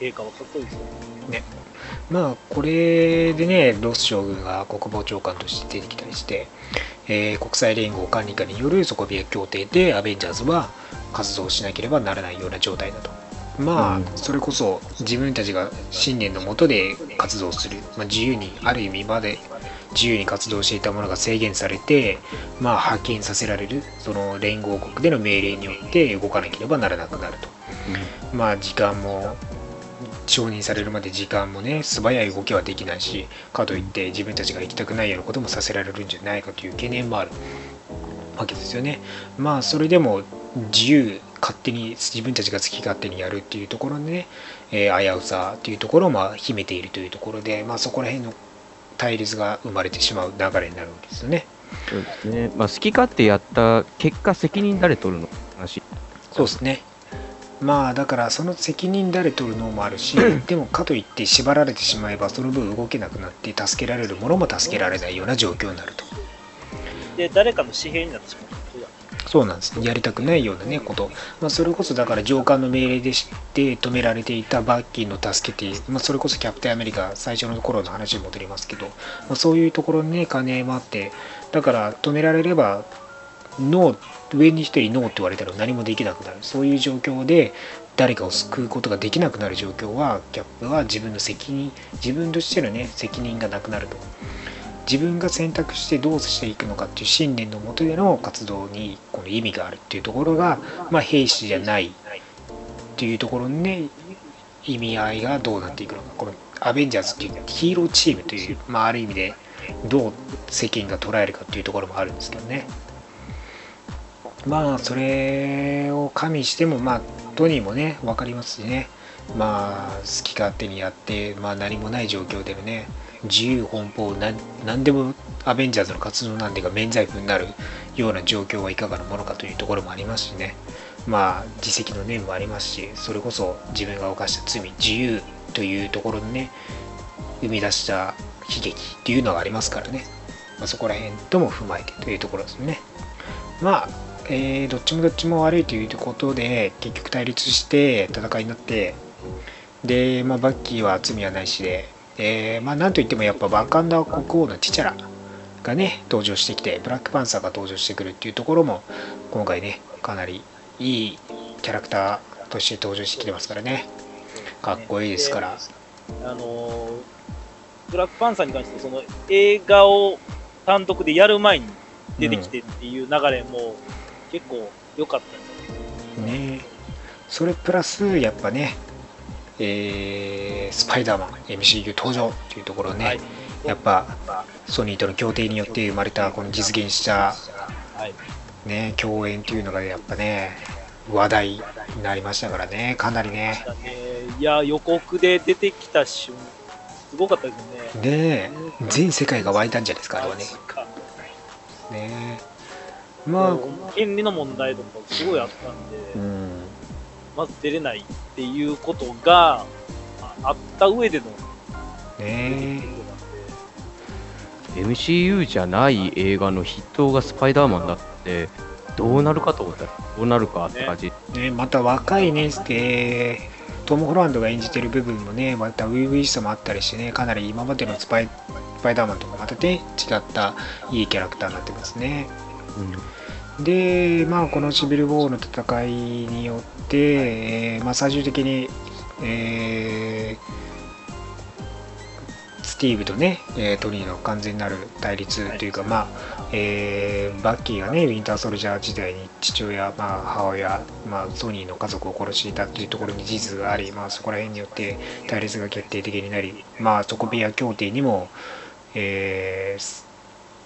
陛下はかっこいいですよ。まあこれでねロス将軍が国防長官として出てきたりして、えー国際連合管理下による底冷え協定でアベンジャーズは活動しなければならないような状態だとまあ、うん。それこそ自分たちが信念のもとで活動する、まあ、自由にある意味まで自由に活動していたものが制限されて、まあ、派遣させられるその連合国での命令によって動かなければならなくなると。まあ時間も承認されるまで時間もね素早い動きはできないしかといって自分たちが行きたくないようなこともさせられるんじゃないかという懸念もある。わけですよね。まあそれでも自由勝手に自分たちが好き勝手にやるっていうところでね、えー危うさっていうところをまあ秘めているというところでまあそこら辺の対立が生まれてしまう流れになるんですよねそうですね。まあ、好き勝手やった結果、責任誰取るの話。そうですねまあだからその責任誰取るのもあるし でもかといって縛られてしまえばその分動けなくなって助けられるものも助けられないような状況になるとで、誰かの紙幣になってしまう。そうなんですやりたくないようなねこと、まあ、それこそだから上官の命令でして止められていたバッキーの助けて、まあ、それこそキャプテンアメリカ最初の頃の話に戻りますけど、まあ、そういうところにね金もあって。だから止められればノー上に一人ノーって言われたら何もできなくなる。そういう状況で誰かを救うことができなくなる状況はキャップは自分の責任自分としてのね責任がなくなると。自分が選択してどうしていくのかっていう信念のもとでの活動にこの意味があるっていうところが、まあ、兵士じゃないっていうところにね意味合いがどうなっていくのか。このアベンジャーズっていうヒーローチームという、まあ、ある意味でどう世間が捉えるかっていうところもあるんですけどね。まあそれを加味してもまあトニーもね分かりますしね。まあ好き勝手にやってまあ何もない状況でね自由奔放な何でもアベンジャーズの活動なんでが免罪符になるような状況はいかがなものかというところもありますしね。まあ自責の念もありますしそれこそ自分が犯した罪自由というところにね生み出した悲劇っていうのがありますからね、まあ、そこら辺とも踏まえてというところですね。まあえー、どっちもどっちも悪いということで結局対立して戦いになってで、まあ、バッキーは罪はないしで、えー、まあ、なんといってもやっぱバカンダ国王のティチャラがね登場してきてブラックパンサーが登場してくるっていうところも今回ねかなりいいキャラクターとして登場してきてますからね。かっこいいですから、あのーブラックパンサーに関してその映画を単独でやる前に出てきてっていう流れも結構良かったですか。ねそれプラスやっぱねえースパイダーマン MCU 登場っていうところね、はい。やっぱソニーとの協定によって生まれたこの実現したはい。ね共演っていうのがやっぱね話題になりましたからねかなりね。いや、予告で出てきた瞬すごかったですね。ね全世界が湧いたんじゃないですかあれはね。ねまあ権利の問題とかすごいあったんで、うんまず出れないっていうことがああった上でのね MCU じゃない映画の筆頭がスパイダーマンだって、どうなるかと思ったら、どうなるかって感じ。ねまた若いねでトム・ホランドが演じてる部分もねまた初々しさもあったりしてねかなり今までのスパイスパイダーマンとかまたね違ったいいキャラクターになってますね。でまあこのシビル・ウォーの戦いによって、えーまあ、最終的に、えースティーブとね、えートニーの完全なる対立というか、まあえーバッキーがねウィンターソルジャー時代に父親、まあ、母親、まあ、ソニーの家族を殺していたというところに事実があり、まあ、そこら辺によって対立が決定的になり、まあ、ソコビア協定にも、えー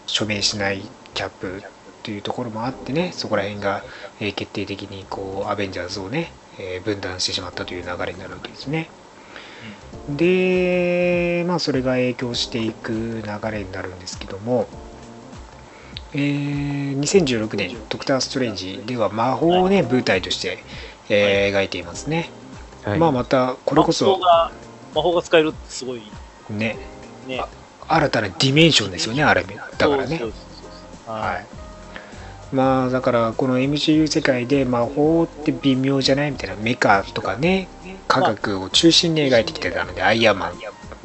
署名しないキャップというところもあってねそこら辺が、えー決定的にこうアベンジャーズをね、えー分断してしまったという流れになるわけですね。でまあそれが影響していく流れになるんですけども、えー2016年「ドクター・ストレンジ」では魔法をね舞台として、えー描いていますね。はいまあまたこれこ魔法そが魔法が使えるってすごいねね。新たなディメンションですよねあれだからね。そうそうそうそうははいい。まあだからこの MCU 世界で魔法って微妙じゃないみたいなメカとかね科学を中心に描いてきてたのでアイアンマン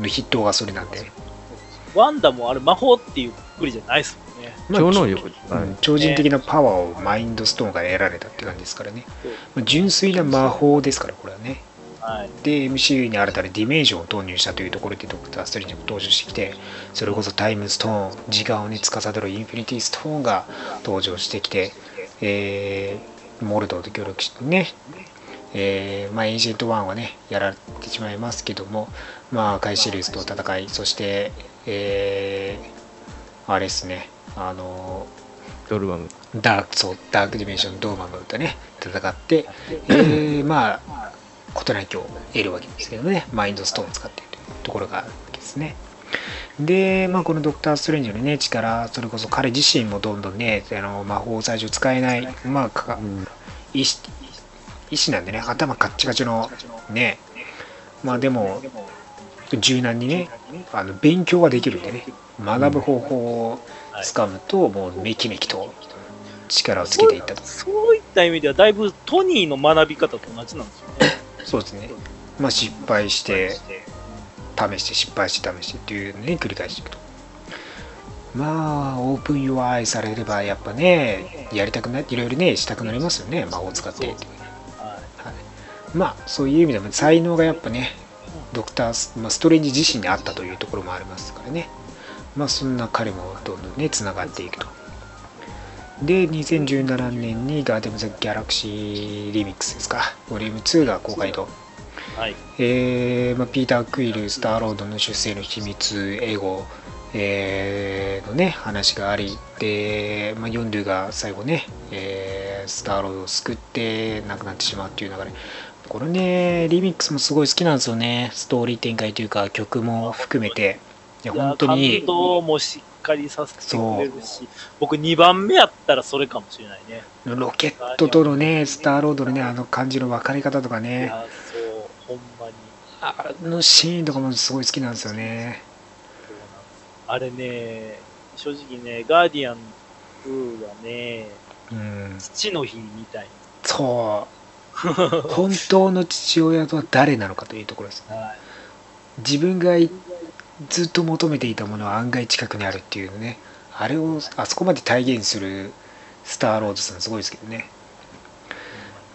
の筆頭がそれなんで、ワンダもあれ魔法っていうくくりじゃないですもんね。まあ超能力。うはいん。超人的なパワーをマインドストーンから得られたって感じですからね、まあ純粋な魔法ですからこれはねはい。で MCU に新たなディメンションを投入したというところでドクター・ストレンジも登場してきてそれこそタイムストーン時間をね司るインフィニティストーンが登場してきて、えーモルドーと協力してね、えーまあ、エンシェント・ワンはねやられてしまいますけどもまあカイシリウスと戦いそして、えーあれですねあのドルマム。ダークそうダークディメンションドーマムとね戦って、えーまあ事なきを得るわけですけどね。マインドストーンを使っているというところがあるわけですね。で、まあ、このドクター・ストレンジのね力それこそ彼自身もどんどんねあの魔法を最初使えないまあか医師医師なんでね頭カッチカチのねまあでも柔軟にねあの勉強ができるんでね学ぶ方法をつかむともうめきめきと力をつけていったと。そういった意味では、だいぶトニーの学び方と同じなんですよね。そうですね。まあ失敗して試して失敗して試してっていうのね繰り返していくと。まあオープン UI されればやっぱねやりたくないいろいろねしたくなりますよね。魔法を使って。ってははい、まあそういう意味でも才能がやっぱねドクタース、まあ、ストレンジ自身にあったというところもありますからね。まあそんな彼もどんどんねつながっていくとで2017年にガーデムズ・ギャラクシーリミックスですかボリューム2が公開とはい。えーまあ、ピーター・クイル、スターロードの出生の秘密、英語、えーのね、話があり、で、まあ、ヨンドゥが最後ね、えースターロードを救って亡くなってしまうっていう流れ。これね、リミックスもすごい好きなんですよね。ストーリー展開というか、曲も含めて。いや、本当に感、動もしりさせてくれるし、僕2番目やったらそれかもしれないね。ロケットとのね、スターロードのね、あの感じの分かり方とかいね、や、そう、ほんまに。あのシーンとかもすごい好きなんですよね。あれね、正直ね、ガーディアン2はね、うん、父の日みたいそう。本当の父親とは誰なのかというところです。な。はい。自分がいずっと求めていたものは案外近くにあるっていうね。あれをあそこまで体現するスターロードさんすごいですけどね。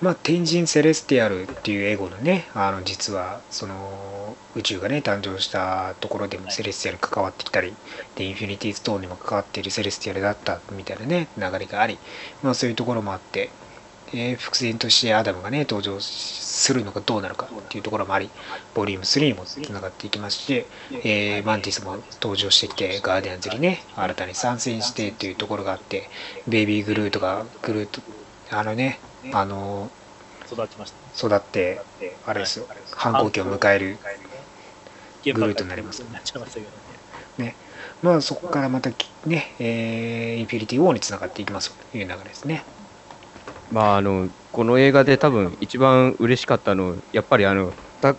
まあ、天神セレスティアルっていう英語のね、あの実はその宇宙がね、誕生したところでもセレスティアル関わってきたり、で、インフィニティストーンにも関わっているセレスティアルだったみたいなね、流れがあり、まあそういうところもあって、えー伏線としてアダムがね、登場するのかどうなのかっていうところもあり、ボリューム3もつながっていきまして、えーマンティスも登場してきて、ガーディアンズにね、新たに参戦してっていうところがあって、ベイビーグルートが、グルート、あのね、あの、育ちました。育って、あれですよ、反抗期を迎える。原グルートになりますね。まあそこからまたね、えーインフィニティ・ウォーにつながっていきますという流れですね。まあ、あの、この映画で多分一番嬉しかったの、やっぱりあの、タ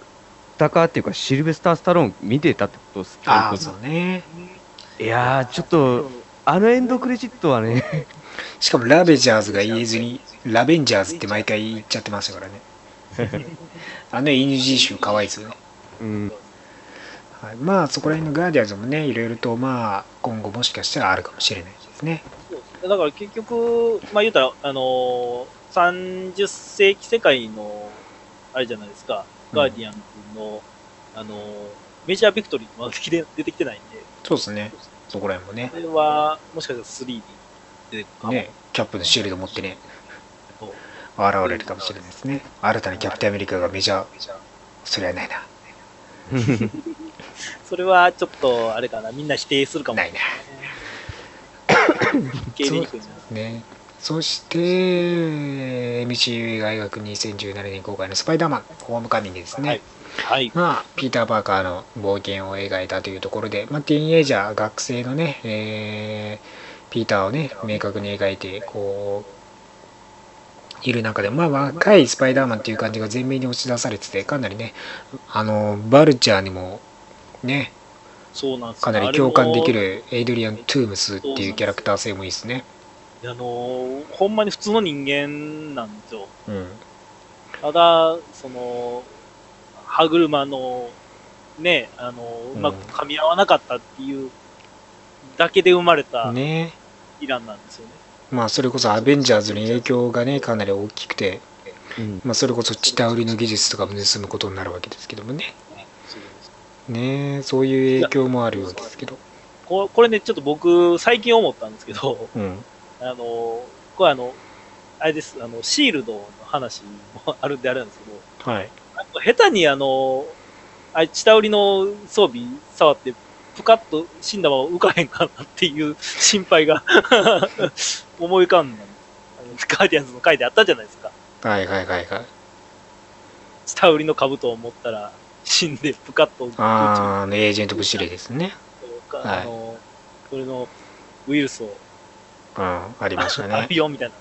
タカっていうかシルベスター・スタローン見てたってことですああ、本そうね。いやー、ちょっと、あのエンドクレジットはね、しかもラベジャーズが言えずに、ラベンジャーズって毎回言っちゃってましたからね。あの NG 集可愛いですよね。うん、はい、まあそこら辺のガーディアンズもね、いろいろとまあ今後もしかしたらあるかもしれないですね。だから結局、まあ言うたら、あのー、30世紀世界の、あれじゃないですか、ガーディアンズの、あのー、メジャービクトリーまだ出てきてないんで、そうですね。そこら辺もねこ。れは、もしかしたら3に出てくるかも。ね、キャップのシールド持ってね、現れるかもしれないですね。新たにキャプテンアメリカがメジャー、それはないな。それはちょっと、あれかな、みんな否定するかもないな。受け入れにくいな。ね。そして、MCU 映画映学2017年公開のスパイダーマン、ホームカミングですね。はい。はい。まあ、ピーター・パーカーの冒険を描いたというところで、まあ、ティーンエイジャー、学生のね、えーピーターをね、明確に描いて、こう、いる中で、まあ、若いスパイダーマンっていう感じが前面に押し出されてて、かなりね、あの、バルチャーにも、ね、そうなんですよかなり共感できるエイドリアン・トゥームスっていうキャラクター性もいいですね。あのーほんまに普通の人間なんですよ。うん。ただ、その、歯車の、ね、あの、うまく噛み合わなかったっていうだけで生まれたねイランなんですよね。まあ、それこそアベンジャーズの影響がね、かなり大きくて、うんまあ、それこそチタ売りの技術とかも盗むことになるわけですけどもね。ねそういう影響もあるわけですけど。ここれね、ちょっと僕、最近思ったんですけど、うん。あの、これあの、あれです、あの、シールドの話もあるんであれなんですけど、はい。下手にあの、あれ、下売りの装備触って、ぷかっと死んだまま浮かへんかなっていう 心配が 思い浮かんだ。ガーディアンズの回であったじゃないですか。はいはいはいはい。下売りの兜を持ったら死んでぷかっとあの、エージェントブシレですね。か、はいあの、それのウイルスをうん、ありましたあねる。よみたいな。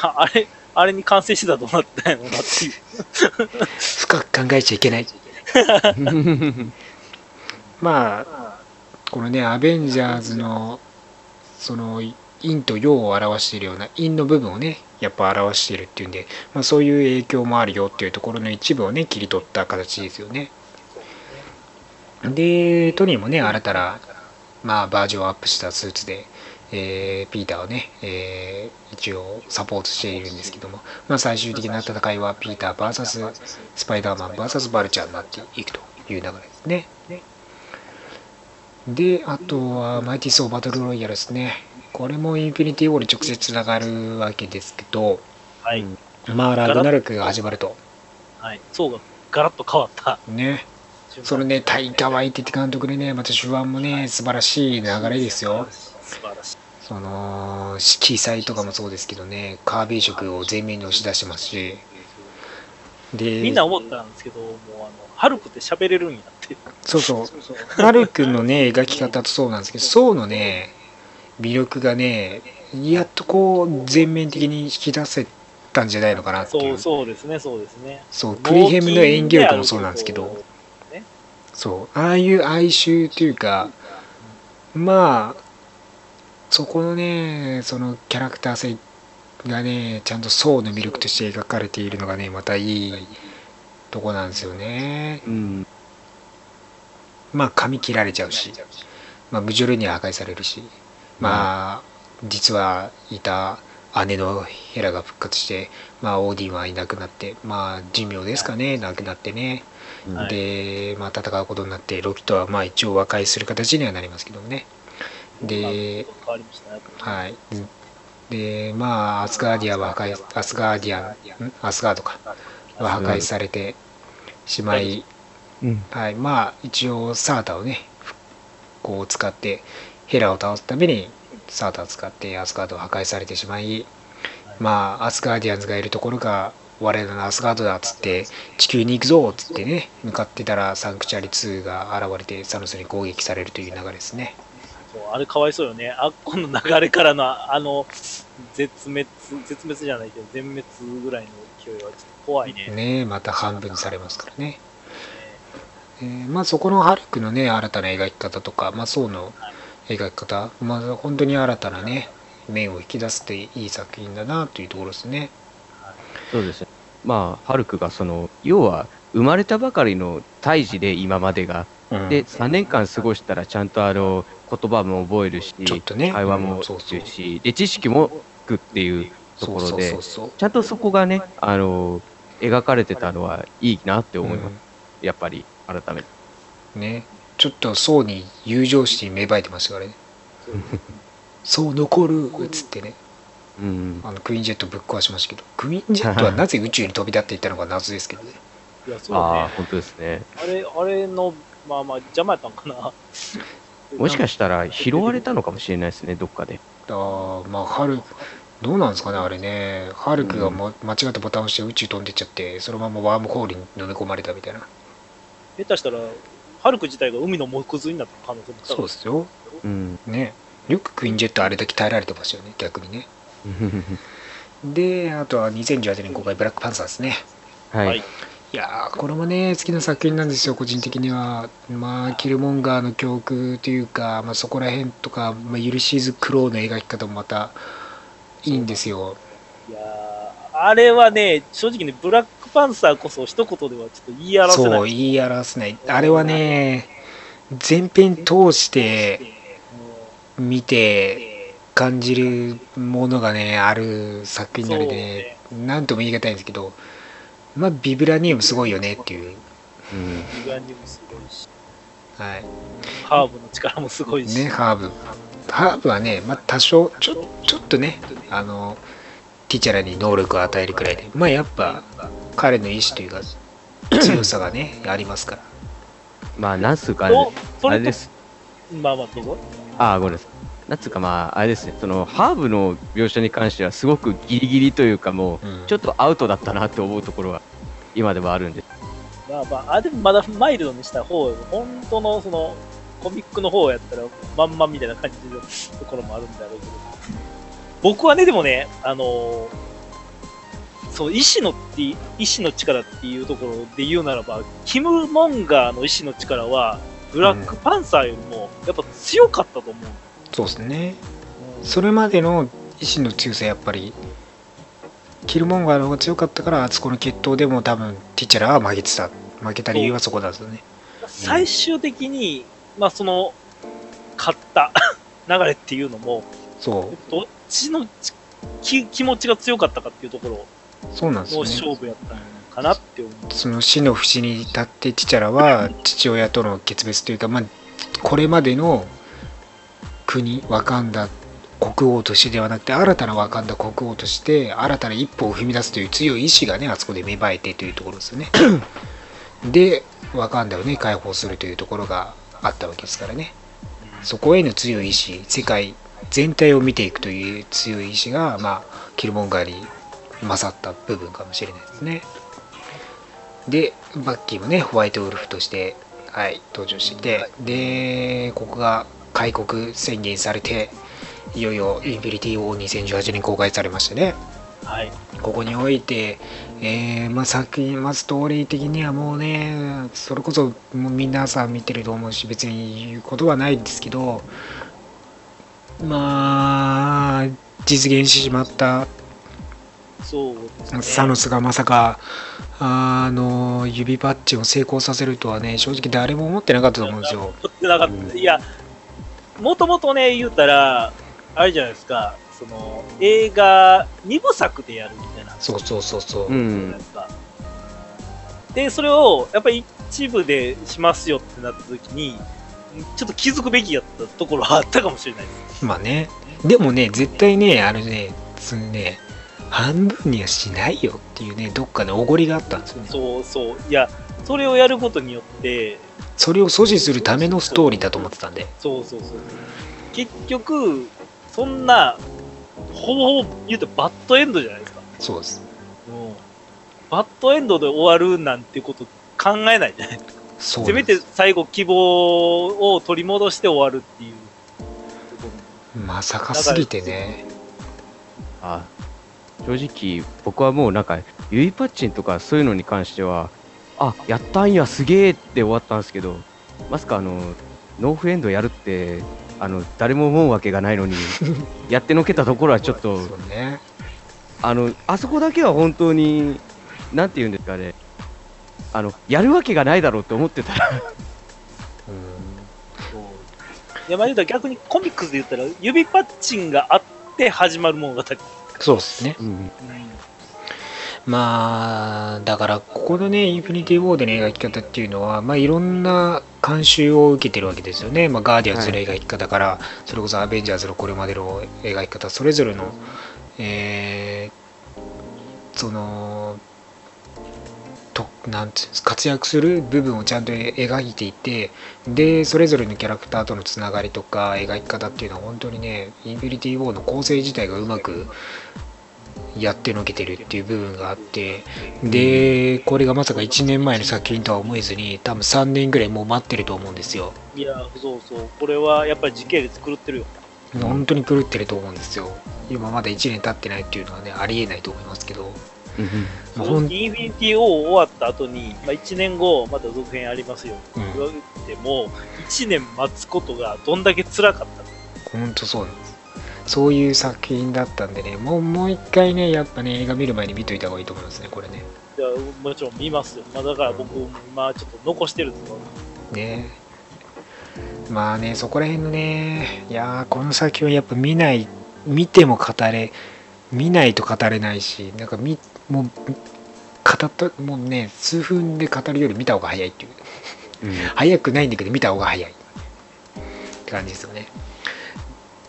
ああれ、あれに感染してたらどうなってたんやろうなっていう。深く考えちゃいけない。まあ、このね、アベンジャーズの、その、陰と陽を表しているような陰の部分をね、やっぱ表しているっていうんで、まあ、そういう影響もあるよっていうところの一部をね、切り取った形ですよね。で、トニーもね、新たな、まあ、バージョンアップしたスーツで、えーピーターをね、えー一応サポートしているんですけども、まあ、最終的な戦いはピーター VS スパイダーマン VS バルチャーになっていくという流れですね。で、あとはマイティソーバトルロイヤルですね。これもインフィニティウォーに直接つながるわけですけど、はい。まあ、ラグナルクが始まると。はい。そうが、ガラッと変わった。ね。そのねタイガワイティって監督でねまた手腕もね素晴らしい流れですよ。素晴らしい。その色彩とかもそうですけどねカービー色を前面に押し出してますし。でみんな思ったんですけどもうあのハルクって喋れるんやって。そうそう。ハルくんのね描き方とそうなんですけどソウのね魅力がねやっとこう全面的に引き出せたんじゃないのかなっていそううそうですねそうですね。そうクリヘムの演技力もそうなんですけど。ね。そうああいう哀愁というかまあそこのねそのキャラクター性がねちゃんとソウの魅力として描かれているのがねまたいいとこなんですよね。うん。まあ髪切られちゃうし、まあ、ムジョルには破壊されるしまあ実はいた姉のヘラが復活して、まあ、オーディンはいなくなってまあ寿命ですかね。亡くなってね。はい。で、まあ、戦うことになってロキとはまあ一応和解する形にはなりますけどもね。で変わりましたねはい。でまあアスガーディアは破壊アスガーディアンん？アスガードか。は破壊されてしまい、うん。はい、まあ一応サータをねこう使ってヘラを倒すためにサータを使ってアスガードを破壊されてしまいまあアスガーディアンズがいるところが我らのアスガードだっつって地球に行くぞっつってね向かってたらサンクチュアリ2が現れてサノスに攻撃されるという流れですね。そうあれかわいそうよね。あっこの流れからのあの絶滅絶滅じゃないけど全滅ぐらいの勢いはちょっと怖いね。ねまた半分されますからね。えーまあそこのハルクのね新たな描き方とかまあソウの描き方。まあ本当に新たなね面を引き出していい作品だなというところですね。そうですね。まあ、ハルクがその、要は、生まれたばかりの胎児で今までが、うん。で、3年間過ごしたらちゃんとあの、言葉も覚えるし、ね。会話もするし、で、知識もつくっていうところでそうそう、そうちゃんとそこがね、あの、描かれてたのはいいなって思います。やっぱり、改めて。うんねちょっとソウに友情して芽生えてましたからねそう残るっつってね。うん。あのクイーンジェットぶっ壊しましたけど。クイーンジェットはなぜ宇宙に飛び立っていったのか謎ですけどね。いやそうああ、ね本当ですね。あれあれのまあまあ邪魔やったんかな。もしかしたら拾われたのかもしれないですね、どっかで。あーまあハルどうなんですかねあれね。ハルクがも、間違ったボタンを押して宇宙飛んでっちゃってそのままワームホールに飲み込まれたみたいな。下手したらハルク自体が海の木図になった可能性もそうですよ。うん。ね。よくクイーンジェットあれだけ耐えられてましたよね逆にね。であとは2018年公開ブラックパンサーですね。はい。はい。いやーこれもね好きな作品なんですよ個人的には。まあキルモンガーの教訓というか、まあ、そこら辺とか、まあ、ユリシーズ・クローの描き方もまたいいんですよ。いやーあれはね正直ねブラックパンサーこそ一言ではちょっと言い表せない。そう言い表せない。あれはね前編通して見て感じるものがねある作品なのでね。何とも言い難いんですけどまあビブラニウムすごいよねっていう。うん。ビガンにもすごいし。はい。ハーブの力もすごいし、ねハーブ。ハーブはね、まあ、多少ちょちょっとねあのティチャラに能力を与えるくらいで。まあやっぱ彼の意志というか強さがね ありますからまあ、なんすか、とそれとあれです。まあまあどうぞああ、ごめんなさい。なんつうか、まあ、あれですね、その、ハーブの描写に関しては、すごくギリギリというか、もう、うんちょっとアウトだったなって思うところは、今ではあるんです。まあまあ、あ、でもまだマイルドにした方、本当のその、コミックの方やったら、まんまみたいな感じのところもあるんだろうけど。僕はね、でもね、あのーそう、意志のって、意志の力っていうところで言うならば、キム・モンガーの意志の力は、ブラックパンサーよりも、やっぱ強かったと思う。そうですね。それまでの意志の強さやっぱりキルモンガーの方が強かったからあそこの決闘でも多分ティチャラは負けてた。負けた理由はそこなんですよね最終的に、まあその、勝った 流れっていうのも、そう。どっちの気気持ちが強かったかっていうところそうなんですね。勝負やったのかなって思う。その死の節に立ってティチャラは父親との決別というか、まあ、これまでの国ワカンダ国王としてではなくて新たなワカンダ国王として新たな一歩を踏み出すという強い意志がねあそこで芽生えてというところですよね。でワカンダをね解放するというところがあったわけですからね。そこへの強い意志世界全体を見ていくという強い意志が、まあ、キルモンガーに勝った部分かもしれないですね。でバッキーもねホワイトウルフとして、はい、登場してきて、でここが開国宣言されていよいよインフィニティ・ウォー2018年公開されましたね。はい。ここにおいて、えーまあ、作品、まあ、ストーリー的にはもうね、それこそもう皆さん見てると思うし、別に言うことはないんですけど、まあ、実現してしまったそうね。サノスがまさか、あの指パッチを成功させるとはね、正直誰も思ってなかったと思うんですよ。撮ってなかった。いや、もともとね、言うたら、あれじゃないですか、その、映画2部作でやるみたいな。そうそうそうそう。うん。で、それを、やっぱり一部でしますよってなった時に、ちょっと気づくべきやったところはあったかもしれないです。まあね。でもね、絶対ね、あれね、そのね、半分にはしないよっていうね、どっかでおごりがあったんですよね。そうそう。いや、それをやることによって、それを阻止するためのストーリーだと思ってたんで。そうそうそう。結局、そんな、ほぼほぼ言うとバッドエンドじゃないですか。そうです。もうバッドエンドで終わるなんてこと考えないじゃないですか。そうせめて最後希望を取り戻して終わるっていう。まさかすぎてね。あ正直、僕はもうなんか、指パッチンとかそういうのに関しては、あやったんや、すげえって終わったんですけど、まさかあの、ノーフエンドやるって、あの誰も思うわけがないのに、やってのけたところはちょっと、ね。あの、あそこだけは本当に、なんて言うんですかね、あの、やるわけがないだろうって思ってたら、うんいや、まあ言うたら逆にコミックスで言ったら、指パッチンがあって始まる物語。そうですね。うんまあ、だから、ここのね、インフィニティ・ウォーでの描き方っていうのは、まあ、いろんな監修を受けてるわけですよね。まあ、ガーディアンズの描き方から、それこそアベンジャーズのこれまでの描き方、それぞれの、えーその、となんていうんです活躍する部分をちゃんと描いていてでそれぞれのキャラクターとのつながりとか描き方っていうのは本当にねインフィニティ・ウォーの構成自体がうまくやってのけてるっていう部分があってでこれがまさか1年前の作品とは思えずに多分3年ぐらいもう待ってると思うんですよいや、そうそう。これはやっぱり時系列狂ってるよ。本当に狂ってると思うんですよ今まだ1年経ってないっていうのはねありえないと思いますけどもうほんインフィニティを終わった後に、まあ、1年後、また続編ありますよって言われても、1年待つことがどんだけ辛かったか。本当そうなんですそういう作品だったんでねもうもう一回ねやっぱね映画見る前に見といた方がいいと思いますねこれねいやもちろん見ますよ。まあ、だから僕、今ちょっと残してるんですよ。ねまあねそこら辺のねいやーこの作品はやっぱ見ない見ても語れ見ないと語れないしなんかみもう語ったもうね数分で語るより見た方が早いっていう。早くないんだけど見た方が早い。って感じですよね。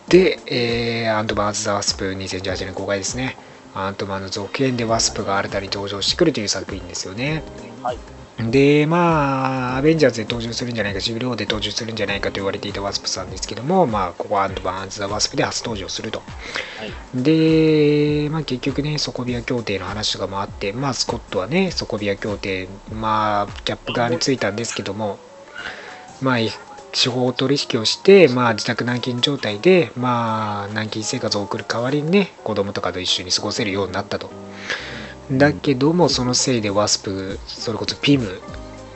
で、えーアントマンズ・ザ・ワスプ2018年公開ですね。アントマンの続編でワスプが新たに登場してくるという作品ですよね。はい。でまあアベンジャーズで登場するんじゃないかシビル・ウォーで登場するんじゃないかと言われていたワスプさんですけどもまあここはアントマンズ・ザ・ワスプで初登場するとはい。で、まあ、結局ね、ソコヴィア協定の話とかもあって、まあ、スコットはね、ソコヴィア協定、まあ、キャップ側についたんですけども、まあ、司法取引をして、まあ、自宅軟禁状態で、まあ、軟禁生活を送る代わりにね、子供とかと一緒に過ごせるようになったと。だけども、そのせいでワスプ、それこそピム、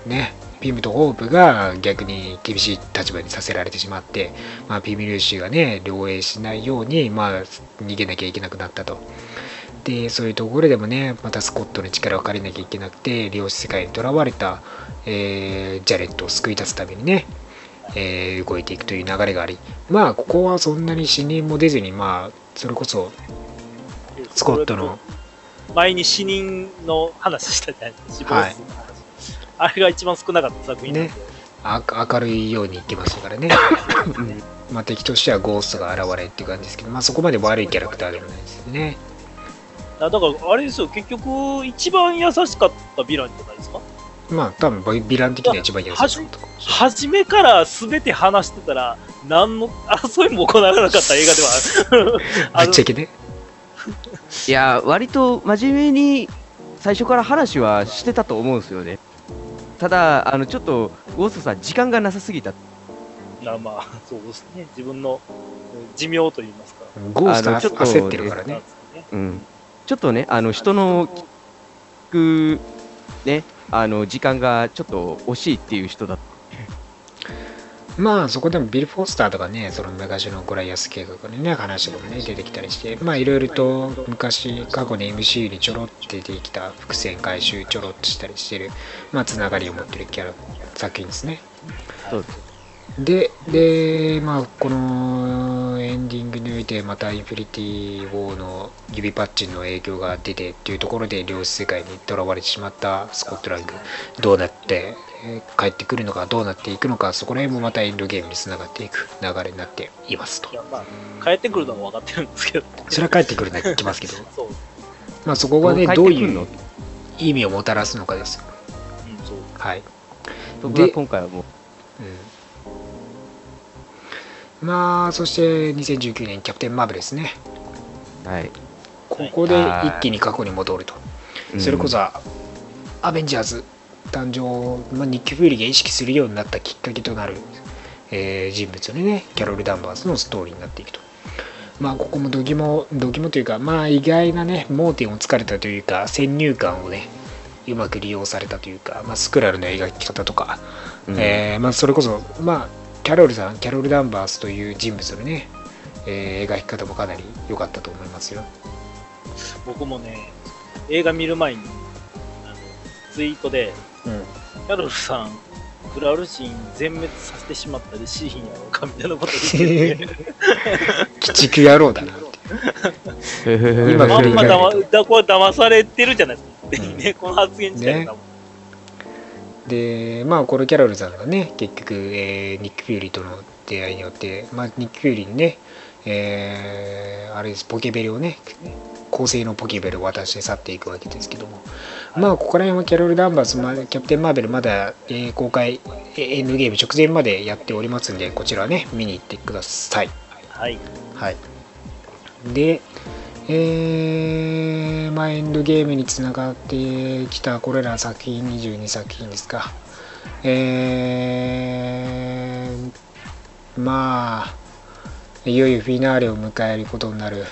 ね、ピムとホープが逆に厳しい立場にさせられてしまって、まあ、ピム粒子がね、漏洩しないように、まあ、逃げなきゃいけなくなったと。で、そういうところでもね、またスコットの力を借りなきゃいけなくて、量子世界にとらわれた、えージャレットを救い出すためにね、えー動いていくという流れがあり、まあ、ここはそんなに死人も出ずに、まあ、それこそ、スコットの、前に死人の話したじゃないですか、死亡はい数の話。あれが一番少なかった作品なんで。あ明るいようにいきましたからね。まあ敵としてはゴーストが現れっていう感じですけど、まあそこまで悪いキャラクターでもないですよね。あだから、あれですよ、結局、一番優しかったヴィランじゃないですか？まあ多分ヴィラン的には一番やすいとか初めから全て話してたら、何の争いも行われなかった映画では ある。ぶっちゃけねいや、割と真面目に最初から話はしてたと思うんですよね。ただ、あのちょっと、ゴーストさん、時間がなさすぎた。なまあ、そうですね。自分のうん寿命といいますか。ゴーストあのちょっと焦ってるからねうん、ちょっとね、あの人の聞く、ね、あの時間がちょっと惜しいっていう人だまあそこでもビル・フォスターとかねその昔のゴライアス計画のね話とかもね出てきたりしてまあいろいろと昔過去に MCU にちょろって出てきた伏線回収ちょろっとしたりしてるまあつながりを持ってるキャラ作品ですね。です。ででまあこのエンディングにおいてまたインフィニティ・ウォーの指パッチンの影響が出てっていうところで量子世界にとらわれてしまったスコットランド。どうなってえー帰ってくるのかどうなっていくのかそこら辺もまたエンドゲームにつながっていく流れになっていますと。いや、まあ、帰ってくるのは分かってるんですけど。それは帰ってくるのは聞きますけど。そう。まあそこがねどどういう意味をもたらすのかですよ。うん、そう。はい。そこが今回はもう、うん。まあそして2019年キャプテン・マーベルですね。はい。ここで一気に過去に戻ると。うん。それこそアベンジャーズ誕生、まあ、ニッキ・フューリーが意識するようになったきっかけとなる、えー人物でね。キャロル・ダンバースのストーリーになっていくと。まあここも度肝度肝というかまあ意外なね盲点を突かれたというか先入観をねうまく利用されたというか、まあ、スクラルの描き方とか、うん。えーまあ、それこそまあキャロルさんキャロル・ダンバースという人物のね、えー描き方もかなり良かったと思いますよ。僕もね、映画見る前に、あのツイートで、うん。キャロルさん、グラル人全滅させてしまったりしひんやろうかみたいなこと言ってて、鬼畜野郎だなって。今まんまだまだこれ騙されてるじゃないですか。うん。ね、この発言自体が、でまあこのキャロルさんがね結局、えーニック・フューリーとの出会いによって、まあ、ニック・フューリーにね、えーあれですポケベルをね高性能ポケベルを渡して去っていくわけですけども、まあここら辺はキャロル・ダンバース、まあキャプテン・マーベルまだ、えー公開えーエンドゲーム直前までやっておりますんでこちらね見に行ってくださいはい。はい。で、えー、まあ、エンドゲームにつながってきたこれら作品、22作品ですか。えー、まあ、いよいよフィナーレを迎えることになる、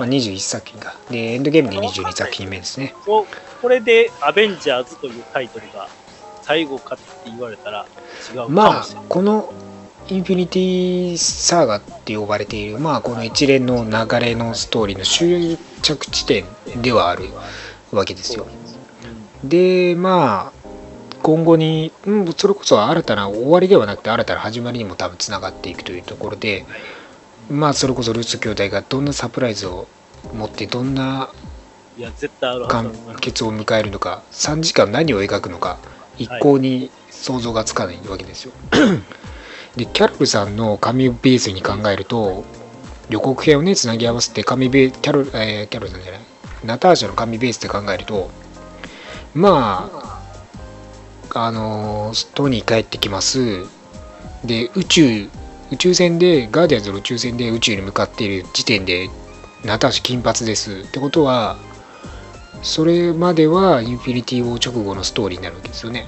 まあ、21作品が。で、エンドゲームで22作品目ですね。ここれで、アベンジャーズというタイトルが最後かって言われたら違うかもまあしれない。、このインフィニティサーガって呼ばれている、まあ、この一連の流れのストーリーの終着地点ではあるわけですよ。で、まあ、今後に、うん、それこそ新たな終わりではなくて新たな始まりにも多分つながっていくというところで、まあ、それこそルース兄弟がどんなサプライズを持って、どんないや、絶対あるはずだ完結を迎えるのか、3時間何を描くのか、一向に想像がつかないわけですよ。で、キャロルさんの紙ベースに考えると、予告編をね、つなぎ合わせて紙ベーキャロル、えーキャロルさんじゃない、ナターシャの紙ベースで考えると、まあ、あのートニー帰ってきます。で、宇宙、宇宙船で、ガーディアンズの宇宙船で宇宙に向かっている時点で、ナターシャ金髪です。ってことは、それまではインフィニティ・ウォー直後のストーリーになるわけですよね。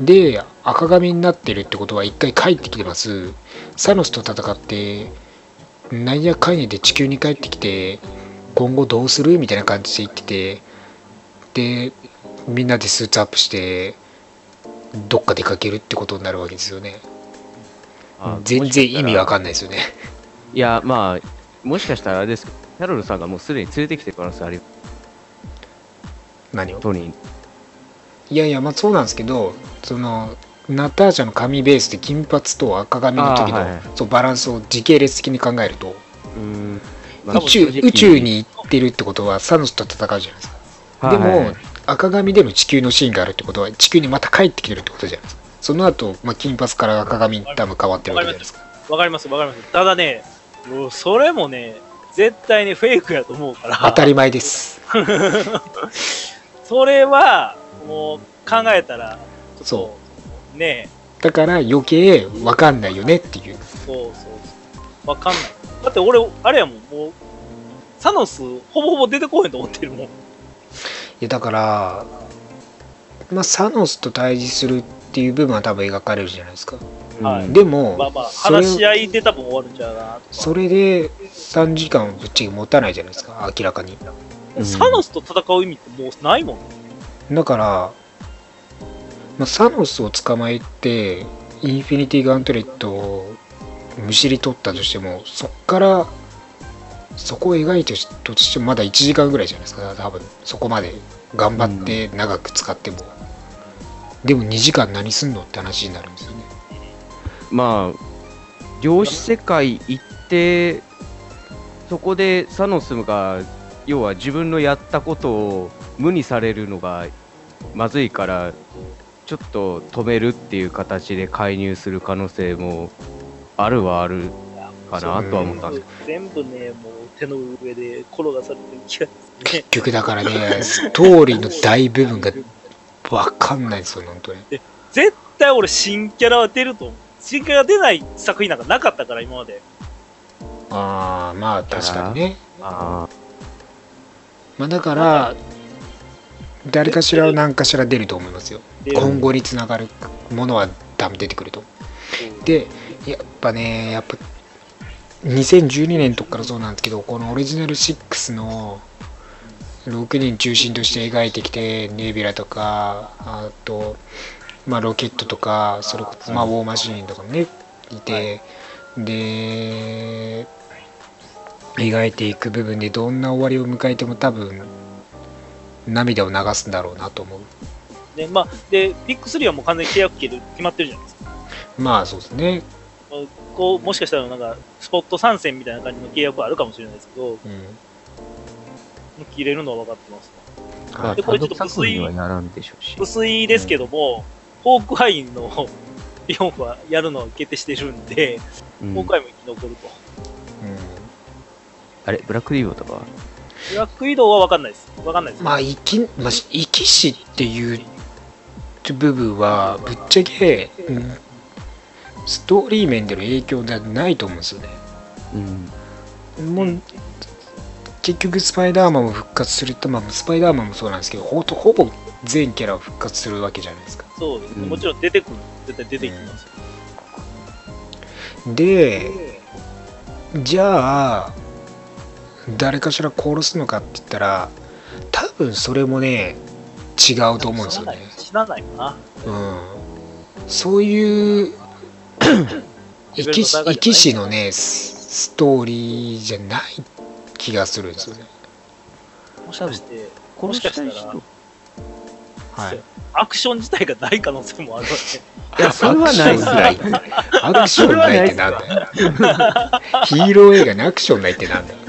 で、赤髪になってるってことは一回帰ってきてます。サノスと戦って、なんやかんやで地球に帰ってきて、今後どうするみたいな感じで言ってて、で、みんなでスーツアップして、どっか出かけるってことになるわけですよね。あ全然意味わんかんないですよね。いや、まあ、もしかしたらあれですけど、キャロルさんがもうすでに連れてきてる可能性あるよ、何を？トニー。いやいや、まあそうなんですけど、その、ナターシャの髪ベースで金髪と赤髪の時の、はいはいそうバランスを時系列的に考えると、うん。宇宙宇宙に行ってるってことはサノスと戦うじゃないですか。でも、赤髪での地球のシーンがあるってことは、地球にまた帰ってきてるってことじゃないですか。その後、まあ、金髪から赤髪に多分変わってるわけじゃないですか。わかります、わかります。ただね、もうそれもね、絶対にフェイクやと思うから。当たり前です。それは、もう、考えたら、そと、ねだから余計わかんないよねっていう。え、そうそうそう。わかんない。だって俺、あれやもん、もう、サノス、ほぼほぼ出てこへんと思ってるもん。いやだから、まあ、サノスと対峙するっていう部分は多分描かれるじゃないですか。はいうんでも、まあまあ、話し合いで多分終わるんちゃな。それで3時間ぶっちゃけ持たないじゃないですか、明らかに。うんサノスと戦う意味ってもうないもんね。だから、まあ、サノスを捕まえて、インフィニティガントレットをむしり取ったとしても、そっから、そこを描いてとしてもまだ1時間ぐらいじゃないですか、多分そこまで頑張って長く使っても。でも2時間何すんのって話になるんですよね。まあ量子世界行ってそこでサノスが要は自分のやったことを無にされるのがまずいからちょっと止めるっていう形で介入する可能性もあるはあるかなとは思ったんです全部ね、もう手の上で転がされてる気がするね。結局だからね、ストーリーの大部分がわかんないですよ、本当に。絶対俺新キャラは出ると思う。新キャラ出ない作品なんかなかったから、今まで。ああ、まあ確かにね。あまあだから、誰かしらは何かしら出ると思いますよ。で今後につながるものは多分出てくると。で、やっぱね、やっぱ、2012年とかからそうなんですけど、このオリジナル6の6人中心として描いてきて、ネビュラとか、あと、まあロケットとか、それこそ、まあウォーマシーンとかもね、いて、で、描いていく部分でどんな終わりを迎えても多分、涙を流すんだろうなと思う。で、まあ、で、ピック3はもう完全に契約切る決まってるじゃないですか。まあそうですね。こう、もしかしたらなんか、スポット参戦みたいな感じの契約はあるかもしれないですけど、もうん。う切れるのは分かってます。あ、まあ、でこれちょっと単独作品にはならんでしょうし。薄いですけども、ホークアイのビヨンフはやるのは決定してるんで、うんホークアイも生き残ると。あれ、ブラックディーボとかは？ブラック移動は分かんないです。分かんないです。まあ、生き、まあ、生き死っていう部分は、ぶっちゃけ、うんストーリー面での影響ではないと思うんですよね。うん。もう、結局、スパイダーマンも復活すると、まあ、スパイダーマンもそうなんですけど、ほとほぼ全キャラを復活するわけじゃないですか。そうですね。うんもちろん出てくる。絶対出てきますよ。で、じゃあ、誰かしら殺すのかって言ったら、多分それもね、違うと思うんですよね。死なないかな。うん。そういう、生きし生き死のね、スストーリーじゃない気がするんですよね。もしかして、殺もしかしたい人、はい。アクション自体がない可能性もあるわけ。いや、それはないっすアクションない。アクションないってなんだよ。ヒーロー映画にアクションないってなんだよ。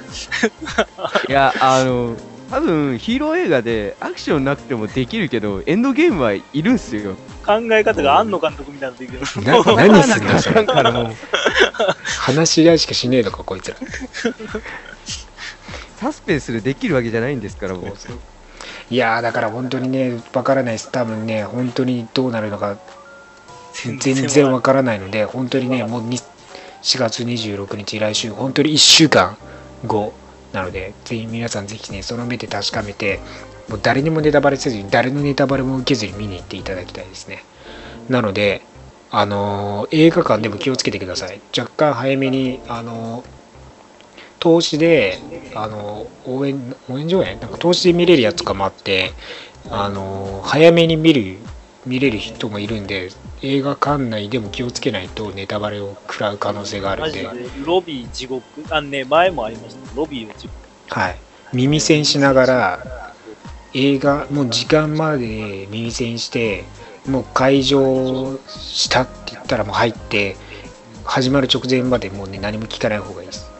いや、あの、多分ヒーロー映画でアクションなくてもできるけど、エンドゲームはいるんすよ。考え方が庵野監督みたいなのできる。な何すんだそれ話し合いしかしねえのか、こいつら。サスペンスでできるわけじゃないんですから、もう。いやーだから本当にね、わからないです。多分ね、本当にどうなるのか全然わからないので、本当にね、もうに4月26日、来週、本当に1週間後なので、ぜひ皆さんぜひね、その目で確かめて、もう誰にもネタバレせずに、誰のネタバレも受けずに見に行っていただきたいですね。なので、あのー映画館でも気をつけてください。若干早めに、あのー投資で、あのー応援、応援上映？なんか投資で見れるやつとかもあって、あのー早めに見る、見れる人もいるんで、映画館内でも気をつけないとネタバレを食らう可能性があるんで、ロビー地獄？あのね、前もありました。ロビーを地獄。はい。耳栓しながら、映画、もう時間まで耳栓して、もう会場したって言ったらもう入って、始まる直前までもうね、何も聞かない方がいいです。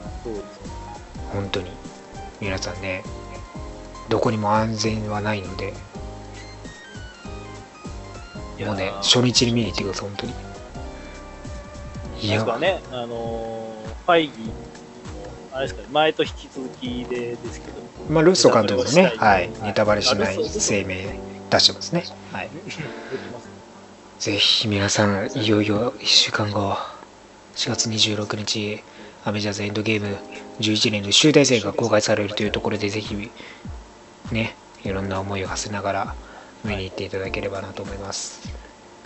本当に。皆さんね、どこにも安全はないので、もうね、初日に見に行ってください、本当に。いやね、あのーファイギーの、あれですかね、前と引き続きでですけど、まあ、ルッソ監督のね、ネタバレをしないはい、ネタバレしない声明出してますね。はい。ぜひ皆さん、いよいよ1週間後、4月26日、アメジャーズエンドゲーム11年の集大成が公開されるというところで、ぜひ、ね、いろんな思いを馳せながら見に行っていただければなと思います。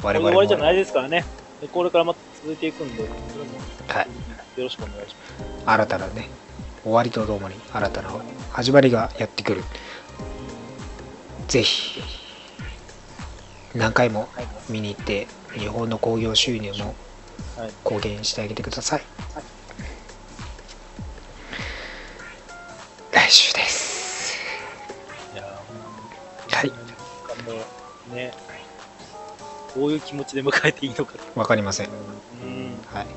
我々終わりじゃないですからね。でこれからまた続いていくんで、それもはい、よろしくお願いします。新たなね、終わりとともに新たな始まりがやってくる。ぜひ、何回も見に行って、日本の興行収入もはい貢献してあげてください。来週です。いやはい、ーもうね、どういう気持ちで迎えていいのか。わかりません。うん。はい。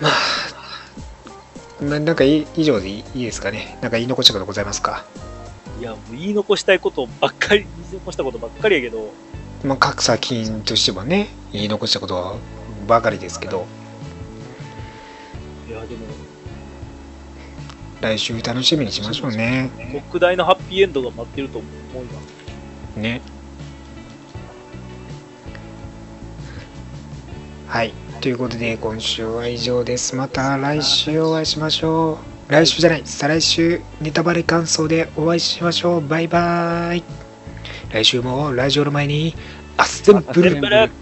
まあ、ななんかい以上でいいですかね。なんか言い残したことございますか？いや、もう言い残したいことばっかり、言い残したことばっかりやけど、まあ、各作品としてもね、言い残したことはばかりですけど、い来週楽しみにしましょうね。特大のハッピーエンドが待ってると思います。ね。はい。ということで、今週は以上です。また来週お会いしましょう。来週じゃない、再来週、ネタバレ感想でお会いしましょう。バイバイ。来週もラジオの前に、アッセンブルアッセンブル